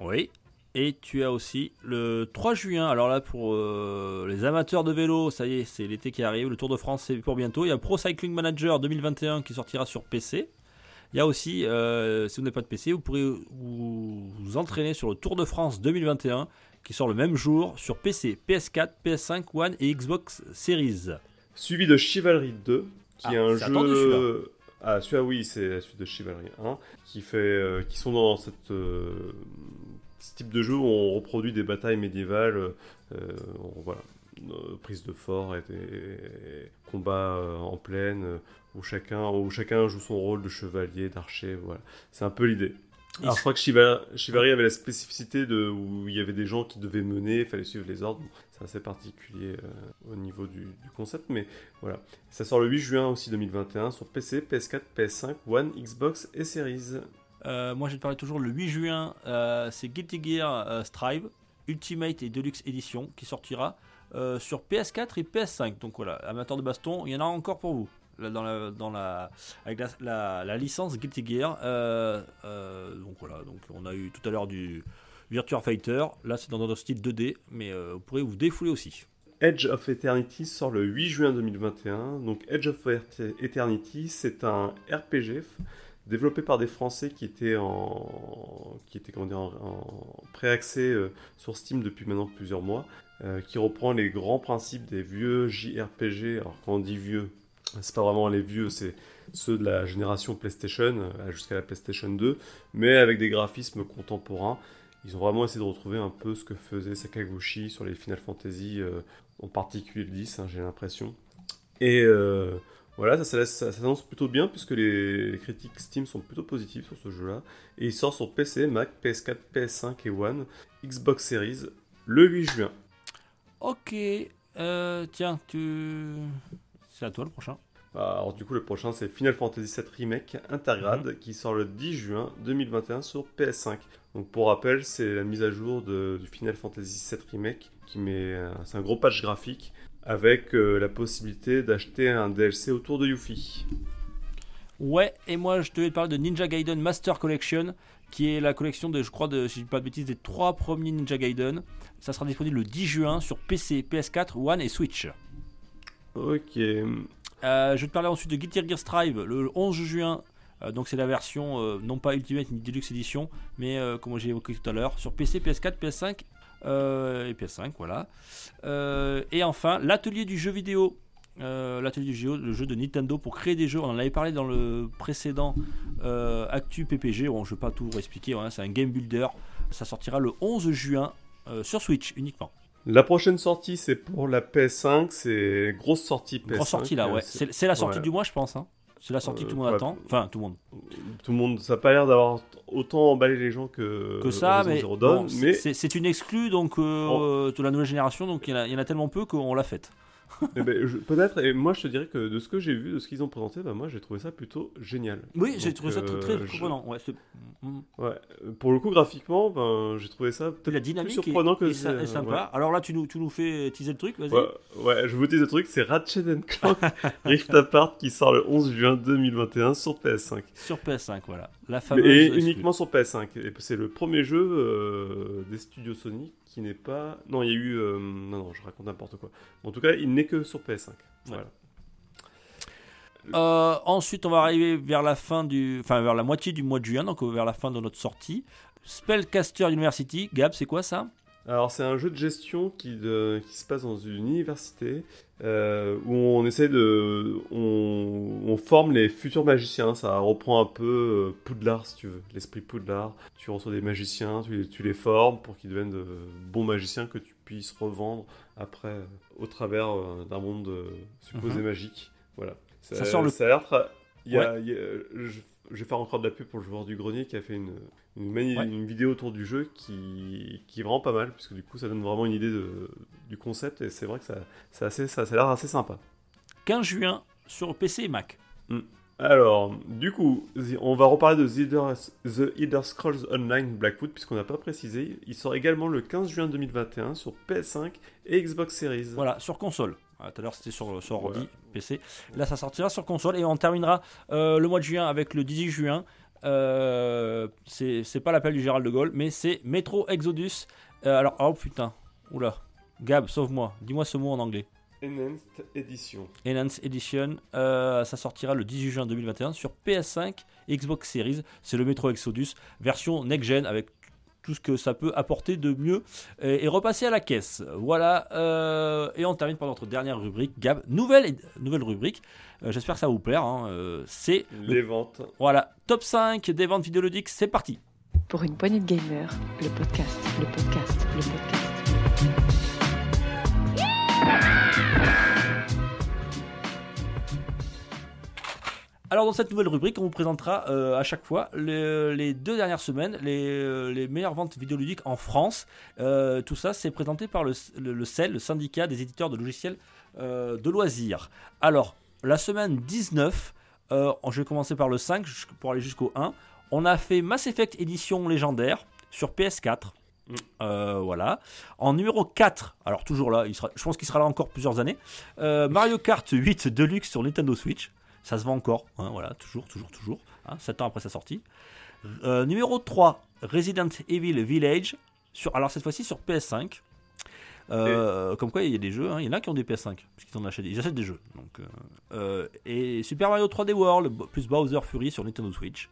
Oui. Et tu as aussi le 3 juin, alors là pour euh, les amateurs de vélo, ça y est, c'est l'été qui arrive, le Tour de France c'est pour bientôt. Il y a Pro Cycling Manager 2021 qui sortira sur PC. Il y a aussi, euh, si vous n'avez pas de PC, vous pourrez vous, vous entraîner sur le Tour de France 2021 qui sort le même jour sur PC, PS4, PS5, One et Xbox Series. Suivi de Chivalry 2, qui Ah, est un c'est attendu, jeu. Ah, celui-là, oui, c'est la suite de Chivalry 1, qui, fait, euh, qui sont dans cette, euh, ce type de jeu où on reproduit des batailles médiévales, euh, on- voilà, euh, prise de fort et euh, en plaine, euh, où chacun, où chacun joue son rôle de chevalier, d'archer, voilà. C'est un peu l'idée. Alors, je crois que Chiva- Chivalry avait la spécificité de, où il y avait des gens qui devaient mener, il fallait suivre les ordres. C'est assez particulier euh, au niveau du, du concept, mais voilà. Ça sort le 8 juin aussi 2021 sur PC, PS4, PS5, One, Xbox et Series. Euh, moi, je te parler toujours le 8 juin. euh, c'est Guilty Gear euh, Strive Ultimate et Deluxe Edition qui sortira sur PS4 et PS5. Donc voilà, amateur de baston, il y en a encore pour vous. Dans la, avec la, licence Guilty Gear. Euh, euh, donc voilà, donc on a eu tout à l'heure du Virtua Fighter. Là, c'est dans un style 2D, mais euh, vous pourrez vous défouler aussi. Edge of Eternity sort le 8 juin 2021. Donc Edge of Eternity, c'est un RPG développé par des Français qui étaient en, qui étaient, comment dire, en, pré-accès sur Steam depuis maintenant plusieurs mois, qui reprend les grands principes des vieux JRPG. Alors quand on dit vieux, c'est pas vraiment les vieux, c'est ceux de la génération PlayStation euh, jusqu'à la PlayStation 2, mais avec des graphismes contemporains. Ils ont vraiment essayé de retrouver un peu ce que faisait Sakaguchi sur les Final Fantasy, euh, en particulier le 10, hein, j'ai l'impression. Et euh, voilà, ça, s'annonce plutôt bien puisque les, critiques Steam sont plutôt positives sur ce jeu-là. Et il sort sur PC, Mac, PS4, PS5 et One, Xbox Series le 8 juin. Ok, tiens, tu. C'est à toi le prochain. Alors du coup le prochain c'est Final Fantasy VII Remake Intergrade qui sort le 10 juin 2021 sur PS5. Donc pour rappel c'est la mise à jour de- du Final Fantasy VII Remake qui met euh, c'est un gros patch graphique avec euh, la possibilité d'acheter un DLC autour de Yuffie. Ouais, et moi je devais te parler de Ninja Gaiden Master Collection, qui est la collection de, je crois, de, si je dis pas de bêtises, des trois premiers Ninja Gaiden. Ça sera disponible le 10 juin sur PC, PS4, One et Switch. Ok. Euh, je vais te parler ensuite de Guilty Gear Strive le 11 juin. Euh, donc c'est la version euh, non pas Ultimate ni Deluxe Edition, mais comme j'ai évoqué tout à l'heure, sur PC, PS4, PS5 euh, et PS5, voilà. Et enfin, l'atelier du jeu vidéo. L'atelier du jeu, le jeu de Nintendo pour créer des jeux. On en avait parlé dans le précédent Actu PPG. Bon, je ne vais pas tout expliquer, hein, c'est un game builder. Ça sortira le 11 juin sur Switch uniquement. La prochaine sortie c'est pour la PS5, c'est grosse sortie PS5. Grosse sortie là, ouais. c'est- la sortie ouais. du mois, je pense. hein. C'est la sortie que tout le monde Euh, ouais. attend. Enfin, tout le monde. Tout le monde, ça n'a pas l'air d'avoir autant emballé les gens que, que ça, mais, bon, c'est- mais c'est c'est une exclue donc euh, Oh. de la nouvelle génération, donc il y, en a- il y en a tellement peu qu'on l'a faite. Eh ben, Peut-être, et moi je te dirais que de ce que j'ai vu, de ce qu'ils ont présenté, bah, moi j'ai trouvé ça plutôt génial. Oui, j'ai trouvé ça très, très euh, je- surprenant. Ouais, c'est- Mm. Ouais. Pour le coup, graphiquement, ben, j'ai trouvé ça la dynamique plus surprenant que c'est, est sympa. ouais. Alors là, tu nous, tu nous fais teaser le truc, vas-y. Ouais, ouais, je vous dis le truc, c'est Ratchet Clank Rift Apart qui sort le 11 juin 2021 sur PS5. Sur PS5, voilà. La fameuse. Et uniquement sur PS5. Et c'est le premier jeu euh, des studios Sony qui n'est pas. Non, il y a eu. euh, Non, non, je raconte n'importe quoi. En tout cas, il n'est que sur PS5. Voilà. Euh, ensuite, on va arriver vers la fin du, enfin vers la moitié du mois de juin, donc euh, vers la fin de notre sortie. Spellcaster University, Gab, c'est quoi ça? Alors, c'est un jeu de gestion qui, de- qui se passe dans une université euh, où on essaie de. On, on forme les futurs magiciens. Ça reprend un peu euh, Poudlard, si tu veux, l'esprit Poudlard. Tu reçois des magiciens, tu les, tu les formes pour qu'ils deviennent de bons magiciens que tu puisses revendre après euh, au travers d'un monde supposé Mhm. magique. Voilà. Ça sort le- Ça a l'air. tra- je, vais faire encore de la pub pour le joueur du grenier qui a fait une, une, mani- Ouais. une vidéo autour du jeu qui, qui est vraiment pas mal, puisque du coup ça donne vraiment une idée de, du concept et c'est vrai que ça, c'est assez, ça, ça a l'air assez sympa. 15 juin sur PC et Mac. Alors, du coup, on va reparler de The Elder, The Elder Scrolls Online Blackwood, puisqu'on n'a pas précisé. Il sort également le 15 juin 2021 sur PS5 et Xbox Series. Voilà, sur console. Ah, Tout à l'heure, c'était sur, sur ordi. PC. Là, ça sortira sur console et on terminera euh, le mois de juin avec le 18 juin. Euh, c'est pas l'appel du Gérald de Gaulle, mais c'est Metro Exodus. Euh, alors, oh putain, oula. Gab, sauve-moi. Dis-moi ce mot en anglais. Enhanced Edition. Enhanced Edition. Euh, ça sortira le 18 juin 2021 sur PS5 et Xbox Series. C'est le Metro Exodus, version next-gen avec tout ce que ça peut apporter de mieux et, et repasser à la caisse. Voilà. euh, et on termine par notre dernière rubrique. Gab, nouvelle, nouvelle rubrique. Euh, J'espère que ça va vous plaire. hein. Euh, c'est le- Les ventes. voilà, top 5 des ventes vidéoludiques. C'est parti. Pour une poignée de gamers, le podcast, le podcast, le podcast. Alors dans cette nouvelle rubrique, on vous présentera euh, à chaque fois les, les deux dernières semaines les, euh, les meilleures ventes vidéoludiques en France. Euh, tout ça, c'est présenté par le, le, le CEL, le syndicat des éditeurs de logiciels euh, de loisirs. Alors, la semaine 19, euh, je vais commencer par le 5 jus- pour aller jusqu'au 1. On a fait Mass Effect édition légendaire sur PS4. Mm. Euh, voilà. En numéro 4, alors toujours là, il sera, je pense qu'il sera là encore plusieurs années. euh, Mario Kart 8 Deluxe sur Nintendo Switch. Ça se vend encore, hein, voilà, toujours, toujours, toujours, hein, 7 ans après sa sortie. Euh, numéro 3, Resident Evil Village, sur, alors cette fois-ci sur PS5. Euh, Comme quoi, il y a des jeux, hein, il y en a qui ont des PS5, parce qu'ils en achètent, ils achètent des jeux. Donc, euh, et Super Mario 3D World, plus Bowser Fury sur Nintendo Switch.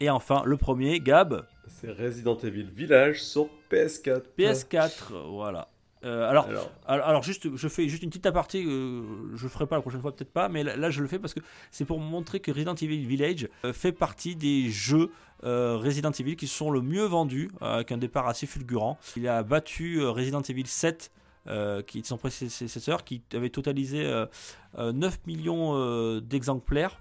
Et enfin, le premier, Gab, C'est Resident Evil Village sur PS4. PS4, euh, voilà. Euh, alors, Alors, juste, je fais juste une petite aparté, euh, je ferai pas la prochaine fois, peut-être pas, mais là, là, je le fais parce que c'est pour montrer que Resident Evil Village euh, fait partie des jeux euh, Resident Evil qui sont le mieux vendus, avec un départ assez fulgurant. Il a battu Resident Evil 7, euh, qui est son prédécesseur, qui avait totalisé euh, euh, 9 millions d'exemplaires,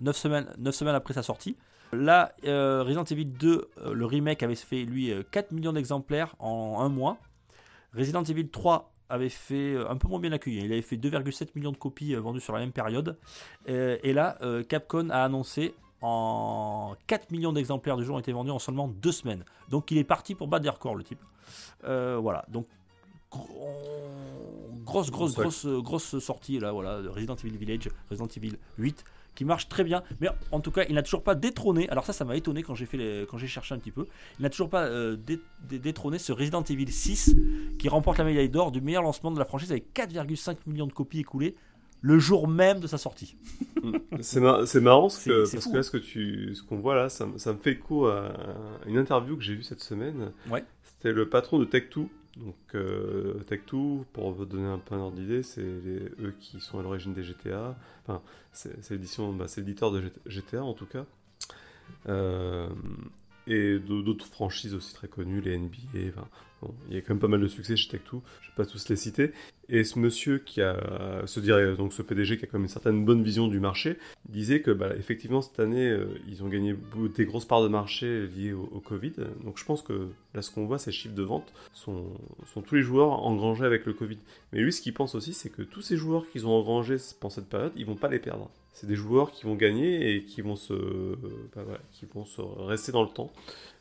9, semaines, 9 semaines après sa sortie. Là, Resident Evil 2, euh, le remake avait fait lui euh, 4 millions d'exemplaires en un mois. Resident Evil 3 avait fait euh, un peu moins bien accueilli. Il avait fait 2,7 millions de copies euh, vendues sur la même période. Euh, et là, Capcom a annoncé en 4 millions d'exemplaires de jeu ont été vendus en seulement 2 semaines. Donc il est parti pour battre des records, le type. Euh, voilà, donc gros- grosse, grosse, grosse, grosse sortie là, voilà, de Resident Evil Village, Resident Evil 8 qui marche très bien, mais en tout cas, il n'a toujours pas détrôné. Alors ça, ça m'a étonné quand j'ai fait les- quand j'ai cherché un petit peu. Il n'a toujours pas euh, dé- dé- détrôné ce Resident Evil 6 qui remporte la médaille d'or du meilleur lancement de la franchise avec 4,5 millions de copies écoulées le jour même de sa sortie. c'est mar- c'est marrant parce C'est- que, parce fou. que là, ce que tu, ce qu'on voit là, ça, me- ça me fait écho à une interview que j'ai vue cette semaine. Ouais. C'était le patron de Tech2. Donc euh, Tech2, pour vous donner un peu un ordre d'idée, c'est eux qui sont à l'origine des GTA. Enfin, bah, c'est l'éditeur de GT- GTA en tout cas. Euh, et d'autres franchises aussi très connues, les NBA. Il y a quand même pas mal de succès chez Tech2, je vais pas tous les citer. Et ce monsieur qui a, se dirait donc ce PDG qui a quand même une certaine bonne vision du marché, disait que bah, effectivement cette année euh, ils ont gagné des grosses parts de marché liées au, Covid. Donc je pense que là ce qu'on voit, ces chiffres de vente sont, tous les joueurs engrangés avec le Covid. Mais lui ce qu'il pense aussi, c'est que tous ces joueurs qu'ils ont engrangés pendant cette période, ils vont pas les perdre. C'est des joueurs qui vont gagner et qui vont se, bah, qui vont se rester dans le temps.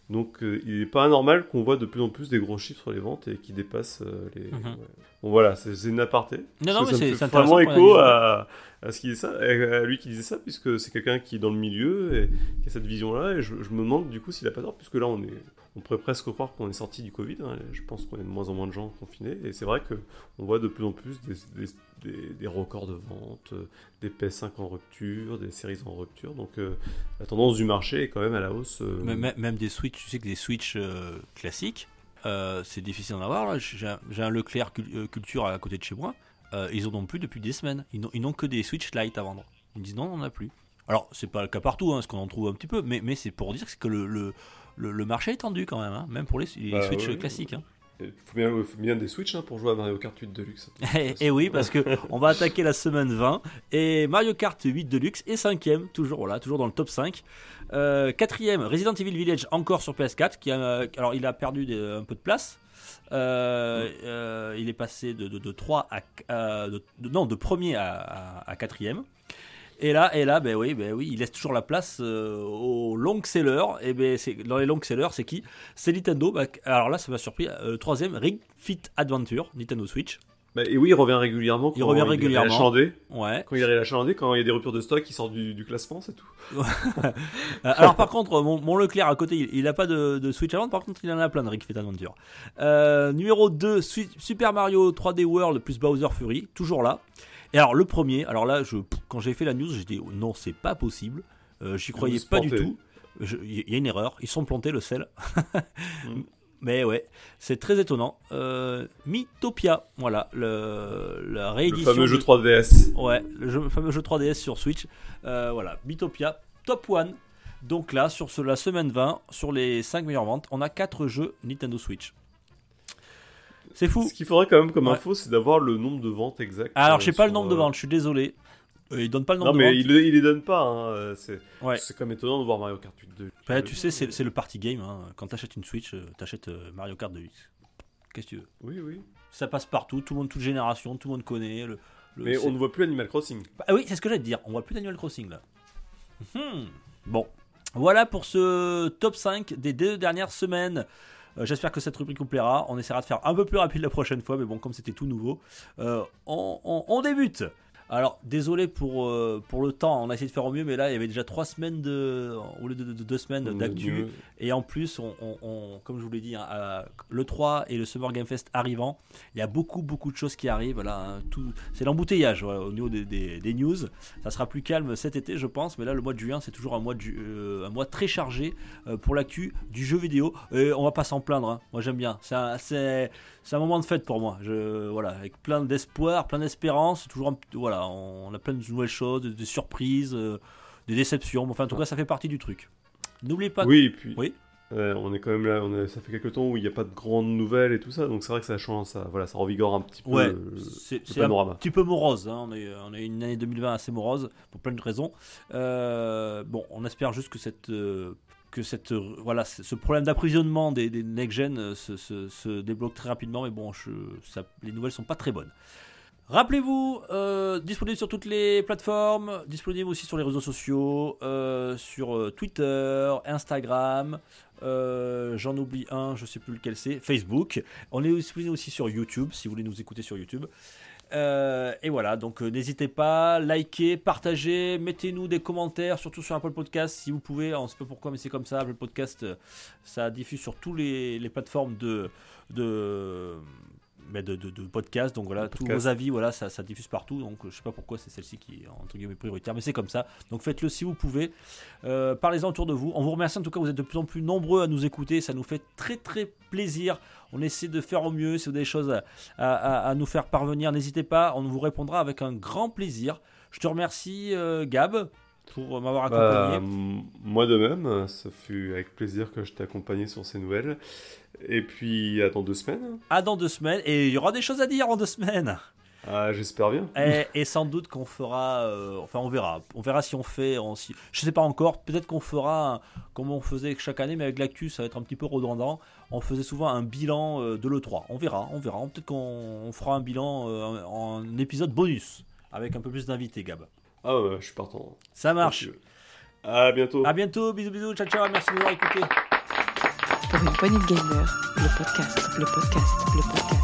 Donc euh, il n'est pas anormal qu'on voit de plus en plus des gros chiffres sur les ventes et qui dépassent euh, les. Mhm. Bon voilà, c'est une aparté. Non, non, mais c'est vraiment écho à, à, ce ça, à lui qui disait ça, puisque c'est quelqu'un qui est dans le milieu et qui a cette vision-là. Et je, me demande du coup s'il a pas tort, puisque là on est, on pourrait presque croire qu'on est sorti du Covid. Hein. je pense qu'on est de moins en moins de gens confinés. Et c'est vrai que on voit de plus en plus des, records de vente, des PS5 en rupture, des séries en rupture. Donc euh, la tendance du marché est quand même à la hausse. Même, même des Switch, tu sais que des Switch classiques euh, c'est difficile d'en avoir. J'ai un, Leclerc euh, Culture à côté de chez moi. Euh, ils en ont plus depuis des semaines. Ils n'ont que des Switch Lite à vendre. Ils me disent non, on n'en a plus. Alors, c'est pas le cas partout, hein, qu'on en trouve un petit peu, mais, c'est pour dire que le, le, marché est tendu quand même, hein, même pour les, bah Switch classiques. Hein. Il faut bien, des Switch hein, pour jouer à Mario Kart 8 Deluxe. et, eh oui, parce que on va attaquer la semaine 20 et Mario Kart 8 Deluxe est cinquième, toujours voilà, toujours dans le top 5. Euh, quatrième, Resident Evil Village encore sur PS4. Qui a, alors il a perdu un peu de place. Euh, euh, il est passé de, de, 3 à, de, non de premier à, à, quatrième. Et là, et là, ben oui, ben oui, il laisse toujours la place aux long sellers. Et ben c'est dans les long sellers, c'est qui? C'est Nintendo. Bah, alors là, ça m'a surpris. troisième, Ring Fit Adventure, Nintendo Switch. Bah, et oui, il revient régulièrement. Quand il revient régulièrement. ouais. Quand il arrive à quand il y a des ruptures de stock, il sort du, classement, c'est tout. Euh, alors par contre, mon, Leclerc à côté, il n'a pas de, Switch à vendre, par contre il en a plein de Rick Fit Adventure. Euh, numéro 2, Super Mario 3D World plus Bowser Fury, toujours là. Et alors le premier, alors là, je, quand j'ai fait la news, j'ai dit oh, non, c'est pas possible. Euh, J'y croyais pas du tout. Il y a une erreur, ils sont plantés le sel. Mm. Mais ouais, c'est très étonnant. Euh, Mythopia, voilà, le, la réédition. Le fameux jeu 3DS. Ouais, le, fameux jeu 3DS sur Switch. Euh, voilà, Mythopia, top 1. Donc là, sur la semaine 20, sur les 5 meilleures ventes, on a 4 jeux Nintendo Switch. C'est fou. Ce qu'il faudrait quand même comme info, c'est d'avoir le nombre de ventes exact. Alors, je sais pas le nombre de euh, ventes, je suis désolé. Euh, il donne pas le nom non, mais il, il les donne pas. Hein. Euh, c'est ouais. quand même étonnant de voir Mario Kart 8 2. Bah, tu sais, c'est le party game. Hein. Quand t'achètes une Switch, euh, t'achètes Mario Kart 2 Qu'est-ce que tu veux? Oui, oui. Ça passe partout, tout le monde, toute génération, tout le monde connaît. Le, mais on ne voit plus Animal Crossing. Bah, oui, c'est ce que j'allais te dire. On voit plus Animal Crossing là. Hmm. Bon. Voilà pour ce top 5 des deux dernières semaines. J'espère que cette rubrique vous plaira. On essaiera de faire un peu plus rapide la prochaine fois, mais bon, comme c'était tout nouveau, on, on, débute. Alors, désolé pour, euh, pour le temps, on a essayé de faire au mieux, mais là, il y avait déjà trois semaines de, au lieu de, deux semaines d'actu. Et en plus, on, comme je vous l'ai dit, hein, le 3 et le Summer Game Fest arrivant, il y a beaucoup, beaucoup de choses qui arrivent. Là, hein, tout, c'est l'embouteillage au niveau des, des, news. Ça sera plus calme cet été, je pense, mais là, le mois de juin, c'est toujours un mois, de, euh, un mois très chargé euh, pour l'actu du jeu vidéo. Et on va pas s'en plaindre, hein. moi j'aime bien. C'est, c'est un moment de fête pour moi. Je, voilà, avec plein d'espoir, plein d'espérance. Toujours, voilà, on a plein de nouvelles choses, des surprises, euh, des déceptions. Enfin, en tout cas, ça fait partie du truc. N'oubliez pas. Oui, et puis. Oui. on est quand même là, on ça fait quelques temps où il n'y a pas de grandes nouvelles et tout ça, donc c'est vrai que ça change, ça, voilà, ça revigore un petit peu le, c'est, panorama. un petit peu morose, hein. on, est, on a une année 2020 assez morose pour plein de raisons. Euh, bon, on espère juste que cette euh, que cette, voilà, ce problème d'approvisionnement des, des next-gen euh, se, débloque très rapidement, mais bon, je, ça, les nouvelles sont pas très bonnes. Rappelez-vous, euh, disponible sur toutes les plateformes, disponible aussi sur les réseaux sociaux, euh, sur Twitter, Instagram, j'en oublie un, je sais plus lequel c'est, Facebook. On est disponible aussi sur YouTube, si vous voulez nous écouter sur YouTube. Euh, et voilà, donc euh, n'hésitez pas, likez, partagez, mettez-nous des commentaires, surtout sur Apple Podcast si vous pouvez. On ne sait pas pourquoi, mais c'est comme ça. Apple Podcast, euh, ça diffuse sur toutes les, plateformes de, mais de, de, podcast. Donc voilà, tous vos avis, voilà, ça, ça, diffuse partout. Donc je sais pas pourquoi c'est celle-ci qui est entre guillemets prioritaire, mais c'est comme ça. Donc faites-le si vous pouvez. Euh, Parlez-en autour de vous. On vous remercie en tout cas, vous êtes de plus en plus nombreux à nous écouter. Ça nous fait très très plaisir. On essaie de faire au mieux. Si vous avez des choses à, à, à nous faire parvenir, n'hésitez pas. On vous répondra avec un grand plaisir. Je te remercie, euh, Gab. pour m'avoir Bah, accompagné. moi de même, ça fut avec plaisir que je t'ai accompagné sur ces nouvelles. Et puis, à dans deux semaines. À dans deux semaines, et il y aura des choses à dire en deux semaines. Ah, j'espère bien. Et, et sans doute qu'on fera, euh, enfin on verra, on verra si on fait, on, si, je sais pas encore, peut-être qu'on fera un- comme on faisait chaque année, mais avec l'actu ça va être un petit peu redondant. On faisait souvent un bilan euh, de l'E3. On verra, on verra. Peut-être qu'on on fera un bilan euh, en, en épisode bonus avec un peu plus d'invités, Gab. Ah, ouais, je suis partant. Ça marche. À bientôt. À bientôt, bisous bisous, ciao ciao, merci de nous avoir écoutés. Pour une poignée de gamer, le podcast, le podcast, le podcast, le podcast.